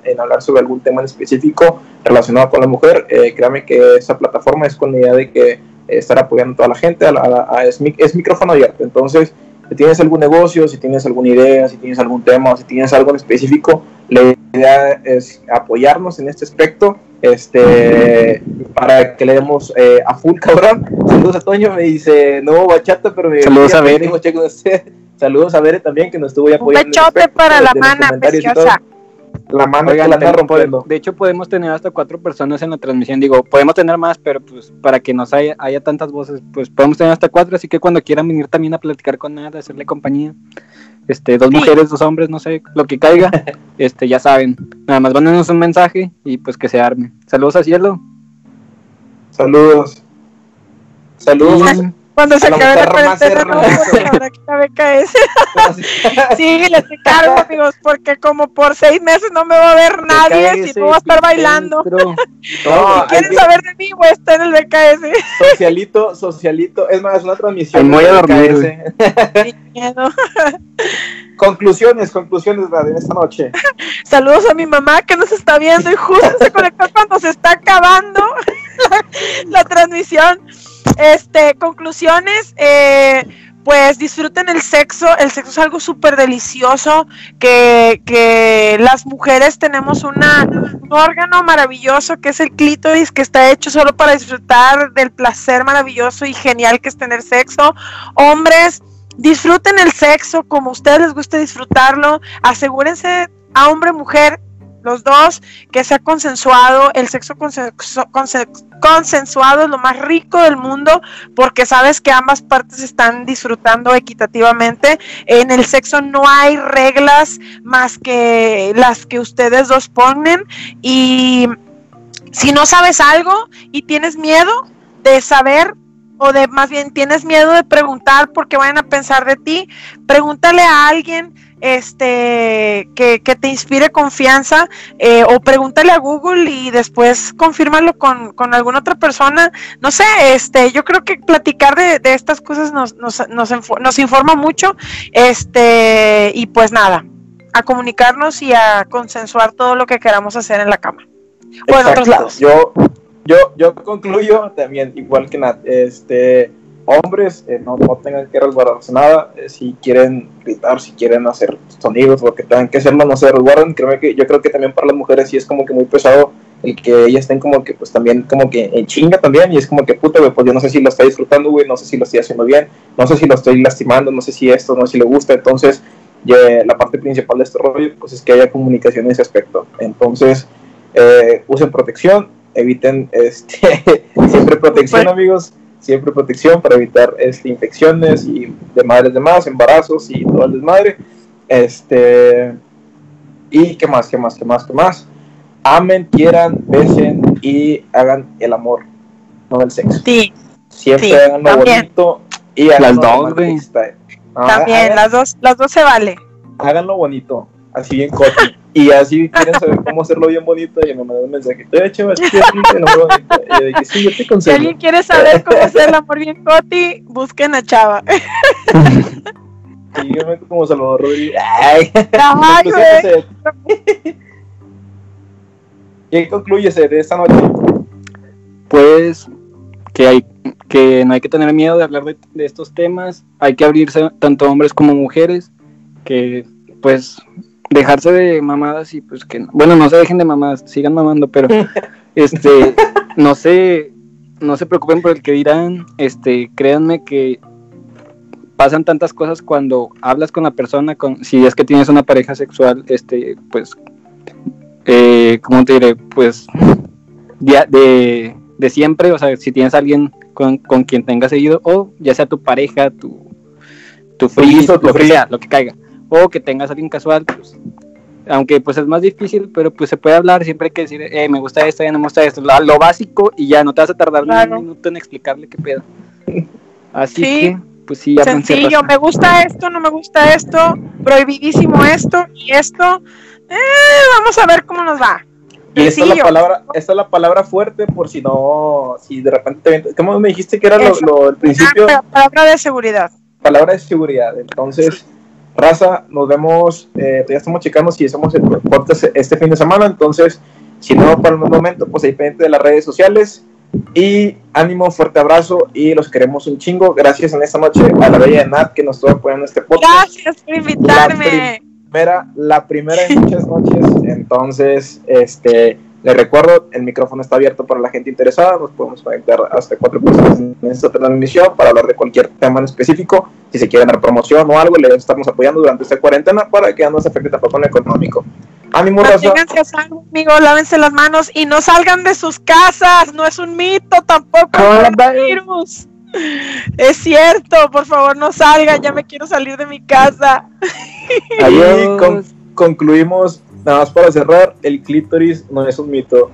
B: en, hablar sobre algún tema en específico relacionado con la mujer, eh, créame que esa plataforma es con la idea de que estar apoyando a toda la gente, a, es, es micrófono abierto, entonces si tienes algún negocio, si tienes alguna idea, si tienes algún tema, si tienes algo en específico, la idea es apoyarnos en este aspecto este para que le demos eh, a full cabrón. Saludos a Toño, me dice, no bachata, pero me
A: Saludos a Bere.
B: Saludos a Bere también que nos estuvo apoyando.
C: Un bechote para la mana preciosa
B: la mano que la está rompiendo.
A: De hecho, podemos tener hasta cuatro personas en la transmisión. Digo, podemos tener más, pero pues para que nos haya, haya tantas voces, pues podemos tener hasta cuatro. Así que cuando quieran venir también a platicar con nada, hacerle compañía, este, dos mujeres, dos hombres, no sé, lo que caiga, este, ya saben. Nada más mándenos un mensaje y pues que se arme. Saludos a Cielo.
B: Saludos. Saludos.
C: Cuando se acabe la cuarentena, no, porque ahora que la BKS. Sí, les encargo, amigos, porque como por seis meses no me va a ver nadie, si no voy a estar bailando.
B: No,
C: Si quieren
B: que-
C: saber de mí, voy a estar en el BKS.
B: socialito, socialito, es más, una transmisión.
A: Voy a
B: de
A: dormir,
C: miedo.
B: Conclusiones, conclusiones en esta noche.
C: Saludos a mi mamá que nos está viendo y justo se conectó cuando se está acabando la, la transmisión. Este, conclusiones, eh, pues disfruten el sexo, el sexo es algo súper delicioso, que, que las mujeres tenemos una, un órgano maravilloso que es el clítoris, que está hecho solo para disfrutar del placer maravilloso y genial que es tener sexo. Hombres, disfruten el sexo como a ustedes les guste disfrutarlo, asegúrense a hombre, mujer, los dos, que sea consensuado, el sexo consen- consen- consensuado es lo más rico del mundo porque sabes que ambas partes están disfrutando equitativamente. En el sexo no hay reglas más que las que ustedes dos ponen y si no sabes algo y tienes miedo de saber o de más bien tienes miedo de preguntar porque vayan a pensar de ti, pregúntale a alguien este que, que te inspire confianza eh, o pregúntale a Google y después confírmalo con, con alguna otra persona. No sé, este, yo creo que platicar de, de estas cosas nos, nos, nos, nos informa mucho. Este, y pues nada, a comunicarnos y a consensuar todo lo que queramos hacer en la cama. O en otros lados.
B: Yo, yo, yo concluyo también, igual que Nat, este, hombres eh, no, no tengan que resguardarse nada, eh, si quieren gritar, si quieren hacer sonidos, lo que tengan que hacerlo, no se resguarden, créeme que yo creo que también para las mujeres sí es como que muy pesado el que ellas estén como que pues también como que en chinga también y es como que puta güey, pues yo no sé si lo estoy disfrutando güey, no sé si lo estoy haciendo bien, no sé si lo estoy lastimando, no sé si esto, no sé si le gusta, entonces la parte principal de este rollo pues es que haya comunicación en ese aspecto, entonces eh, usen protección, eviten este siempre protección
C: Bueno.
B: amigos, siempre protección para evitar este, infecciones y de madres demás, embarazos y todo el desmadre. Este y qué más, qué más, qué más, qué más. Amen, quieran, besen y hagan el amor, no el sexo.
C: Sí,
B: Siempre
C: Sí,
B: hagan lo
C: también.
B: bonito y hagan
A: Las
B: lo
A: dos.
B: Ah,
C: también,
B: hagan-
C: las dos, las dos se vale.
B: háganlo bonito, así bien coti. Y así quieren saber cómo hacerlo bien bonito, y me mandan un mensaje. Bonito. Y yo dije, sí, yo te
C: Si alguien quiere saber cómo hacer el amor bien coti, busquen a Chava.
B: Sígueme como Salvador Rodríguez. Ay,
C: Ay,
B: conclusiones,
C: güey.
B: ¿Qué concluyes de esta noche?
A: Pues que hay que no hay que tener miedo de hablar de, de estos temas, hay que abrirse tanto hombres como mujeres, que pues dejarse de mamadas y pues que no- bueno no se dejen de mamadas, sigan mamando, pero este no se no se preocupen por el que dirán, este créanme que pasan tantas cosas cuando hablas con la persona, con si es que tienes una pareja sexual, este pues eh, ¿cómo te diré? Pues de, de, de siempre, o sea, si tienes a alguien con, con quien tengas seguido, o ya sea tu pareja, tu, tu que sea, lo que caiga, o que tengas a alguien casual, pues, aunque pues es más difícil, pero pues se puede hablar, siempre hay que decir, eh, me gusta esto, ya no me gusta esto, lo, lo básico, y ya no te vas a tardar ni
C: Claro.
A: un minuto en explicarle qué pedo. Así
C: Sí.
A: que, pues sí, ábranse,
C: Sencillo, me gusta esto, no me gusta esto, prohibidísimo esto y esto. Eh, vamos a ver cómo nos va.
B: Y esta es la
C: Sencillo.
B: palabra, esta es la palabra fuerte por si no, si de repente te ¿Cómo me dijiste que era lo, lo- el principio?
C: Ah, palabra de seguridad.
B: Palabra de seguridad. Entonces, raza, nos vemos, eh, ya estamos checando si hacemos el podcast este fin de semana, entonces, si no para el momento, pues ahí pendiente de las redes sociales. Y ánimo, fuerte abrazo y los queremos un chingo. Gracias en esta noche a la bella de Nat que nos estuvo apoyando este podcast.
C: Gracias por invitarme.
B: primera, la primera en muchas noches. Entonces, este, les recuerdo, el micrófono está abierto para la gente interesada. Nos podemos conectar hasta cuatro personas en esta transmisión para hablar de cualquier tema en específico. Si se quieren dar promoción o algo, les estamos apoyando durante esta cuarentena para que no se afecte tampoco en lo económico. Ánimo, raza.
C: Manténganse a salvo, amigos, lávense las manos y no salgan de sus casas. No es un mito tampoco. el coronavirus. Es cierto, por favor no salgan, ya me quiero salir de mi casa.
B: Con- concluimos, nada más para cerrar, el clítoris no es un mito,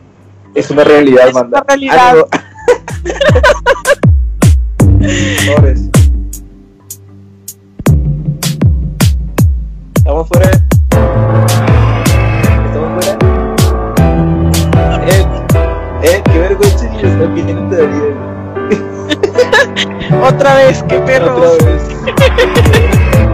B: es una realidad,
C: es manda.
B: Una
C: realidad.
B: Estamos fuera. Estamos fuera. Eh, eh, qué vergüenza si están viendo todavía.
C: Otra vez, qué perros.
B: Otra vez.